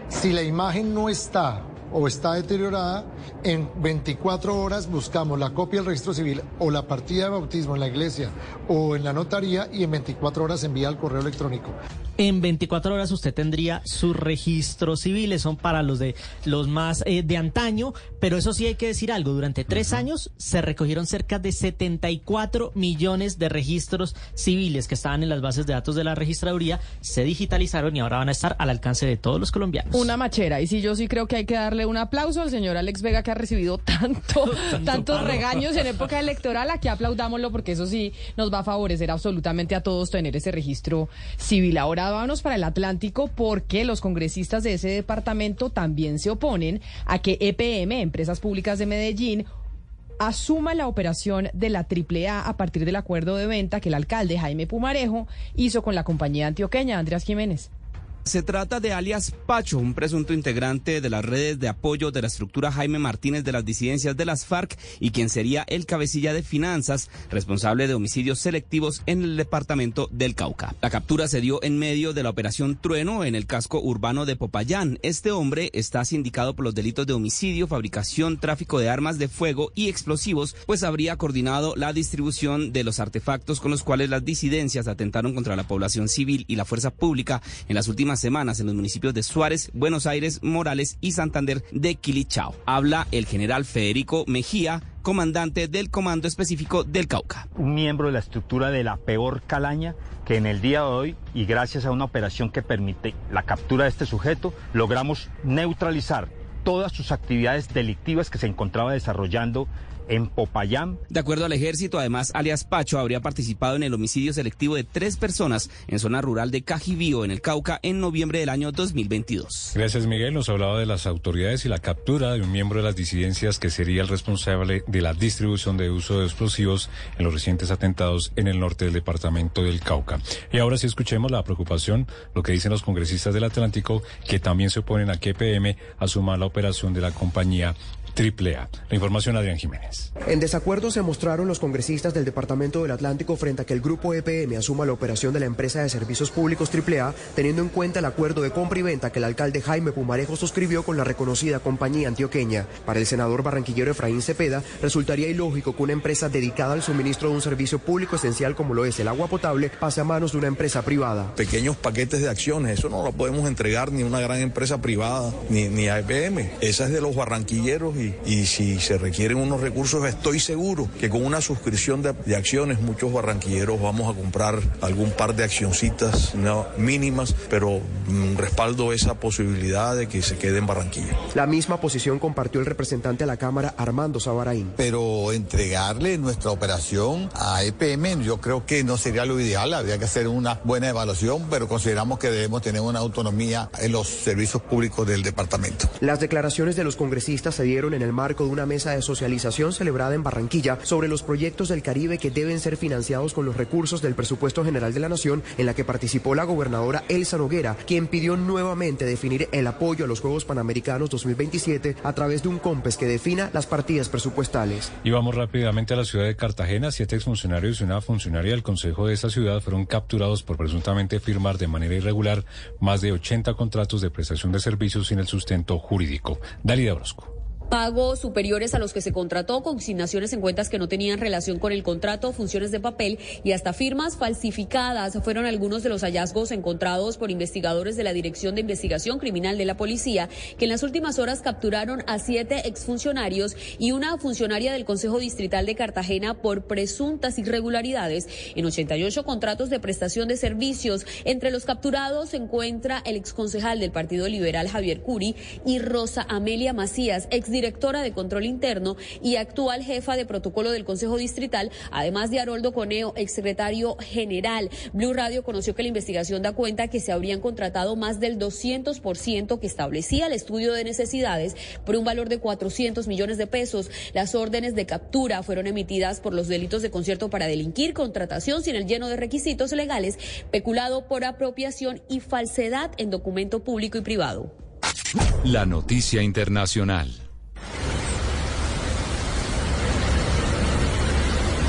Si la imagen no está o está deteriorada, en 24 horas buscamos la copia del registro civil o la partida de bautismo en la iglesia o en la notaría y en 24 horas envía al correo electrónico. En 24 horas usted tendría sus registros civiles, son para los de los más eh, de antaño, pero eso sí hay que decir algo, durante tres años se recogieron cerca de 74 millones de registros civiles que estaban en las bases de datos de la registraduría, se digitalizaron y ahora van a estar al alcance de todos los colombianos. Una machera, y sí, yo sí creo que hay que darle un aplauso al señor Alex Vega que ha recibido tanto, tantos regaños en época electoral, aquí aplaudámoslo porque eso sí nos va a favorecer absolutamente a todos tener ese registro civil. Ahora para el Atlántico porque los congresistas de ese departamento también se oponen a que EPM, Empresas Públicas de Medellín, asuma la operación de la AAA a partir del acuerdo de venta que el alcalde Jaime Pumarejo hizo con la compañía antioqueña, Andrés Jiménez. Se trata de alias Pacho, un presunto integrante de las redes de apoyo de la estructura Jaime Martínez de las disidencias de las FARC y quien sería el cabecilla de finanzas, responsable de homicidios selectivos en el departamento del Cauca. La captura se dio en medio de la operación Trueno en el casco urbano de Popayán. Este hombre está sindicado por los delitos de homicidio, fabricación, tráfico de armas de fuego y explosivos, pues habría coordinado la distribución de los artefactos con los cuales las disidencias atentaron contra la población civil y la fuerza pública en las últimas semanas en los municipios de Suárez, Buenos Aires, Morales y Santander de Quilichao. Habla el general Federico Mejía, comandante del Comando Específico del Cauca. Un miembro de la estructura de la peor calaña que en el día de hoy, y gracias a una operación que permite la captura de este sujeto, logramos neutralizar todas sus actividades delictivas que se encontraba desarrollando en Popayán. De acuerdo al ejército, además, alias Pacho habría participado en el homicidio selectivo de tres personas en zona rural de Cajibío, en el Cauca, en noviembre del año 2022. Gracias, Miguel. Nos hablaba de las autoridades y la captura de un miembro de las disidencias que sería el responsable de la distribución de uso de explosivos en los recientes atentados en el norte del departamento del Cauca. Y ahora sí escuchemos la preocupación, lo que dicen los congresistas del Atlántico, que también se oponen a que EPM asuma la operación de la compañía Triple A. La información Adrián Jiménez. En desacuerdo se mostraron los congresistas del Departamento del Atlántico frente a que el grupo EPM asuma la operación de la empresa de servicios públicos AAA, teniendo en cuenta el acuerdo de compra y venta que el alcalde Jaime Pumarejo suscribió con la reconocida compañía antioqueña. Para el senador barranquillero Efraín Cepeda, resultaría ilógico que una empresa dedicada al suministro de un servicio público esencial como lo es el agua potable pase a manos de una empresa privada. Pequeños paquetes de acciones, eso no lo podemos entregar ni a una gran empresa privada ni, ni a EPM. Esa es de los barranquilleros y, si se requieren unos recursos, estoy seguro que con una suscripción de, acciones, muchos barranquilleros vamos a comprar algún par de accioncitas no, mínimas, pero mm, respaldo esa posibilidad de que se quede en Barranquilla. La misma posición compartió el representante a la Cámara, Armando Sabaraín. Pero entregarle nuestra operación a EPM, yo creo que no sería lo ideal, habría que hacer una buena evaluación, pero consideramos que debemos tener una autonomía en los servicios públicos del departamento. Las declaraciones de los congresistas se dieron en el marco de una mesa de socialización celebrada en Barranquilla sobre los proyectos del Caribe que deben ser financiados con los recursos del presupuesto general de la Nación, en la que participó la gobernadora Elsa Noguera, quien pidió nuevamente definir el apoyo a los Juegos Panamericanos 2027 a través de un COMPES que defina las partidas presupuestales. Y vamos rápidamente a la ciudad de Cartagena. Siete exfuncionarios y una funcionaria del Consejo de esa ciudad fueron capturados por presuntamente firmar de manera irregular más de 80 contratos de prestación de servicios sin el sustento jurídico. Dalida Orozco pagos superiores a los que se contrató, consignaciones en cuentas que no tenían relación con el contrato, funciones de papel y hasta firmas falsificadas fueron algunos de los hallazgos encontrados por investigadores de la Dirección de Investigación Criminal de la Policía, que en las últimas horas capturaron a siete exfuncionarios y una funcionaria del Consejo Distrital de Cartagena por presuntas irregularidades en 88 contratos de prestación de servicios. Entre los capturados se encuentra el exconcejal del Partido Liberal Javier Curi y Rosa Amelia Macías, ex directora de Control Interno y actual jefa de protocolo del Consejo Distrital, además de Haroldo Coneo, exsecretario general. Blue Radio conoció que la investigación da cuenta que se habrían contratado más del 200% que establecía el estudio de necesidades por un valor de 400 millones de pesos. Las órdenes de captura fueron emitidas por los delitos de concierto para delinquir, contratación sin el lleno de requisitos legales, peculado por apropiación y falsedad en documento público y privado. La noticia internacional.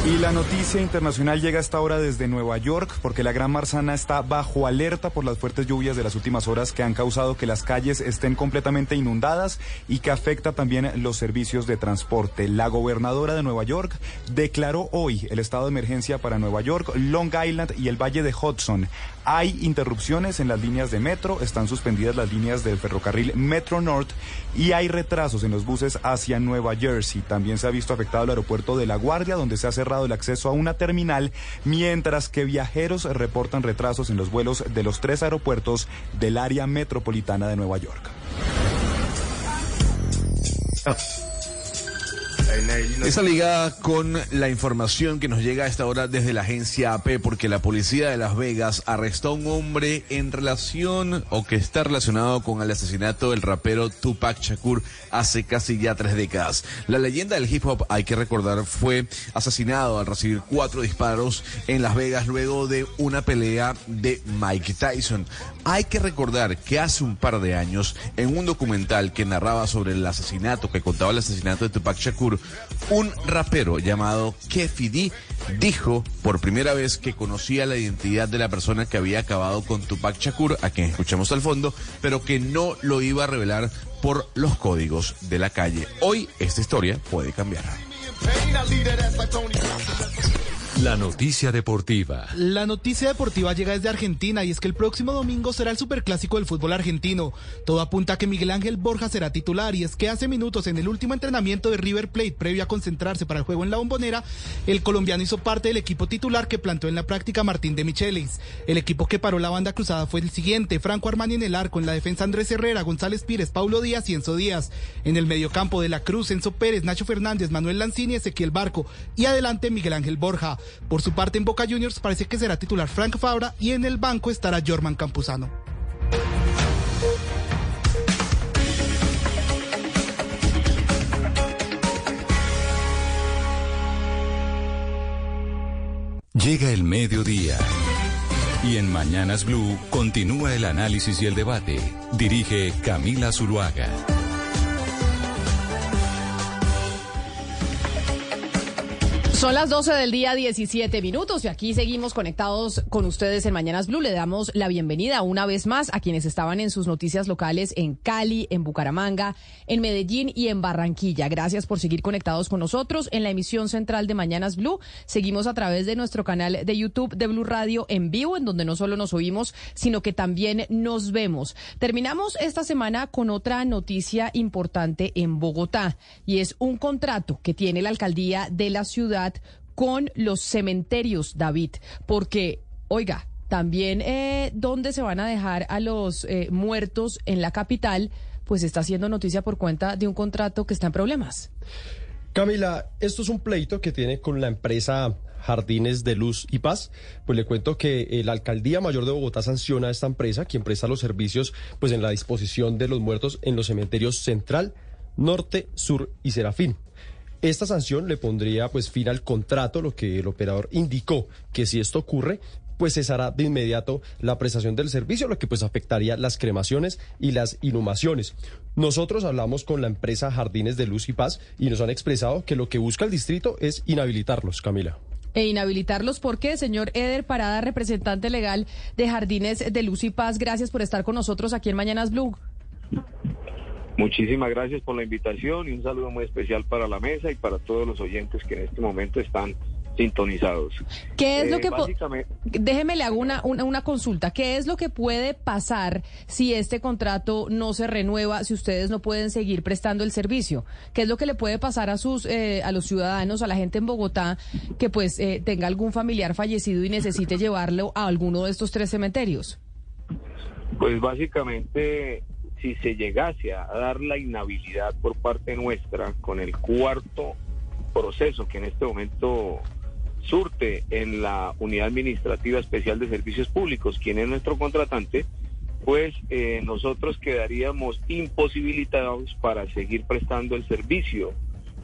Y la noticia internacional llega hasta ahora desde Nueva York porque la Gran Marzana está bajo alerta por las fuertes lluvias de las últimas horas que han causado que las calles estén completamente inundadas y que afecta también los servicios de transporte. La gobernadora de Nueva York declaró hoy el estado de emergencia para Nueva York, Long Island y el Valle de Hudson. Hay interrupciones en las líneas de metro, están suspendidas las líneas del ferrocarril Metro North y hay retrasos en los buses hacia Nueva Jersey. También se ha visto afectado el aeropuerto de La Guardia, donde se ha cerrado el acceso a una terminal, mientras que viajeros reportan retrasos en los vuelos de los tres aeropuertos del área metropolitana de Nueva York. Esa ligada con la información que nos llega a esta hora desde la agencia AP, porque la policía de Las Vegas arrestó a un hombre en relación o que está relacionado con el asesinato del rapero Tupac Shakur hace casi ya tres décadas. La leyenda del hip hop, hay que recordar, fue asesinado al recibir cuatro disparos en Las Vegas luego de una pelea de Mike Tyson. Hay que recordar que hace un par de años, en un documental que narraba sobre el asesinato, que contaba el asesinato de Tupac Shakur, un rapero llamado Kefi D dijo por primera vez que conocía la identidad de la persona que había acabado con Tupac Shakur, a quien escuchamos al fondo, pero que no lo iba a revelar por los códigos de la calle. Hoy esta historia puede cambiar. La noticia deportiva. La noticia deportiva llega desde Argentina y es que el próximo domingo será el superclásico del fútbol argentino. Todo apunta a que Miguel Ángel Borja será titular y es que hace minutos en el último entrenamiento de River Plate previo a concentrarse para el juego en la bombonera, el colombiano hizo parte del equipo titular que plantó en la práctica Martín de Michelis. El equipo que paró la banda cruzada fue el siguiente, Franco Armani en el arco, en la defensa Andrés Herrera, González Pires, Paulo Díaz y Enzo Díaz. En el mediocampo de la Cruz, Enzo Pérez, Nacho Fernández, Manuel Lanzini, Ezequiel Barco y adelante Miguel Ángel Borja. Por su parte en Boca Juniors parece que será titular Frank Fabra y en el banco estará Jorman Campuzano. Llega el mediodía. Y en Mañanas Blue continúa el análisis y el debate. Dirige Camila Zuluaga. Son las 12 del día, 17 minutos, y aquí seguimos conectados con ustedes en Mañanas Blue. Le damos la bienvenida una vez más a quienes estaban en sus noticias locales en Cali, en Bucaramanga, en Medellín y en Barranquilla. Gracias por seguir conectados con nosotros en la emisión central de Mañanas Blue. Seguimos a través de nuestro canal de YouTube de Blue Radio en vivo, en donde no solo nos oímos, sino que también nos vemos. Terminamos esta semana con otra noticia importante en Bogotá, y es un contrato que tiene la alcaldía de la ciudad con los cementerios, David, porque, oiga, también eh, dónde se van a dejar a los eh, muertos en la capital, pues está haciendo noticia por cuenta de un contrato que está en problemas. Camila, esto es un pleito que tiene con la empresa Jardines de Luz y Paz. Pues le cuento que eh, la Alcaldía Mayor de Bogotá sanciona a esta empresa, quien presta los servicios pues en la disposición de los muertos en los cementerios Central, Norte, Sur y Serafín. Esta sanción le pondría pues fin al contrato, lo que el operador indicó que si esto ocurre, pues cesará de inmediato la prestación del servicio, lo que pues afectaría las cremaciones y las inhumaciones. Nosotros hablamos con la empresa Jardines de Luz y Paz y nos han expresado que lo que busca el distrito es inhabilitarlos, Camila. E inhabilitarlos, ¿por qué? Señor Eder Parada, representante legal de Jardines de Luz y Paz, gracias por estar con nosotros aquí en Mañanas Blue. Muchísimas gracias por la invitación y un saludo muy especial para la mesa y para todos los oyentes que en este momento están sintonizados. ¿Qué es lo Eh, que básicamente- déjeme le hago una, una, una consulta? ¿Qué es lo que puede pasar si este contrato no se renueva, si ustedes no pueden seguir prestando el servicio? ¿Qué es lo que le puede pasar a sus eh, a los ciudadanos, a la gente en Bogotá que pues eh, tenga algún familiar fallecido y necesite llevarlo a alguno de estos tres cementerios? Pues básicamente, si se llegase a dar la inhabilidad por parte nuestra con el cuarto proceso que en este momento surte en la Unidad Administrativa Especial de Servicios Públicos, quien es nuestro contratante, pues eh, nosotros quedaríamos imposibilitados para seguir prestando el servicio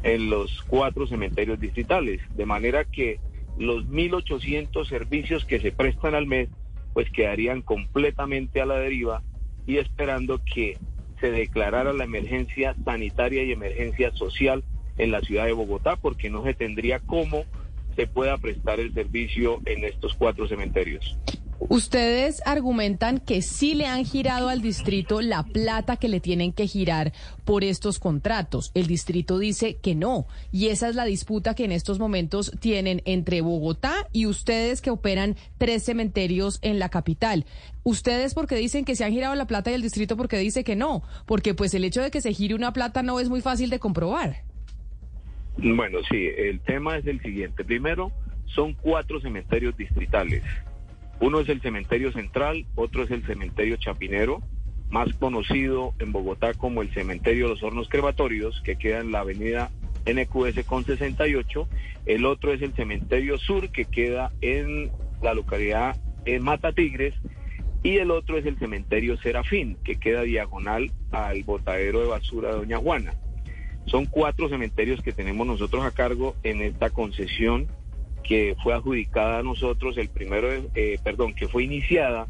en los cuatro cementerios distritales, de manera que los 1.800 servicios que se prestan al mes, pues quedarían completamente a la deriva y esperando que se declarara la emergencia sanitaria y emergencia social en la ciudad de Bogotá, porque no se tendría cómo se pueda prestar el servicio en estos cuatro cementerios. Ustedes argumentan que sí le han girado al distrito la plata que le tienen que girar por estos contratos. El distrito dice que no. Y esa es la disputa que en estos momentos tienen entre Bogotá y ustedes que operan tres cementerios en la capital. Ustedes porque dicen que se han girado la plata y el distrito porque dice que no. Porque pues el hecho de que se gire una plata no es muy fácil de comprobar. Bueno, sí, el tema es el siguiente. Primero, son cuatro cementerios distritales. Uno es el cementerio central, otro es el cementerio chapinero, más conocido en Bogotá como el cementerio de los hornos crematorios, que queda en la avenida NQS con 68, el otro es el cementerio sur que queda en la localidad de Mata Tigres y el otro es el cementerio Serafín que queda diagonal al botadero de basura de Doña Juana. Son cuatro cementerios que tenemos nosotros a cargo en esta concesión que fue adjudicada a nosotros el primero, de, eh, perdón, que fue iniciada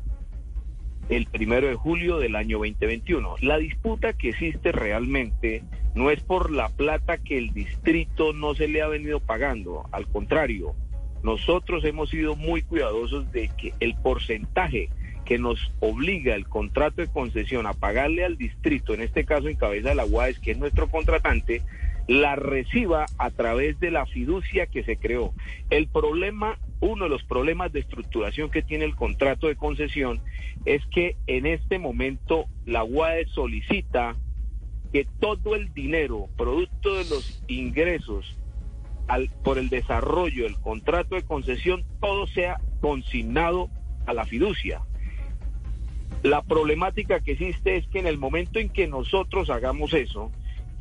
el primero de julio del año 2021. La disputa que existe realmente no es por la plata que el distrito no se le ha venido pagando, al contrario, nosotros hemos sido muy cuidadosos de que el porcentaje que nos obliga el contrato de concesión a pagarle al distrito, en este caso en cabeza de la UAS, que es nuestro contratante, la reciba a través de la fiducia que se creó. El problema, uno de los problemas de estructuración que tiene el contrato de concesión es que en este momento la UAE solicita que todo el dinero, producto de los ingresos al, por el desarrollo del contrato de concesión, todo sea consignado a la fiducia. La problemática que existe es que en el momento en que nosotros hagamos eso,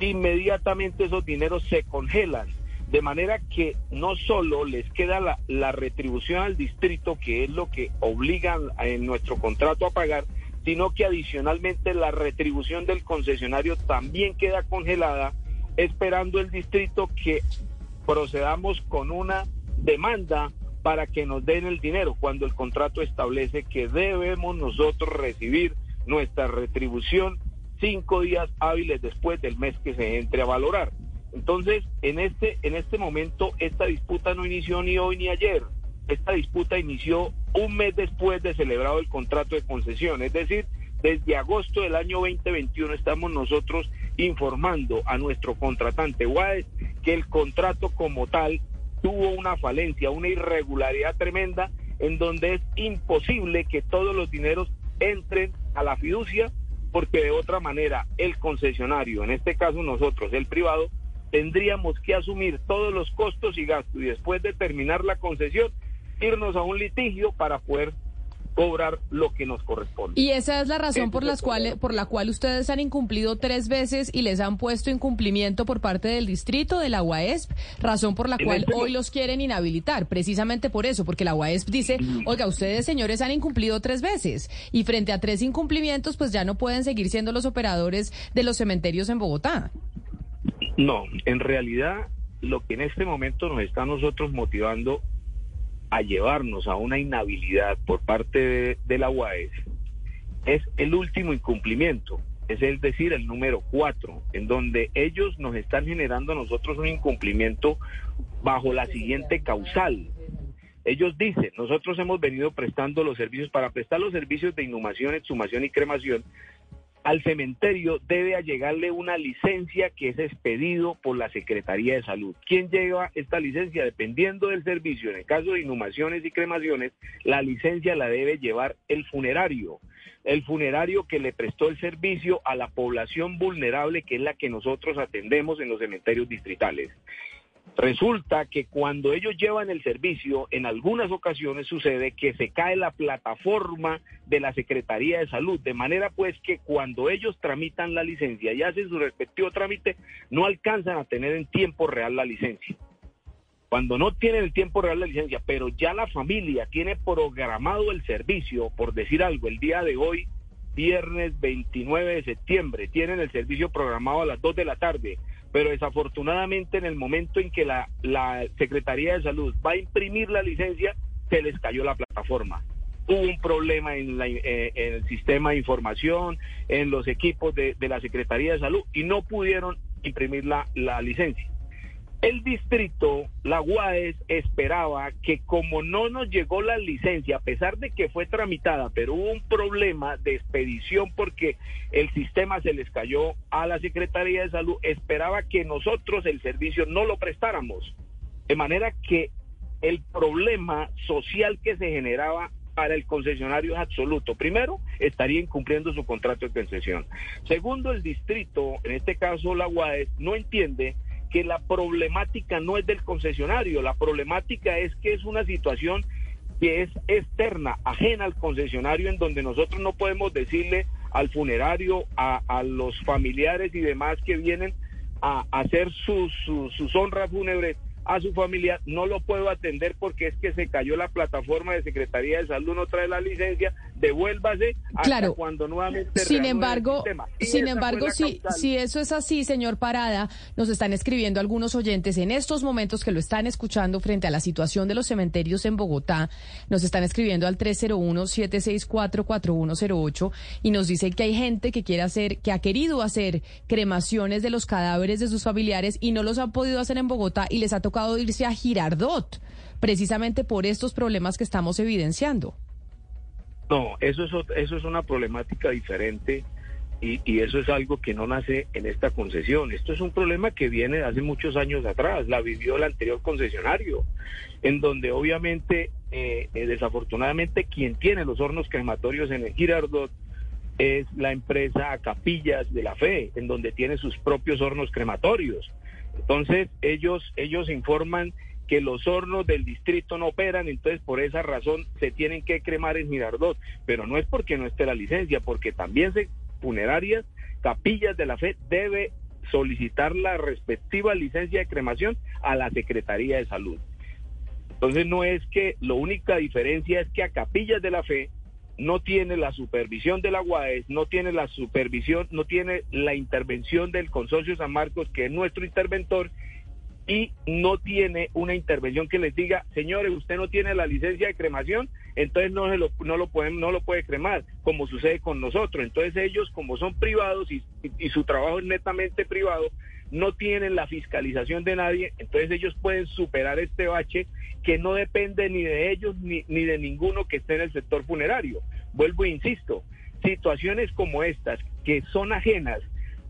inmediatamente esos dineros se congelan. De manera que no solo les queda la, retribución al distrito, que es lo que obligan en nuestro contrato a pagar, sino que adicionalmente la retribución del concesionario también queda congelada, esperando el distrito que procedamos con una demanda para que nos den el dinero, cuando el contrato establece que debemos nosotros recibir nuestra retribución cinco días hábiles después del mes que se entre a valorar. Entonces, en este, en este momento, esta disputa no inició ni hoy ni ayer. Esta disputa inició un mes después de celebrado el contrato de concesión. Es decir, desde agosto del año 2021 estamos nosotros informando a nuestro contratante UAE que el contrato como tal tuvo una falencia, una irregularidad tremenda en donde es imposible que todos los dineros entren a la fiducia porque de otra manera el concesionario, en este caso nosotros, el privado, tendríamos que asumir todos los costos y gastos y después de terminar la concesión, irnos a un litigio para poder cobrar lo que nos corresponde. Y esa es la razón por, las cuales, por la cual ustedes han incumplido tres veces y les han puesto incumplimiento por parte del distrito de la UAESP, razón por la cual hoy los quieren inhabilitar, precisamente por eso, porque la UAESP dice, oiga, ustedes señores han incumplido tres veces y frente a tres incumplimientos pues ya no pueden seguir siendo los operadores de los cementerios en Bogotá. No, en realidad lo que en este momento nos está nosotros motivando a llevarnos a una inhabilidad por parte de, la UAES es el último incumplimiento, es el decir, el número cuatro, en donde ellos nos están generando a nosotros un incumplimiento bajo la siguiente causal. Ellos dicen, nosotros hemos venido prestando los servicios, para prestar los servicios de inhumación, exhumación y cremación, al cementerio debe llegarle una licencia que es expedido por la Secretaría de Salud. ¿Quién lleva esta licencia? Dependiendo del servicio, en el caso de inhumaciones y cremaciones, la licencia la debe llevar el funerario. El funerario que le prestó el servicio a la población vulnerable, que es la que nosotros atendemos en los cementerios distritales. Resulta que cuando ellos llevan el servicio, en algunas ocasiones sucede que se cae la plataforma de la Secretaría de Salud, de manera pues que cuando ellos tramitan la licencia y hacen su respectivo trámite, no alcanzan a tener en tiempo real la licencia. Cuando no tienen el tiempo real la licencia, pero ya la familia tiene programado el servicio, por decir algo, el día de hoy, viernes 29 de septiembre, tienen el servicio programado a las 2 de la tarde, pero desafortunadamente en el momento en que la, Secretaría de Salud va a imprimir la licencia, se les cayó la plataforma. Hubo un problema en, eh, el sistema de información, en los equipos de, de, la Secretaría de Salud y no pudieron imprimir la licencia. El distrito, la UAES, esperaba que como no nos llegó la licencia, a pesar de que fue tramitada, pero hubo un problema de expedición porque el sistema se les cayó a la Secretaría de Salud, esperaba que nosotros el servicio no lo prestáramos. De manera que el problema social que se generaba para el concesionario es absoluto. Primero, estaría incumpliendo su contrato de concesión. Segundo, el distrito, en este caso la UAES, no entiende que la problemática no es del concesionario, la problemática es que es una situación que es externa, ajena al concesionario, en donde nosotros no podemos decirle al funerario, a, los familiares y demás que vienen, a hacer sus, sus, sus honras fúnebres a su familia, no lo puedo atender porque es que se cayó la plataforma de Secretaría de Salud, no trae la licencia, devuélvase hasta Claro. cuando nuevamente Sin embargo, sin embargo, si, si eso es así, señor Parada, nos están escribiendo algunos oyentes en estos momentos que lo están escuchando frente a la situación de los cementerios en Bogotá. Nos están escribiendo al 301-764-4108 y nos dicen que hay gente que quiere hacer, que ha querido hacer cremaciones de los cadáveres de sus familiares y no los ha podido hacer en Bogotá y les ha tocado irse a Girardot, precisamente por estos problemas que estamos evidenciando. No, eso es, eso es una problemática diferente y, y eso es algo que no nace en esta concesión. Esto es un problema que viene de hace muchos años atrás, la vivió el anterior concesionario, en donde obviamente, eh, eh, desafortunadamente, quien tiene los hornos crematorios en el Girardot es la empresa Capillas de la Fe, en donde tiene sus propios hornos crematorios. Entonces, ellos, ellos informan que los hornos del distrito no operan, entonces por esa razón se tienen que cremar en Girardot, pero no es porque no esté la licencia, porque también se funerarias, capillas de la fe debe solicitar la respectiva licencia de cremación a la Secretaría de Salud. Entonces no es que la única diferencia es que a Capillas de la Fe no tiene la supervisión de la UAES, no tiene la supervisión, no tiene la intervención del Consorcio San Marcos, que es nuestro interventor, y no tiene una intervención que les diga, señores, usted no tiene la licencia de cremación, entonces no, se lo, no, lo pueden, no lo puede cremar, como sucede con nosotros. Entonces ellos, como son privados y, su trabajo es netamente privado, no tienen la fiscalización de nadie, entonces ellos pueden superar este bache que no depende ni de ellos ni, ni de ninguno que esté en el sector funerario. Vuelvo e insisto, situaciones como estas, que son ajenas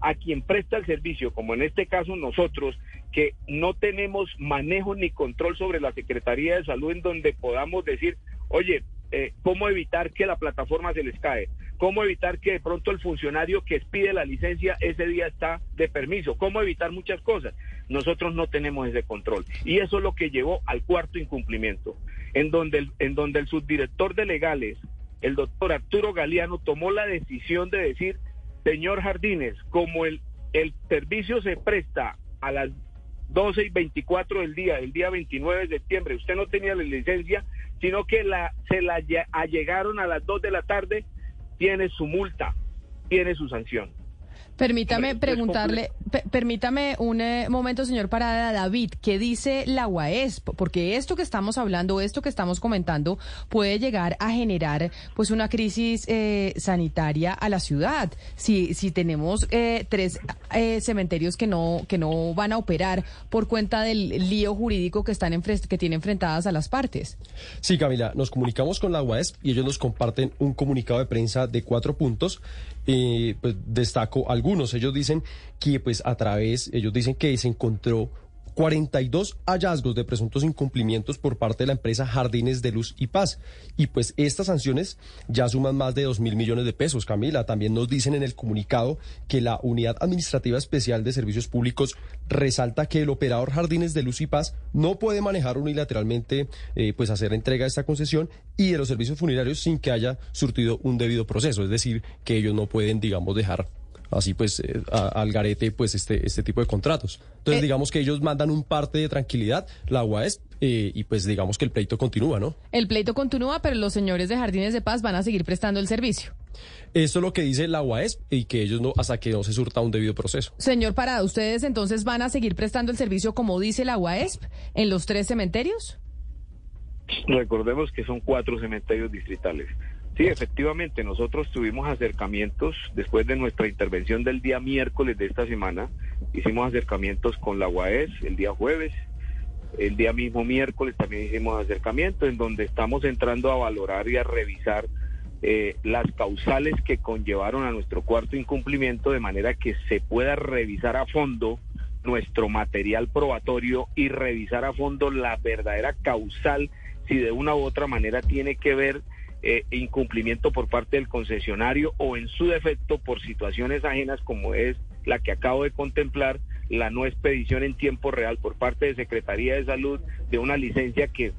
a quien presta el servicio, como en este caso nosotros, que no tenemos manejo ni control sobre la Secretaría de Salud en donde podamos decir, oye, eh, ¿cómo evitar que la plataforma se les cae? ¿Cómo evitar que de pronto el funcionario que expide la licencia ese día está de permiso? ¿Cómo evitar muchas cosas? Nosotros no tenemos ese control. Y eso es lo que llevó al cuarto incumplimiento, en donde el, en donde el subdirector de legales, el doctor Arturo Galeano, tomó la decisión de decir, señor Jardines, como el, el servicio se presta a las 12 y 24 del día, el día 29 de septiembre, usted no tenía la licencia, sino que la, se la lle- allegaron a las 2 de la tarde, tiene su multa, tiene su sanción. Permítame preguntarle, pe- permítame un eh, momento, señor Parada, David, ¿qué dice la UAESP? Porque esto que estamos hablando, esto que estamos comentando, puede llegar a generar pues una crisis eh, sanitaria a la ciudad. Si, si tenemos eh, tres eh, cementerios que no, que no van a operar por cuenta del lío jurídico que están que tienen enfrentadas a las partes. Sí, Camila, nos comunicamos con la UAESP y ellos nos comparten un comunicado de prensa de cuatro puntos. Eh, pues destaco algunos. Ellos dicen que, pues, a través, ellos dicen que se encontró 42 hallazgos de presuntos incumplimientos por parte de la empresa Jardines de Luz y Paz. Y pues estas sanciones ya suman más de 2 mil millones de pesos, Camila. También nos dicen en el comunicado que la Unidad Administrativa Especial de Servicios Públicos resalta que el operador Jardines de Luz y Paz no puede manejar unilateralmente, eh, pues hacer entrega de esta concesión y de los servicios funerarios sin que haya surtido un debido proceso. Es decir, que ellos no pueden, digamos, dejar así pues eh, a- al garete pues este este tipo de contratos. Entonces Eh. digamos que ellos mandan un parte de tranquilidad, la UAES, eh, y pues digamos que el pleito continúa, ¿no? El pleito continúa, pero los señores de Jardines de Paz van a seguir prestando el servicio. Esto es lo que dice la UAES y que ellos no, hasta que no se surta un debido proceso. Señor Parada, ¿ustedes entonces van a seguir prestando el servicio como dice la UAESP en los tres cementerios? Recordemos que son cuatro cementerios distritales. Sí, efectivamente, nosotros tuvimos acercamientos después de nuestra intervención del día miércoles de esta semana. Hicimos acercamientos con la UAES el día jueves. El día mismo miércoles también hicimos acercamientos en donde estamos entrando a valorar y a revisar eh, las causales que conllevaron a nuestro cuarto incumplimiento de manera que se pueda revisar a fondo nuestro material probatorio y revisar a fondo la verdadera causal si de una u otra manera tiene que ver eh, incumplimiento por parte del concesionario o en su defecto por situaciones ajenas como es la que acabo de contemplar, la no expedición en tiempo real por parte de Secretaría de Salud de una licencia que,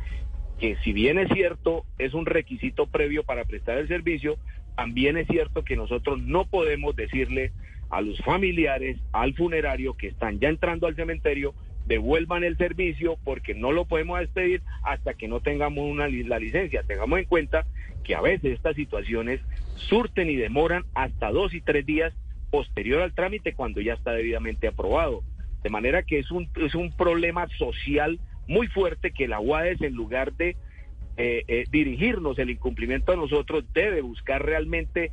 que si bien es cierto es un requisito previo para prestar el servicio, también es cierto que nosotros no podemos decirle a los familiares, al funerario que están ya entrando al cementerio, devuelvan el servicio porque no lo podemos despedir hasta que no tengamos una, la licencia. Tengamos en cuenta que a veces estas situaciones surten y demoran hasta dos y tres días posterior al trámite cuando ya está debidamente aprobado. De manera que es un, es un problema social muy fuerte que la UADES en lugar de eh, eh, dirigirnos el incumplimiento a nosotros debe buscar realmente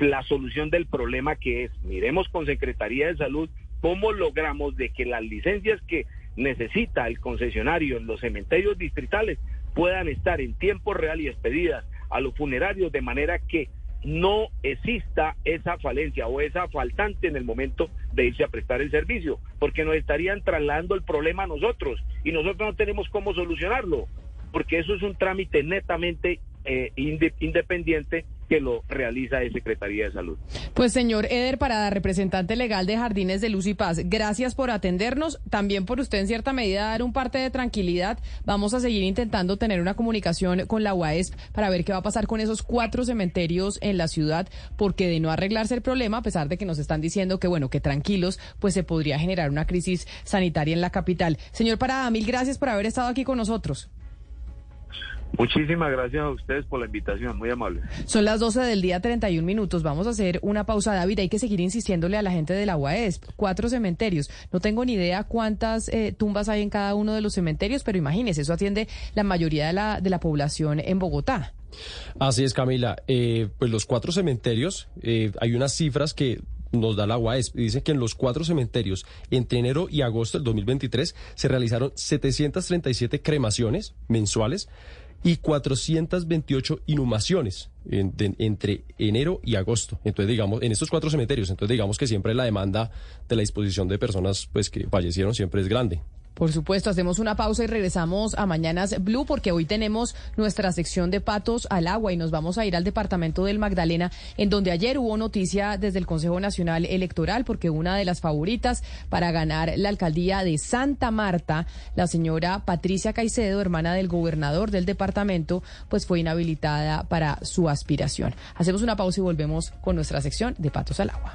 la solución del problema que es, miremos con Secretaría de Salud cómo logramos de que las licencias que necesita el concesionario en los cementerios distritales puedan estar en tiempo real y expedidas a los funerarios de manera que no exista esa falencia o esa faltante en el momento de irse a prestar el servicio, porque nos estarían trasladando el problema a nosotros y nosotros no tenemos cómo solucionarlo, porque eso es un trámite netamente eh, independiente que lo realiza la Secretaría de Salud. Pues señor Eder Parada, representante legal de Jardines de Luz y Paz, gracias por atendernos, también por usted en cierta medida dar un parte de tranquilidad. Vamos a seguir intentando tener una comunicación con la UAESP para ver qué va a pasar con esos cuatro cementerios en la ciudad, porque de no arreglarse el problema, a pesar de que nos están diciendo que bueno, que tranquilos, pues se podría generar una crisis sanitaria en la capital. Señor Parada, mil gracias por haber estado aquí con nosotros. Muchísimas gracias a ustedes por la invitación, muy amable. Son las 12 del día, 31 minutos. Vamos a hacer una pausa, David. Hay que seguir insistiéndole a la gente de la UAES. Cuatro cementerios. No tengo ni idea cuántas eh, tumbas hay en cada uno de los cementerios, pero imagínese, eso atiende la mayoría de la, de la población en Bogotá. Así es, Camila. Eh, pues los cuatro cementerios, eh, hay unas cifras que nos da la UAES. Dice que en los cuatro cementerios, entre enero y agosto del 2023, se realizaron 737 cremaciones mensuales y 428 inhumaciones entre enero y agosto. Entonces, digamos, en estos cuatro cementerios, entonces digamos que siempre la demanda de la disposición de personas pues que fallecieron siempre es grande. Por supuesto, hacemos una pausa y regresamos a Mañanas Blue porque hoy tenemos nuestra sección de patos al agua y nos vamos a ir al departamento del Magdalena, en donde ayer hubo noticia desde el Consejo Nacional Electoral porque una de las favoritas para ganar la alcaldía de Santa Marta, la señora Patricia Caicedo, hermana del gobernador del departamento, pues fue inhabilitada para su aspiración. Hacemos una pausa y volvemos con nuestra sección de patos al agua.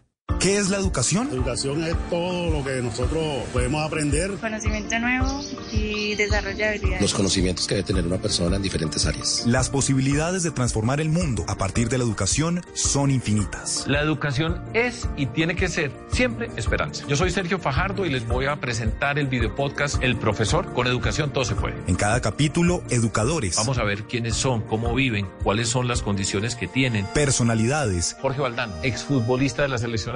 ¿Qué es la educación? La educación es todo lo que nosotros podemos aprender. Conocimiento nuevo y desarrollo habilidades. Los conocimientos que debe tener una persona en diferentes áreas. Las posibilidades de transformar el mundo a partir de la educación son infinitas. La educación es y tiene que ser siempre esperanza. Yo soy Sergio Fajardo y les voy a presentar el video podcast El Profesor. Con educación todo se puede. En cada capítulo, educadores. Vamos a ver quiénes son, cómo viven, cuáles son las condiciones que tienen. Personalidades. Jorge Valdano, exfutbolista de la selección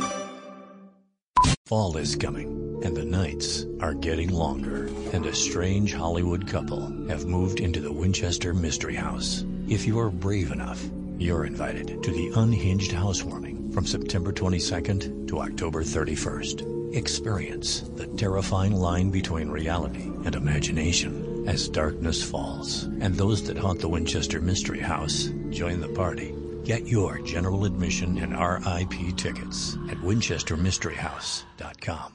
Fall is coming, and the nights are getting longer, and a strange Hollywood couple have moved into the Winchester Mystery House. If you are brave enough, you're invited to the Unhinged Housewarming from September 22nd to October 31st. Experience the terrifying line between reality and imagination as darkness falls, and those that haunt the Winchester Mystery House join the party Get your general admission and RIP tickets at winchestermysteryhouse.com.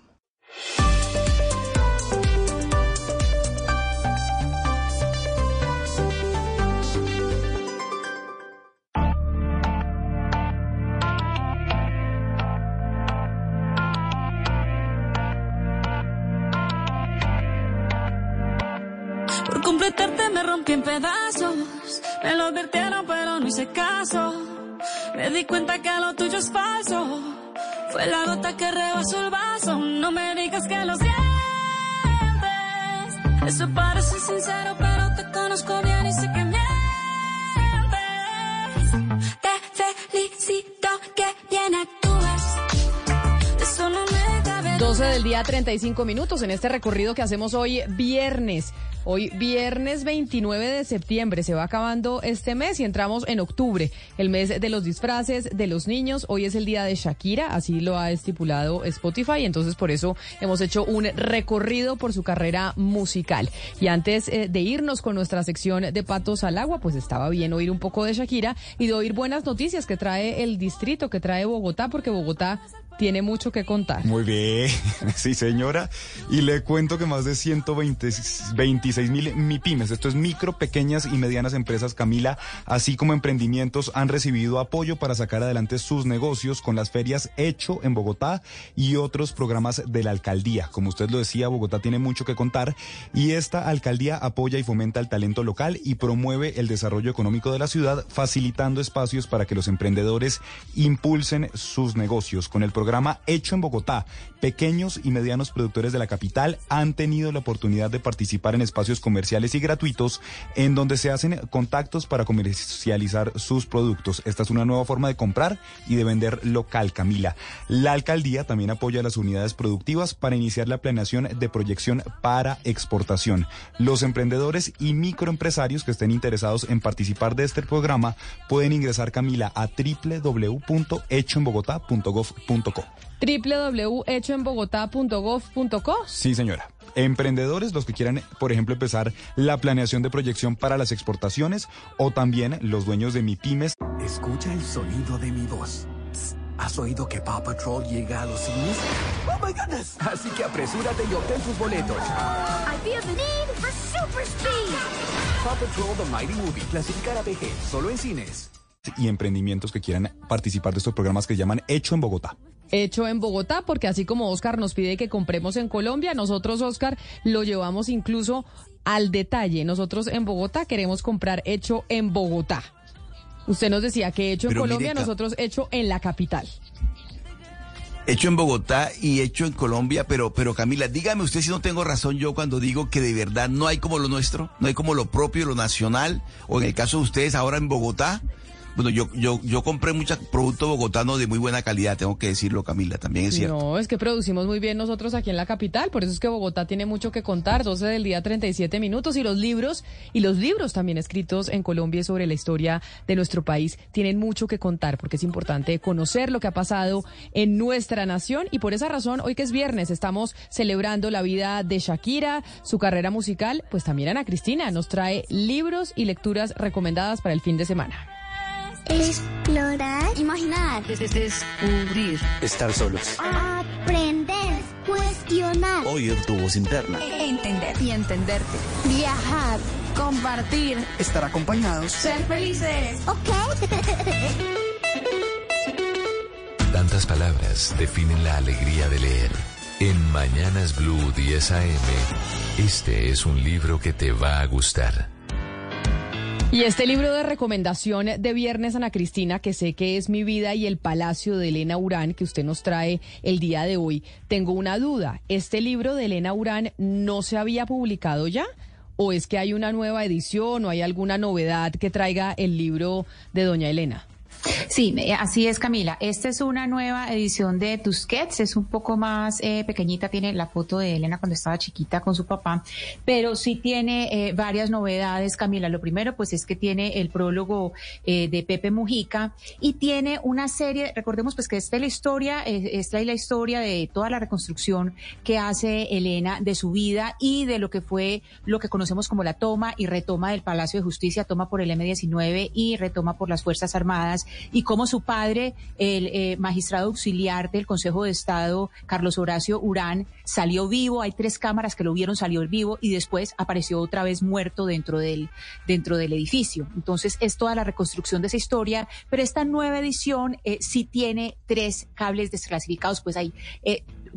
Por completarte me rompí en pedazos. Me lo advirtieron, pero no hice caso. Me di cuenta que lo tuyo es falso. Fue la gota que rebasó el vaso. No me digas que lo sientes. Eso parece sincero, pero te conozco bien y sé que mientes. Te felicito que bien actúas. Eso no me cabe. 12 del día, 35 minutos en este recorrido que hacemos hoy, viernes. Hoy viernes 29 de septiembre se va acabando este mes y entramos en octubre, el mes de los disfraces de los niños. Hoy es el día de Shakira, así lo ha estipulado Spotify, entonces por eso hemos hecho un recorrido por su carrera musical. Y antes eh, de irnos con nuestra sección de patos al agua, pues estaba bien oír un poco de Shakira y de oír buenas noticias que trae el distrito, que trae Bogotá, porque Bogotá tiene mucho que contar. Muy bien, sí señora. Y le cuento que más de 126 mil MIPIMES, esto es micro, pequeñas y medianas empresas, Camila, así como emprendimientos, han recibido apoyo para sacar adelante sus negocios con las ferias Hecho en Bogotá y otros programas de la alcaldía. Como usted lo decía, Bogotá tiene mucho que contar y esta alcaldía apoya y fomenta el talento local y promueve el desarrollo económico de la ciudad, facilitando espacios para que los emprendedores impulsen sus negocios. Con el programa programa hecho en Bogotá. Pequeños y medianos productores de la capital han tenido la oportunidad de participar en espacios comerciales y gratuitos en donde se hacen contactos para comercializar sus productos. Esta es una nueva forma de comprar y de vender local, Camila. La alcaldía también apoya las unidades productivas para iniciar la planeación de proyección para exportación. Los emprendedores y microempresarios que estén interesados en participar de este programa pueden ingresar, Camila, a www.hechoenbogotá.gov.co www.hechoenbogotá.gov.co. Sí, señora. Emprendedores, los que quieran, por ejemplo, empezar la planeación de proyección para las exportaciones o también los dueños de mi pymes. Escucha el sonido de mi voz. ¿Has oído que Paw Patrol llega a los cines? ¡Oh, my goodness! Así que apresúrate y obtén tus boletos. I feel the need for super speed. Paw Patrol The Mighty Movie. Clasificar a PG. Solo en cines y emprendimientos que quieran participar de estos programas que llaman Hecho en Bogotá. Hecho en Bogotá, porque así como Oscar nos pide que compremos en Colombia, nosotros, Oscar, lo llevamos incluso al detalle. Nosotros en Bogotá queremos comprar hecho en Bogotá. Usted nos decía que hecho en Colombia, nosotros hecho en la capital hecho en Bogotá y hecho en Colombia, pero, pero Camila, dígame usted si no tengo razón yo cuando digo que de verdad no hay como lo nuestro, no hay como lo propio, lo nacional, o en el caso de ustedes ahora en Bogotá, bueno, yo, yo, yo compré muchos productos bogotanos de muy buena calidad, tengo que decirlo, Camila, también es. No, es que producimos muy bien nosotros aquí en la capital, por eso es que Bogotá tiene mucho que contar, 12 del día, 37 minutos, y los libros, y los libros también escritos en Colombia sobre la historia de nuestro país, tienen mucho que contar, porque es importante conocer lo que ha pasado en nuestra nación, y por esa razón, hoy que es viernes, estamos celebrando la vida de Shakira, su carrera musical, pues también Ana Cristina nos trae libros y lecturas recomendadas para el fin de semana. Explorar. Imaginar. Descubrir. Estar solos. Aprender. Cuestionar. Oír tu voz interna. Entender. Y entenderte. Viajar. Compartir. Estar acompañados. Ser felices. Ok. Tantas palabras definen la alegría de leer. En Mañanas Blue 10 AM, este es un libro que te va a gustar. Y este libro de recomendación de Viernes Ana Cristina, que sé que es Mi vida y el Palacio de Elena Urán, que usted nos trae el día de hoy, tengo una duda. ¿Este libro de Elena Urán no se había publicado ya? ¿O es que hay una nueva edición o hay alguna novedad que traiga el libro de Doña Elena? Sí, así es, Camila. Esta es una nueva edición de Tusquets, es un poco más eh, pequeñita, tiene la foto de Elena cuando estaba chiquita con su papá, pero sí tiene eh, varias novedades, Camila. Lo primero, pues es que tiene el prólogo eh, de Pepe Mujica y tiene una serie, recordemos pues que esta es la historia, esta es la historia de toda la reconstrucción que hace Elena de su vida y de lo que fue lo que conocemos como la toma y retoma del Palacio de Justicia, toma por el M19 y retoma por las Fuerzas Armadas y cómo su padre, el eh, magistrado auxiliar del Consejo de Estado, Carlos Horacio Urán, salió vivo. Hay tres cámaras que lo vieron, salió vivo y después apareció otra vez muerto dentro del, dentro del edificio. Entonces es toda la reconstrucción de esa historia, pero esta nueva edición eh, sí tiene tres cables desclasificados, pues hay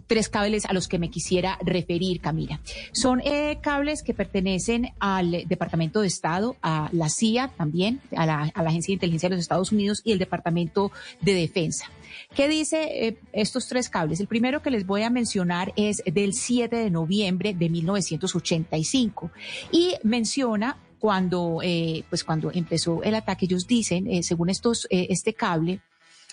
tres cables a los que me quisiera referir, Camila. Son eh, cables que pertenecen al Departamento de Estado, a la CIA también, a la, Agencia de Inteligencia de los Estados Unidos y el Departamento de Defensa. ¿Qué dice eh, estos tres cables? El primero que les voy a mencionar es del 7 de noviembre de 1985 y menciona cuando, eh, pues cuando empezó el ataque, ellos dicen, según estos, este cable,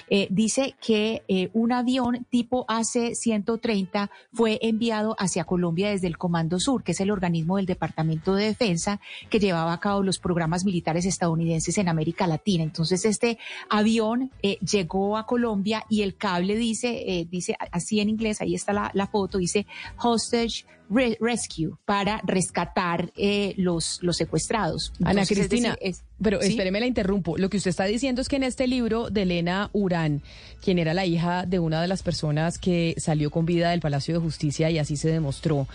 eh, dice que eh, un avión tipo AC-130 fue enviado hacia Colombia desde el Comando Sur, que es el organismo del Departamento de Defensa que llevaba a cabo los programas militares estadounidenses en América Latina. Entonces, este avión eh, llegó a Colombia y el cable dice, dice así en inglés, ahí está la, la foto, dice hostage rescue para rescatar eh, los, los secuestrados. Ana Cristina, pero espéreme la interrumpo. Lo que usted está diciendo es que en este libro de Elena Urán, quien era la hija de una de las personas que salió con vida del Palacio de Justicia y así se demostró,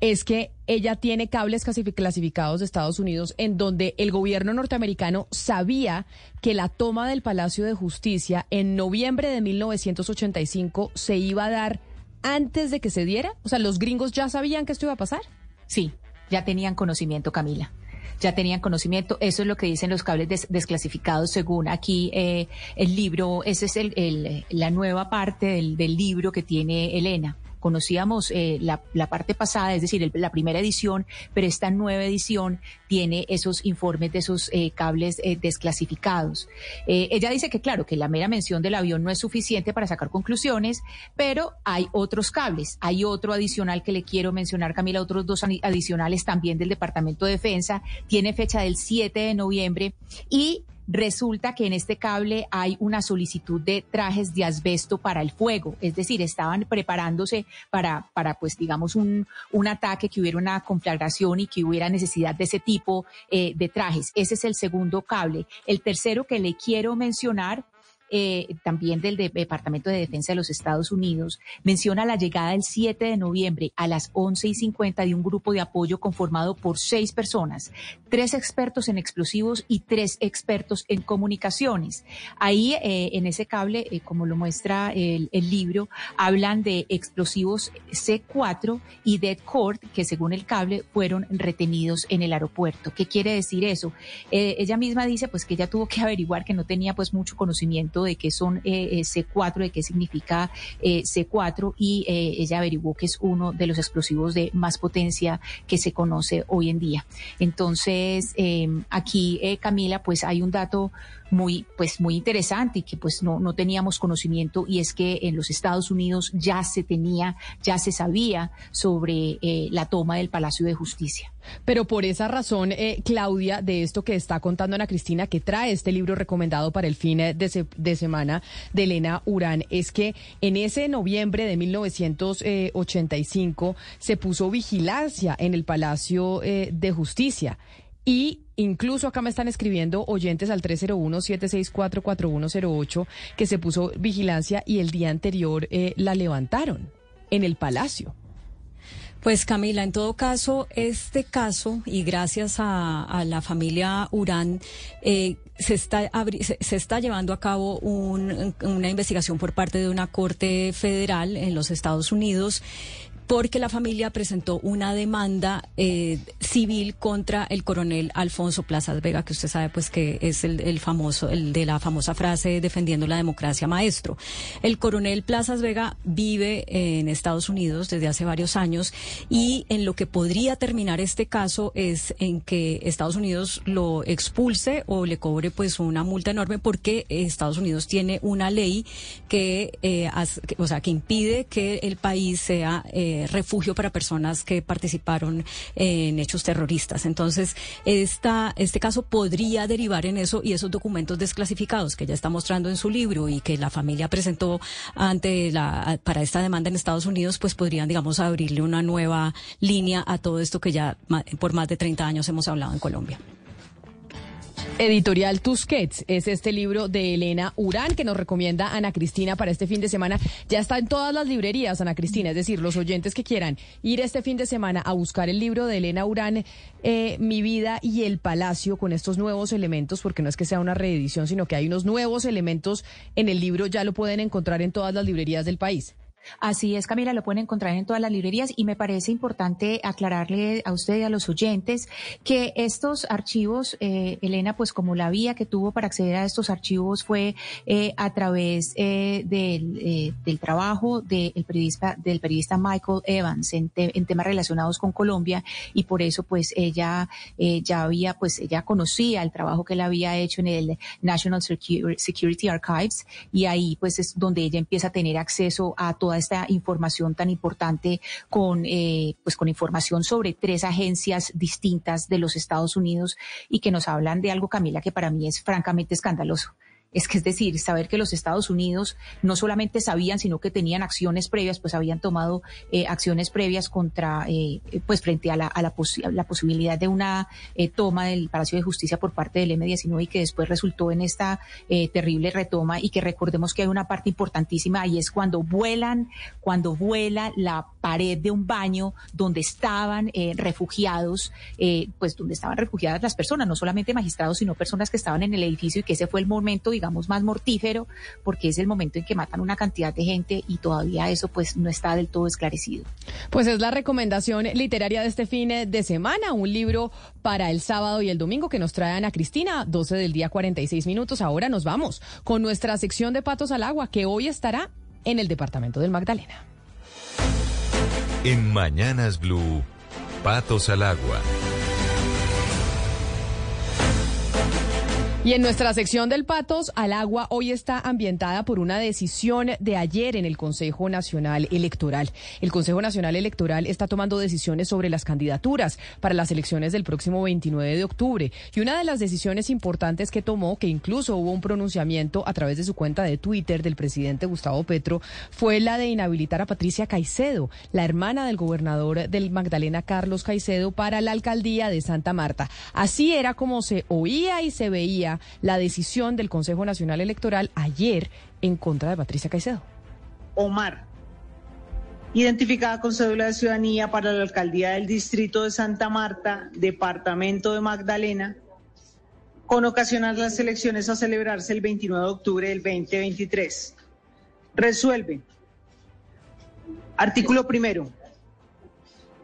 es que ella tiene cables clasificados de Estados Unidos en donde el gobierno norteamericano sabía que la toma del Palacio de Justicia en noviembre de 1985 se iba a dar antes de que se diera? O sea, ¿los gringos ya sabían que esto iba a pasar? Sí, ya tenían conocimiento, Camila. Ya tenían conocimiento, eso es lo que dicen los cables desclasificados según aquí eh, el libro, esa es el, la nueva parte del libro que tiene Elena conocíamos eh, la, parte pasada, es decir, la primera edición, pero esta nueva edición tiene esos informes de esos eh, cables eh, desclasificados. ella dice que, claro, que la mera mención del avión no es suficiente para sacar conclusiones, pero hay otros cables. Hay otro adicional que le quiero mencionar, Camila, otros dos adicionales también del Departamento de Defensa. Tiene fecha del 7 de noviembre y Resulta que en este cable hay una solicitud de trajes de asbesto para el fuego, es decir, estaban preparándose para, para pues digamos, un, un ataque, que hubiera una conflagración y que hubiera necesidad de ese tipo eh, de trajes. Ese es el segundo cable. El tercero que le quiero mencionar eh, también del Departamento de Defensa de los Estados Unidos, menciona la llegada el 7 de noviembre a las 11 y 50 de un grupo de apoyo conformado por seis personas, tres expertos en explosivos y tres expertos en comunicaciones. Ahí, eh, en ese cable, eh, como lo muestra el, libro, hablan de explosivos C4 y Dead Cord, que según el cable fueron retenidos en el aeropuerto. ¿Qué quiere decir eso? ella misma dice pues que ella tuvo que averiguar que no tenía pues mucho conocimiento de qué son eh, eh, C4, de qué significa eh, C4 y ella averiguó que es uno de los explosivos de más potencia que se conoce hoy en día. Entonces, aquí, Camila, pues hay un dato muy, pues muy interesante y que pues no, no teníamos conocimiento y es que en los Estados Unidos ya se tenía, ya se sabía sobre eh, la toma del Palacio de Justicia. Pero por esa razón, eh, Claudia, de esto que está contando Ana Cristina, que trae este libro recomendado para el fin de, de semana de Elena Urán, es que en ese noviembre de 1985 se puso vigilancia en el Palacio eh, de Justicia. Y incluso acá me están escribiendo oyentes al 301-764-4108 que se puso vigilancia y el día anterior eh, la levantaron en el palacio. Pues Camila, en todo caso, este caso, y gracias a, la familia Urán, eh, se está, se, está llevando a cabo una investigación por parte de una corte federal en los Estados Unidos porque la familia presentó una demanda eh, civil contra el coronel Alfonso Plazas Vega, que usted sabe pues que es el, famoso, el de la famosa frase defendiendo la democracia maestro. El coronel Plazas Vega vive en Estados Unidos desde hace varios años y en lo que podría terminar este caso es en que Estados Unidos lo expulse o le cobre pues una multa enorme porque Estados Unidos tiene una ley que, eh, o sea, que impide que el país sea eh, refugio para personas que participaron en hechos terroristas. Entonces, esta, este caso podría derivar en eso y esos documentos desclasificados que ella está mostrando en su libro y que la familia presentó ante la, para esta demanda en Estados Unidos, pues podrían, digamos, abrirle una nueva línea a todo esto que ya por más de 30 años hemos hablado en Colombia. Editorial Tusquets es este libro de Elena Urán que nos recomienda Ana Cristina para este fin de semana. Ya está en todas las librerías, Ana Cristina, es decir, los oyentes que quieran ir este fin de semana a buscar el libro de Elena Urán, eh, Mi vida y el palacio, con estos nuevos elementos, porque no es que sea una reedición, sino que hay unos nuevos elementos en el libro, ya lo pueden encontrar en todas las librerías del país. Así es, Camila, lo pueden encontrar en todas las librerías y me parece importante aclararle a usted y a los oyentes que estos archivos, eh, Elena, pues como la vía que tuvo para acceder a estos archivos fue eh, a través eh, del, del, trabajo del periodista, del periodista Michael Evans en, temas relacionados con Colombia y por eso pues ella ya había, pues ella conocía el trabajo que él había hecho en el National Security Archives y ahí pues es donde ella empieza a tener acceso a esta información tan importante con, eh, pues con información sobre tres agencias distintas de los Estados Unidos y que nos hablan de algo, Camila, que para mí es francamente escandaloso. Es que es decir, saber que los Estados Unidos no solamente sabían, sino que tenían acciones previas, pues habían tomado eh, acciones previas contra, eh, pues frente a la, posibilidad de una eh, toma del Palacio de Justicia por parte del M-19 y que después resultó en esta eh, terrible retoma y que recordemos que hay una parte importantísima y es cuando vuelan, cuando vuela la pared de un baño donde estaban eh, refugiados, pues donde estaban refugiadas las personas, no solamente magistrados, sino personas que estaban en el edificio y que ese fue el momento, digamos, más mortífero, porque es el momento en que matan una cantidad de gente y todavía eso pues no está del todo esclarecido. Pues es la recomendación literaria de este fin de semana, un libro para el sábado y el domingo que nos trae Ana Cristina, 12 del día 46 minutos. Ahora nos vamos con nuestra sección de Patos al Agua, que hoy estará en el departamento del Magdalena. En Mañanas Blue, Patos al Agua. Y en nuestra sección del Patos al Agua hoy está ambientada por una decisión de ayer en el Consejo Nacional Electoral. El Consejo Nacional Electoral está tomando decisiones sobre las candidaturas para las elecciones del próximo 29 de octubre. Y una de las decisiones importantes que tomó, que incluso hubo un pronunciamiento a través de su cuenta de Twitter del presidente Gustavo Petro, fue la de inhabilitar a Patricia Caicedo, la hermana del gobernador del Magdalena Carlos Caicedo, para la alcaldía de Santa Marta. Así era como se oía y se veía la decisión del Consejo Nacional Electoral ayer en contra de Patricia Caicedo. Omar, identificada con cédula de ciudadanía para la alcaldía del distrito de Santa Marta, departamento de Magdalena, con ocasión a las elecciones a celebrarse el 29 de octubre del 2023. Resuelve. Artículo primero.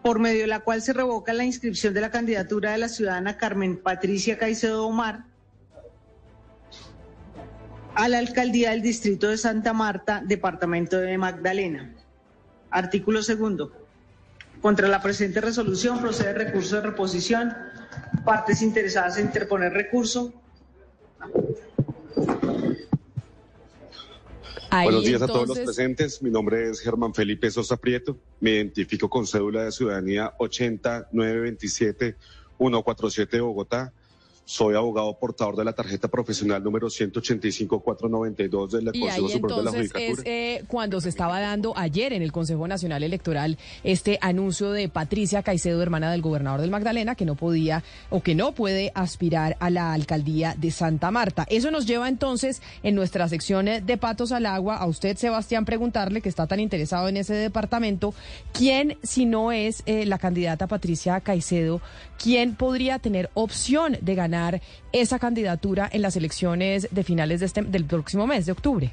Por medio de la cual se revoca la inscripción de la candidatura de la ciudadana Carmen Patricia Caicedo Omar a la alcaldía del distrito de Santa Marta, departamento de Magdalena. Artículo segundo. Contra la presente resolución procede recurso de reposición. Partes interesadas en interponer recurso. Buenos días a todos los presentes. Mi nombre es Germán Felipe Sosa Prieto. Me identifico con cédula de ciudadanía 80927 147 Bogotá. Soy abogado portador de la tarjeta profesional número 185-492 del Consejo Superior de la Judicatura. Es eh, cuando se estaba dando ayer en el Consejo Nacional Electoral este anuncio de Patricia Caicedo, hermana del gobernador del Magdalena, que no podía o que no puede aspirar a la alcaldía de Santa Marta. Eso nos lleva entonces en nuestra sección de Patos al Agua a usted, Sebastián, preguntarle, que está tan interesado en ese departamento, ¿quién, si no es eh, la candidata Patricia Caicedo, quién podría tener opción de ganar? Esa candidatura en las elecciones de finales de este, del próximo mes de octubre.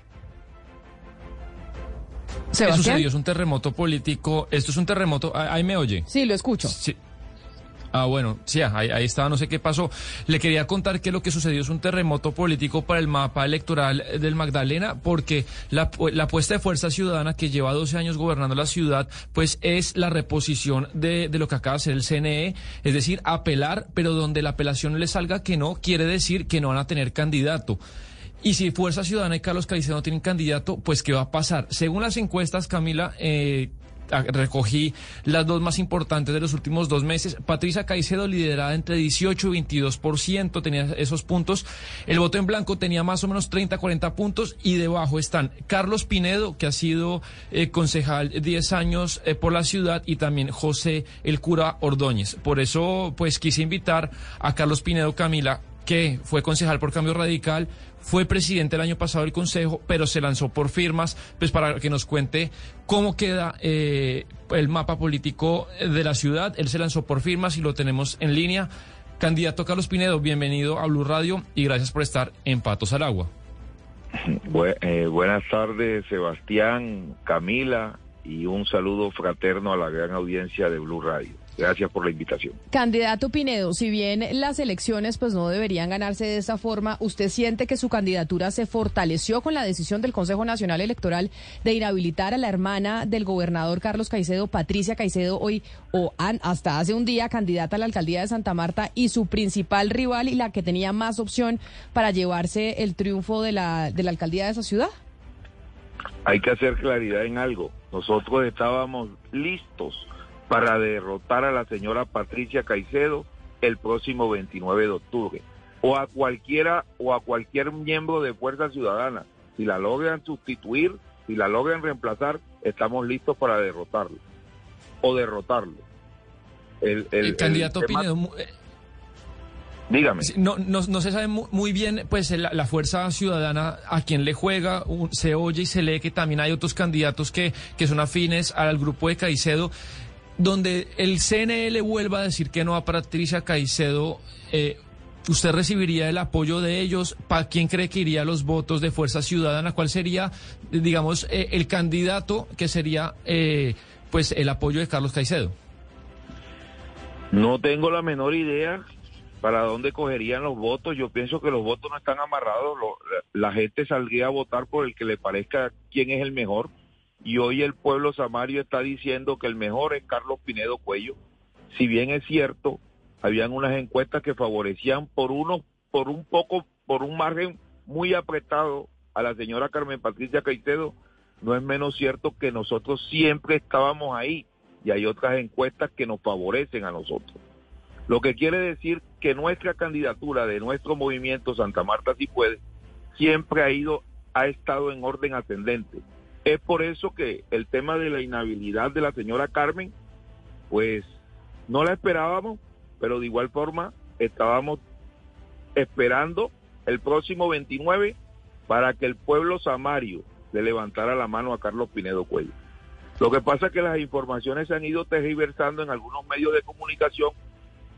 ¿Qué sucedió? Es un terremoto político. Esto es un terremoto. Ahí me oye. Sí, lo escucho. Sí. Ah, bueno, sí, ahí, estaba, no sé qué pasó. Le quería contar que lo que sucedió es un terremoto político para el mapa electoral del Magdalena, porque la, la puesta de fuerza ciudadana que lleva 12 años gobernando la ciudad, pues es la reposición de, de lo que acaba de hacer el CNE, es decir, apelar, pero donde la apelación le salga que no, quiere decir que no van a tener candidato. Y si Fuerza Ciudadana y Carlos Caicedo no tienen candidato, pues ¿qué va a pasar? Según las encuestas, Camila, eh, recogí las dos más importantes de los últimos dos meses. Patricia Caicedo liderada entre 18 y 22%, tenía esos puntos. El voto en blanco tenía más o menos 30, 40 puntos y debajo están Carlos Pinedo, que ha sido eh, concejal 10 años eh, por la ciudad, y también José el cura Ordóñez. Por eso, pues quise invitar a Carlos Pinedo Camila que fue concejal por Cambio Radical, fue presidente el año pasado del Consejo, pero se lanzó por firmas, pues para que nos cuente cómo queda eh, el mapa político de la ciudad. Él se lanzó por firmas y lo tenemos en línea. Candidato Carlos Pinedo, bienvenido a Blue Radio y gracias por estar en Patos al Agua. eh, buenas tardes, Sebastián, Camila, y un saludo fraterno a la gran audiencia de Blue Radio. Gracias por la invitación. Candidato Pinedo, si bien las elecciones pues no deberían ganarse de esta forma, ¿usted siente que su candidatura se fortaleció con la decisión del Consejo Nacional Electoral de inhabilitar a la hermana del gobernador Carlos Caicedo, Patricia Caicedo, hoy o hasta hace un día candidata a la alcaldía de Santa Marta y su principal rival y la que tenía más opción para llevarse el triunfo de la, de la alcaldía de esa ciudad? Hay que hacer claridad en algo. Nosotros estábamos listos para derrotar a la señora Patricia Caicedo el próximo 29 de octubre o a cualquiera o a cualquier miembro de Fuerza Ciudadana. Si la logran sustituir, si la logran reemplazar, estamos listos para derrotarlo o derrotarlo. El, candidato Pinedo, eh, Dígame. No, no, se sabe muy bien, pues, la, fuerza ciudadana a quien le juega, se oye y se lee que también hay otros candidatos que, que son afines al grupo de Caicedo donde el CNL vuelva a decir que no a Patricia Caicedo, eh, ¿usted recibiría el apoyo de ellos? ¿Para quién cree que iría los votos de Fuerza Ciudadana? ¿Cuál sería, digamos, eh, el candidato que sería, eh, pues, el apoyo de Carlos Caicedo? No tengo la menor idea para dónde cogerían los votos. Yo pienso que los votos no están amarrados. la gente saldría a votar por el que le parezca quién es el mejor y hoy el pueblo samario está diciendo que el mejor es Carlos Pinedo Cuello. Si bien es cierto, habían unas encuestas que favorecían por uno, por un poco, por un margen muy apretado a la señora Carmen Patricia Caicedo, no es menos cierto que nosotros siempre estábamos ahí y hay otras encuestas que nos favorecen a nosotros. Lo que quiere decir que nuestra candidatura de nuestro movimiento Santa Marta si puede siempre ha ido ha estado en orden ascendente es por eso que el tema de la inhabilidad de la señora Carmen, pues no la esperábamos, pero de igual forma estábamos esperando el próximo 29 para que el pueblo samario le levantara la mano a Carlos Pinedo Cuello. Lo que pasa es que las informaciones se han ido tergiversando en algunos medios de comunicación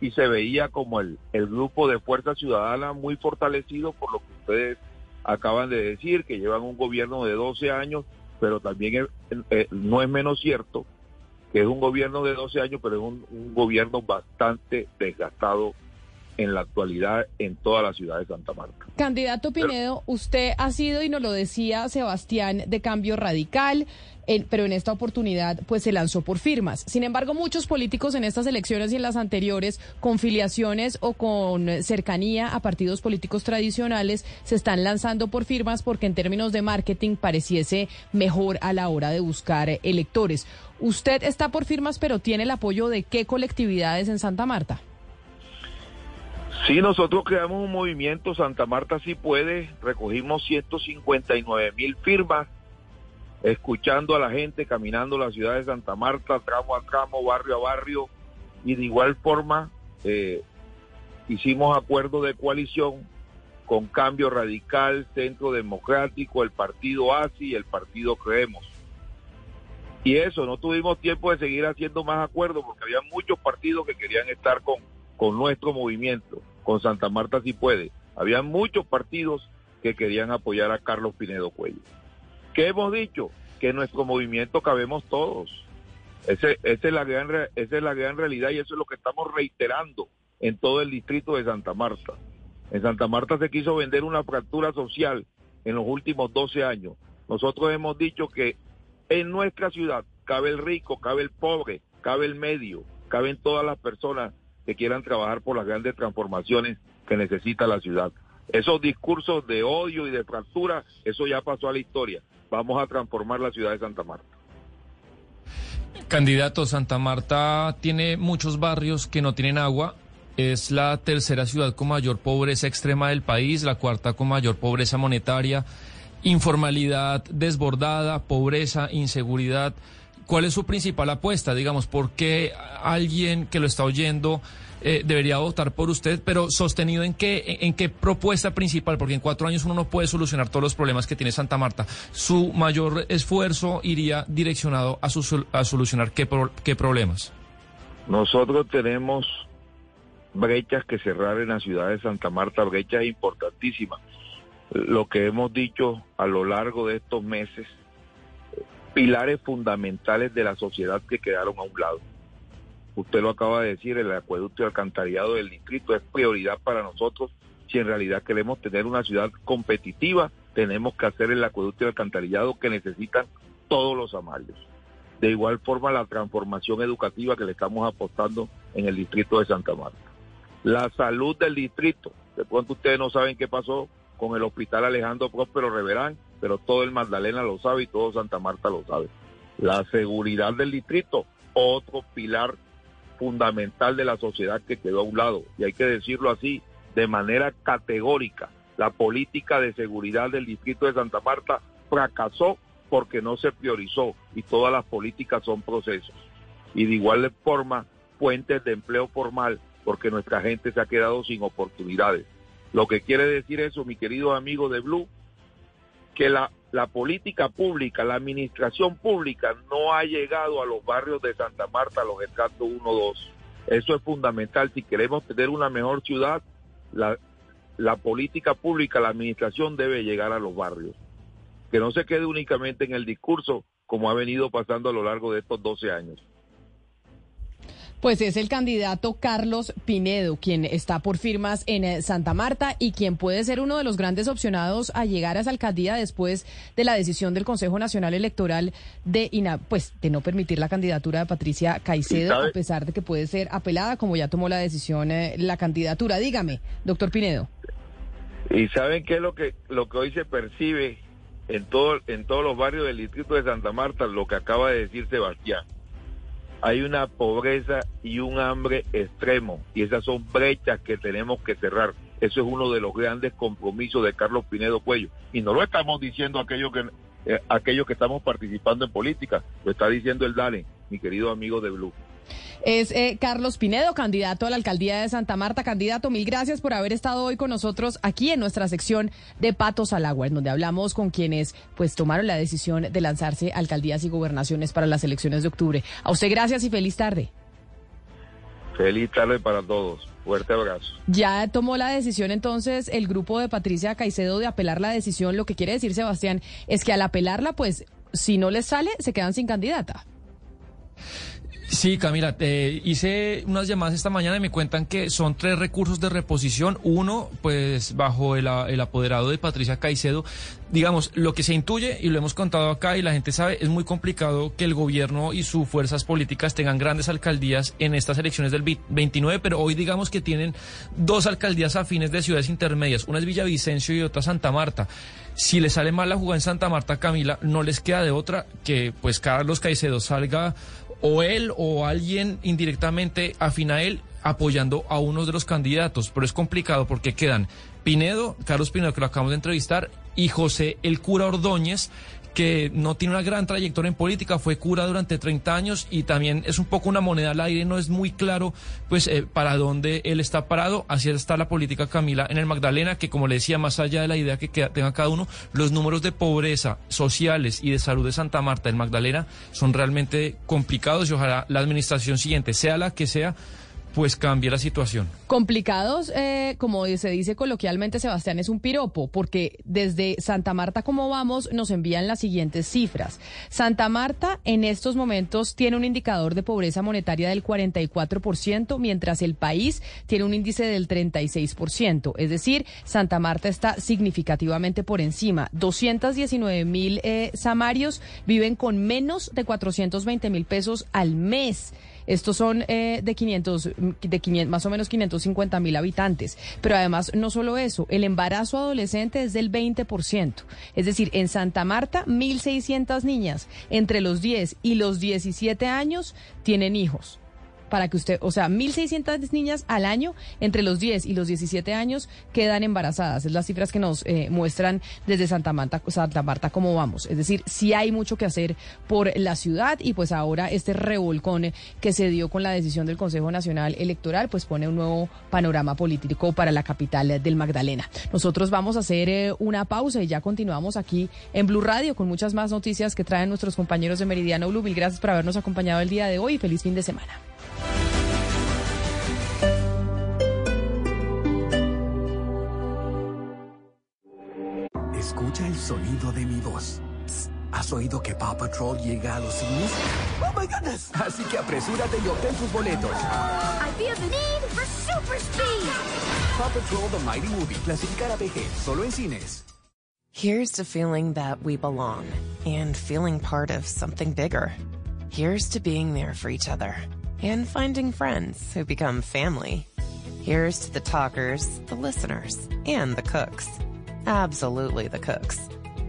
y se veía como el, el grupo de Fuerza Ciudadana muy fortalecido por lo que ustedes acaban de decir, que llevan un gobierno de 12 años pero también eh, no es menos cierto que es un gobierno de 12 años, pero es un, gobierno bastante desgastado en la actualidad en toda la ciudad de Santa Marta. Candidato Pinedo, usted ha sido, y nos lo decía Sebastián, de cambio radical pero en esta oportunidad pues se lanzó por firmas. Sin embargo, muchos políticos en estas elecciones y en las anteriores, con filiaciones o con cercanía a partidos políticos tradicionales, se están lanzando por firmas porque en términos de marketing pareciese mejor a la hora de buscar electores. Usted está por firmas, pero tiene el apoyo de qué colectividades en Santa Marta? Sí, nosotros creamos un movimiento, Santa Marta sí puede, recogimos 159 mil firmas escuchando a la gente, caminando la ciudad de Santa Marta, tramo a tramo, barrio a barrio, y de igual forma eh, hicimos acuerdo de coalición con Cambio Radical, Centro Democrático, el Partido ASI y el Partido Creemos. Y eso, no tuvimos tiempo de seguir haciendo más acuerdos porque había muchos partidos que querían estar con, con nuestro movimiento, con Santa Marta si puede. Había muchos partidos que querían apoyar a Carlos Pinedo Cuello. ¿Qué hemos dicho? Que en nuestro movimiento cabemos todos. Ese, esa, es la gran, esa es la gran realidad y eso es lo que estamos reiterando en todo el distrito de Santa Marta. En Santa Marta se quiso vender una fractura social en los últimos 12 años. Nosotros hemos dicho que en nuestra ciudad cabe el rico, cabe el pobre, cabe el medio, caben todas las personas que quieran trabajar por las grandes transformaciones que necesita la ciudad. Esos discursos de odio y de fractura, eso ya pasó a la historia vamos a transformar la ciudad de Santa Marta. Candidato, Santa Marta tiene muchos barrios que no tienen agua. Es la tercera ciudad con mayor pobreza extrema del país, la cuarta con mayor pobreza monetaria, informalidad desbordada, pobreza, inseguridad. ¿Cuál es su principal apuesta? Digamos, ¿por qué alguien que lo está oyendo eh, debería votar por usted, pero sostenido en qué, en, qué propuesta principal, porque en cuatro años uno no puede solucionar todos los problemas que tiene Santa Marta. Su mayor esfuerzo iría direccionado a, a solucionar qué, qué problemas. Nosotros tenemos brechas que cerrar en la ciudad de Santa Marta, brechas importantísimas. lo que hemos dicho a lo largo de estos meses, pilares fundamentales de la sociedad que quedaron a un lado. Usted lo acaba de decir, el acueducto y alcantarillado del distrito es prioridad para nosotros. Si en realidad queremos tener una ciudad competitiva, tenemos que hacer el acueducto y alcantarillado que necesitan todos los amarios. De igual forma, la transformación educativa que le estamos apostando en el distrito de Santa Marta. La salud del distrito. De pronto ustedes no saben qué pasó con el hospital Alejandro Próspero Reverán, pero todo el Magdalena lo sabe y todo Santa Marta lo sabe. La seguridad del distrito, otro pilar fundamental de la sociedad que quedó a un lado. Y hay que decirlo así, de manera categórica. La política de seguridad del distrito de Santa Marta fracasó porque no se priorizó y todas las políticas son procesos. Y de igual forma, fuentes de empleo formal porque nuestra gente se ha quedado sin oportunidades. Lo que quiere decir eso, mi querido amigo de Blue, que la, la política pública, la administración pública no ha llegado a los barrios de Santa Marta, a los estratos 1, 2. Eso es fundamental. Si queremos tener una mejor ciudad, la, la política pública, la administración debe llegar a los barrios. Que no se quede únicamente en el discurso, como ha venido pasando a lo largo de estos 12 años. Pues es el candidato Carlos Pinedo, quien está por firmas en eh, Santa Marta y quien puede ser uno de los grandes opcionados a llegar a esa alcaldía después de la decisión del Consejo Nacional Electoral de, pues, de no permitir la candidatura de Patricia Caicedo, a pesar de que puede ser apelada, como ya tomó la decisión eh, la candidatura. Dígame, doctor Pinedo. ¿Y saben qué es lo que, lo que hoy se percibe en, todo, en todos los barrios del distrito de Santa Marta? Lo que acaba de decir Sebastián hay una pobreza y un hambre extremo y esas son brechas que tenemos que cerrar. Eso es uno de los grandes compromisos de Carlos Pinedo Cuello. Y no lo estamos diciendo aquellos que, eh, aquellos que estamos participando en política, lo está diciendo el DANE, mi querido amigo de Blue. Es eh, Carlos Pinedo, candidato a la alcaldía de Santa Marta. Candidato, mil gracias por haber estado hoy con nosotros aquí en nuestra sección de Patos al Agua, en donde hablamos con quienes pues tomaron la decisión de lanzarse alcaldías y gobernaciones para las elecciones de octubre. A usted gracias y feliz tarde. Feliz tarde para todos. Fuerte abrazo. Ya tomó la decisión entonces el grupo de Patricia Caicedo de apelar la decisión. Lo que quiere decir Sebastián es que al apelarla, pues si no les sale, se quedan sin candidata. Sí, Camila, hice unas llamadas esta mañana y me cuentan que son tres recursos de reposición. Uno, pues bajo el, apoderado de Patricia Caicedo. Digamos, lo que se intuye, y lo hemos contado acá y la gente sabe, es muy complicado que el gobierno y sus fuerzas políticas tengan grandes alcaldías en estas elecciones del 29, pero hoy digamos que tienen dos alcaldías afines de ciudades intermedias. Una es Villavicencio y otra Santa Marta. Si le sale mal la jugada en Santa Marta, Camila, no les queda de otra que pues Carlos Caicedo salga o él o alguien indirectamente afín a él apoyando a uno de los candidatos, pero es complicado porque quedan Pinedo, Carlos Pinedo, que lo acabamos de entrevistar, y José el cura Ordóñez, que no tiene una gran trayectoria en política, fue cura durante 30 años y también es un poco una moneda al aire, no es muy claro pues eh, para dónde él está parado, así está la política Camila en el Magdalena, que como le decía, más allá de la idea que tenga cada uno, los números de pobreza sociales y de salud de Santa Marta en Magdalena son realmente complicados y ojalá la administración siguiente, sea la que sea, pues cambia la situación. Complicados, eh, como se dice coloquialmente, Sebastián, es un piropo, porque desde Santa Marta, como vamos, nos envían las siguientes cifras. Santa Marta en estos momentos tiene un indicador de pobreza monetaria del 44%, mientras el país tiene un índice del 36%. Es decir, Santa Marta está significativamente por encima. 219 mil eh, samarios viven con menos de 420 mil pesos al mes. Estos son eh, de 500, de 500, más o menos 550 mil habitantes. Pero además, no solo eso, el embarazo adolescente es del 20%. Es decir, en Santa Marta, 1.600 niñas entre los 10 y los 17 años tienen hijos para que usted, o sea, 1.600 niñas al año entre los 10 y los 17 años quedan embarazadas. Es las cifras que nos eh, muestran desde Santa Marta, Santa Marta cómo vamos. Es decir, sí hay mucho que hacer por la ciudad y pues ahora este revolcón que se dio con la decisión del Consejo Nacional Electoral pues pone un nuevo panorama político para la capital del Magdalena. Nosotros vamos a hacer eh, una pausa y ya continuamos aquí en Blue Radio con muchas más noticias que traen nuestros compañeros de Meridiano Blue. Mil gracias por habernos acompañado el día de hoy y feliz fin de semana. ¿Has oído que Paw Patrol llega a los cines? ¡Oh, my goodness! Así que apresúrate y obtén tus boletos. I feel the need for super speed. Paw Patrol The Mighty Movie, clasificada PG, solo en cines. Here's to feeling that we belong and feeling part of something bigger. Here's to being there for each other and finding friends who become family. Here's to the talkers, the listeners, and the cooks. Absolutely the cooks.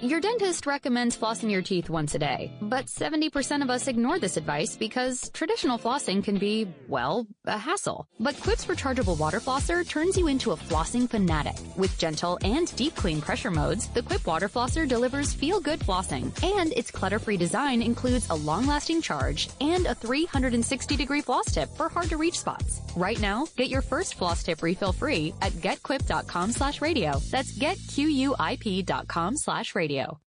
Your dentist recommends flossing your teeth once a day, but 70% of us ignore this advice because traditional flossing can be, well, a hassle. But Quip's rechargeable water flosser turns you into a flossing fanatic. With gentle and deep clean pressure modes, the Quip water flosser delivers feel-good flossing, and its clutter-free design includes a long-lasting charge and a 360-degree floss tip for hard-to-reach spots. Right now, get your first floss tip refill free at getquip.com slash radio. That's getquip.com slash radio. Radio.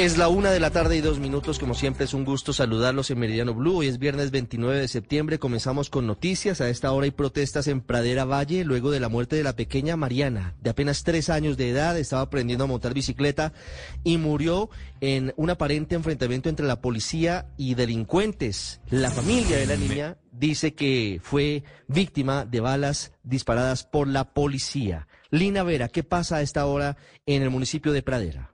Es la una de la tarde y dos minutos, como siempre es un gusto saludarlos en Meridiano Blue. Hoy es viernes 29 de septiembre, comenzamos con noticias. A esta hora hay protestas en Pradera Valle luego de la muerte de la pequeña Mariana, de apenas tres años de edad, estaba aprendiendo a montar bicicleta y murió en un aparente enfrentamiento entre la policía y delincuentes. La familia de la niña dice que fue víctima de balas disparadas por la policía. Lina Vera, ¿qué pasa a esta hora en el municipio de Pradera?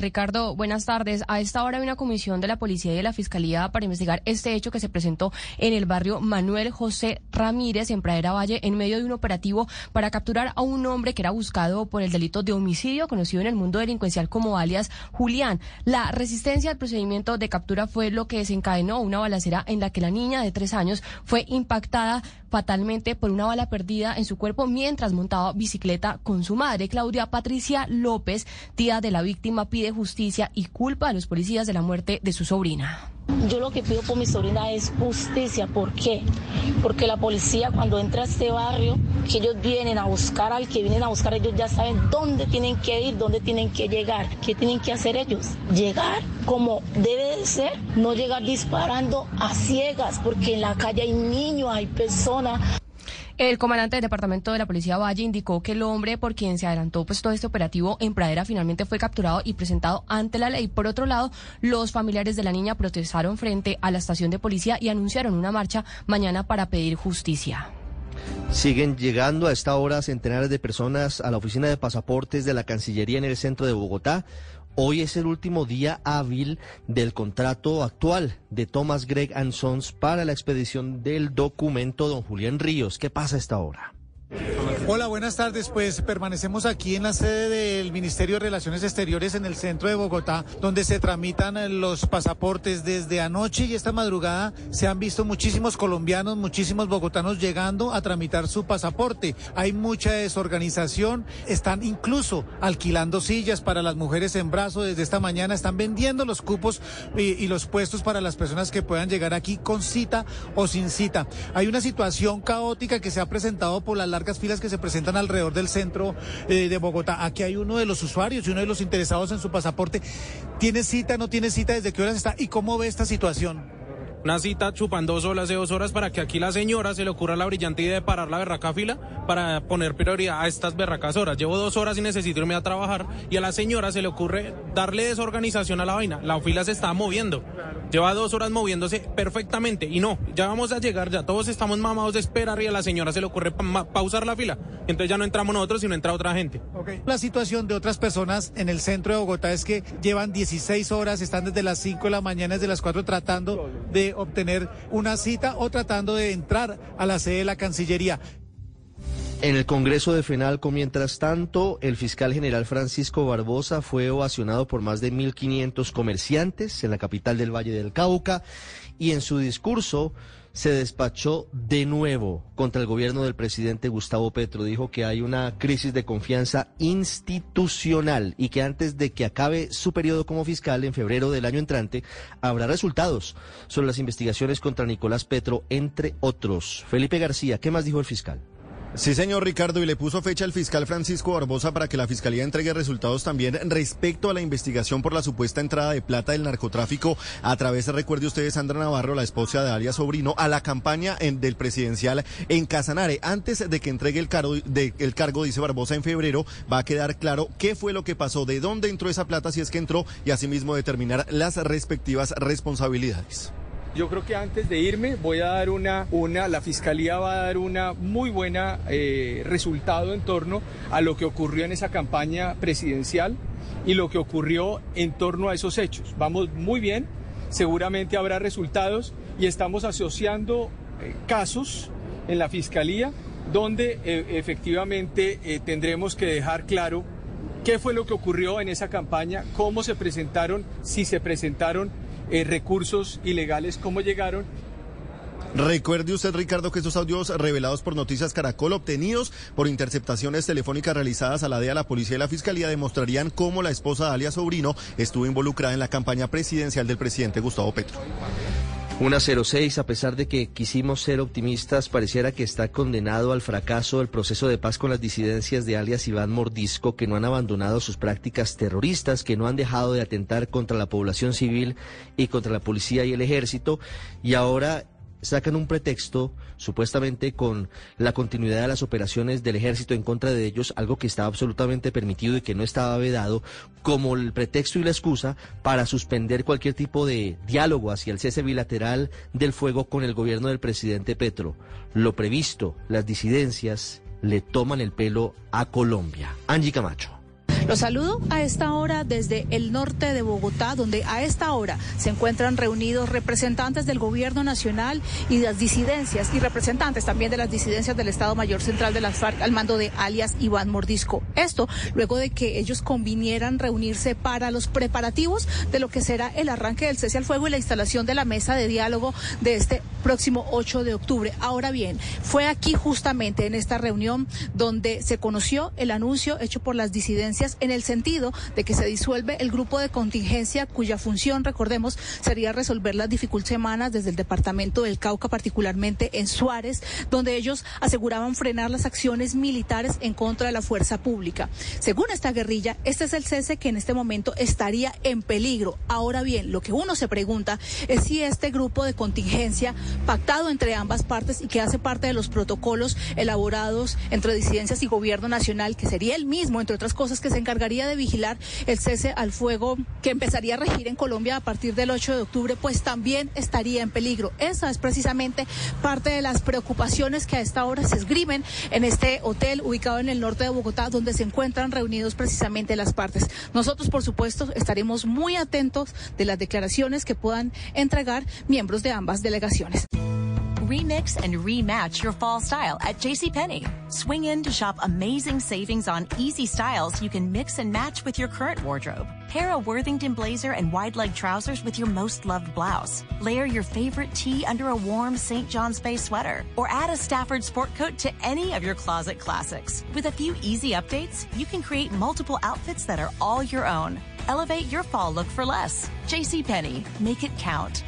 Ricardo, buenas tardes. A esta hora hay una comisión de la policía y de la fiscalía para investigar este hecho que se presentó en el barrio Manuel José Ramírez, en Pradera Valle, en medio de un operativo para capturar a un hombre que era buscado por el delito de homicidio, conocido en el mundo delincuencial como alias Julián. La resistencia al procedimiento de captura fue lo que desencadenó una balacera en la que la niña de tres años fue impactada fatalmente por una bala perdida en su cuerpo mientras montaba bicicleta con su madre. Claudia Patricia López, tía de la víctima, pide justicia y culpa a los policías de la muerte de su sobrina. Yo lo que pido por mi sobrina es justicia. ¿Por qué? Porque la policía cuando entra a este barrio, que ellos vienen a buscar al que vienen a buscar, ellos ya saben dónde tienen que ir, dónde tienen que llegar, qué tienen que hacer ellos. Llegar como debe de ser, no llegar disparando a ciegas, porque en la calle hay niños, hay personas. El comandante del departamento de la policía Valle indicó que el hombre por quien se adelantó pues todo este operativo en Pradera finalmente fue capturado y presentado ante la ley. Por otro lado, los familiares de la niña protestaron frente a la estación de policía y anunciaron una marcha mañana para pedir justicia. Siguen llegando a esta hora centenares de personas a la oficina de pasaportes de la Cancillería en el centro de Bogotá. Hoy es el último día hábil del contrato actual de Thomas Gregg Sons para la expedición del documento Don Julián Ríos. ¿Qué pasa esta hora? Hola, buenas tardes. Pues permanecemos aquí en la sede del Ministerio de Relaciones Exteriores en el centro de Bogotá, donde se tramitan los pasaportes desde anoche y esta madrugada se han visto muchísimos colombianos, muchísimos bogotanos llegando a tramitar su pasaporte. Hay mucha desorganización, están incluso alquilando sillas para las mujeres en brazo desde esta mañana, están vendiendo los cupos y, los puestos para las personas que puedan llegar aquí con cita o sin cita. Hay una situación caótica que se ha presentado por las largas filas que se presentan alrededor del centro eh, de Bogotá. Aquí hay uno de los usuarios y uno de los interesados en su pasaporte. ¿Tiene cita, no tiene cita? ¿Desde qué horas está? ¿Y cómo ve esta situación? Una cita chupan dos horas de dos horas para que aquí la señora se le ocurra la brillante idea de parar la berraca fila para poner prioridad a estas berracas horas. Llevo dos horas y necesito irme a trabajar y a la señora se le ocurre darle desorganización a la vaina. La fila se está moviendo. Lleva dos horas moviéndose perfectamente y no, ya vamos a llegar, ya todos estamos mamados de esperar y a la señora se le ocurre pausar la fila. Entonces ya no entramos nosotros, sino entra otra gente. La situación de otras personas en el centro de Bogotá es que llevan 16 horas, están desde las 5 de la mañana, desde las 4 tratando de obtener una cita o tratando de entrar a la sede de la Cancillería. En el Congreso de FENALCO, mientras tanto, el fiscal general Francisco Barbosa fue ovacionado por más de 1.500 comerciantes en la capital del Valle del Cauca y en su discurso se despachó de nuevo contra el gobierno del presidente Gustavo Petro. Dijo que hay una crisis de confianza institucional y que antes de que acabe su periodo como fiscal en febrero del año entrante habrá resultados sobre las investigaciones contra Nicolás Petro, entre otros. Felipe García, ¿qué más dijo el fiscal? Sí, señor Ricardo, y le puso fecha al fiscal Francisco Barbosa para que la fiscalía entregue resultados también respecto a la investigación por la supuesta entrada de plata del narcotráfico a través, recuerde usted, Sandra Navarro, la esposa de Arias Sobrino, a la campaña del presidencial en Casanare. Antes de que entregue el cargo, el cargo, dice Barbosa, en febrero, va a quedar claro qué fue lo que pasó, de dónde entró esa plata, si es que entró, y asimismo determinar las respectivas responsabilidades. Yo creo que antes de irme voy a dar una, una la fiscalía va a dar una muy buena eh, resultado en torno a lo que ocurrió en esa campaña presidencial y lo que ocurrió en torno a esos hechos. Vamos muy bien, seguramente habrá resultados y estamos asociando eh, casos en la fiscalía donde eh, efectivamente tendremos que dejar claro qué fue lo que ocurrió en esa campaña, cómo se presentaron, si se presentaron eh, recursos ilegales, cómo llegaron Recuerde usted, Ricardo, que estos audios revelados por Noticias Caracol, obtenidos por interceptaciones telefónicas realizadas a la DEA, la policía y la fiscalía, demostrarían cómo la esposa de alias Sobrino estuvo involucrada en la campaña presidencial del presidente Gustavo Petro. Una 06, a pesar de que quisimos ser optimistas, pareciera que está condenado al fracaso el proceso de paz con las disidencias de alias Iván Mordisco, que no han abandonado sus prácticas terroristas, que no han dejado de atentar contra la población civil y contra la policía y el ejército, y ahora sacan un pretexto, supuestamente con la continuidad de las operaciones del ejército en contra de ellos, algo que estaba absolutamente permitido y que no estaba vedado, como el pretexto y la excusa para suspender cualquier tipo de diálogo hacia el cese bilateral del fuego con el gobierno del presidente Petro. Lo previsto, las disidencias le toman el pelo a Colombia. Angie Camacho. Los saludo a esta hora desde el norte de Bogotá, donde a esta hora se encuentran reunidos representantes del gobierno nacional y las disidencias y representantes también de las disidencias del Estado Mayor Central de las FARC al mando de alias Iván Mordisco. Esto luego de que ellos convinieran reunirse para los preparativos de lo que será el arranque del cese al fuego y la instalación de la mesa de diálogo de este próximo 8 de octubre. Ahora bien, fue aquí justamente en esta reunión donde se conoció el anuncio hecho por las disidencias en el sentido de que se disuelve el grupo de contingencia cuya función, recordemos, sería resolver las dificultades semanas desde el departamento del Cauca, particularmente en Suárez, donde ellos aseguraban frenar las acciones militares en contra de la fuerza pública. Según esta guerrilla, este es el cese que en este momento estaría en peligro. Ahora bien, lo que uno se pregunta es si este grupo de contingencia pactado entre ambas partes y que hace parte de los protocolos elaborados entre disidencias y gobierno nacional, que sería el mismo, entre otras cosas, que se encargaría de vigilar el cese al fuego que empezaría a regir en Colombia a partir del 8 de octubre, pues también estaría en peligro. Esa es precisamente parte de las preocupaciones que a esta hora se esgrimen en este hotel ubicado en el norte de Bogotá, donde se encuentran reunidos precisamente las partes. Nosotros, por supuesto, estaremos muy atentos de las declaraciones que puedan entregar miembros de ambas delegaciones. Remix and rematch your fall style at JCPenney. Swing in to shop amazing savings on easy styles you can mix and match with your current wardrobe. Pair a Worthington blazer and wide leg trousers with your most loved blouse. Layer your favorite tee under a warm St. John's Bay sweater. Or add a Stafford sport coat to any of your closet classics. With a few easy updates, you can create multiple outfits that are all your own. Elevate your fall look for less. JCPenney. Make it count.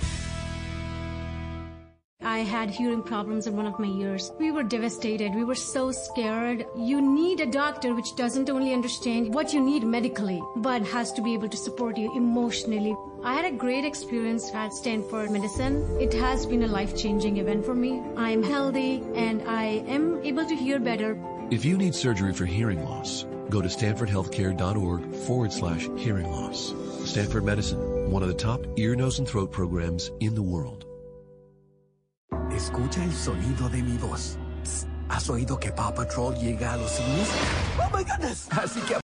I had hearing problems in one of my ears. We were devastated. We were so scared. You need a doctor which doesn't only understand what you need medically, but has to be able to support you emotionally. I had a great experience at Stanford Medicine. It has been a life changing event for me. I'm healthy and I am able to hear better. If you need surgery for hearing loss, go to stanfordhealthcare.org forward slash hearing loss. Stanford Medicine, one of the top ear, nose, and throat programs in the world. Escucha el sonido de mi voz. ¿Has oído que Paw Patrol llega a los cines? ¡Oh, my goodness! Así que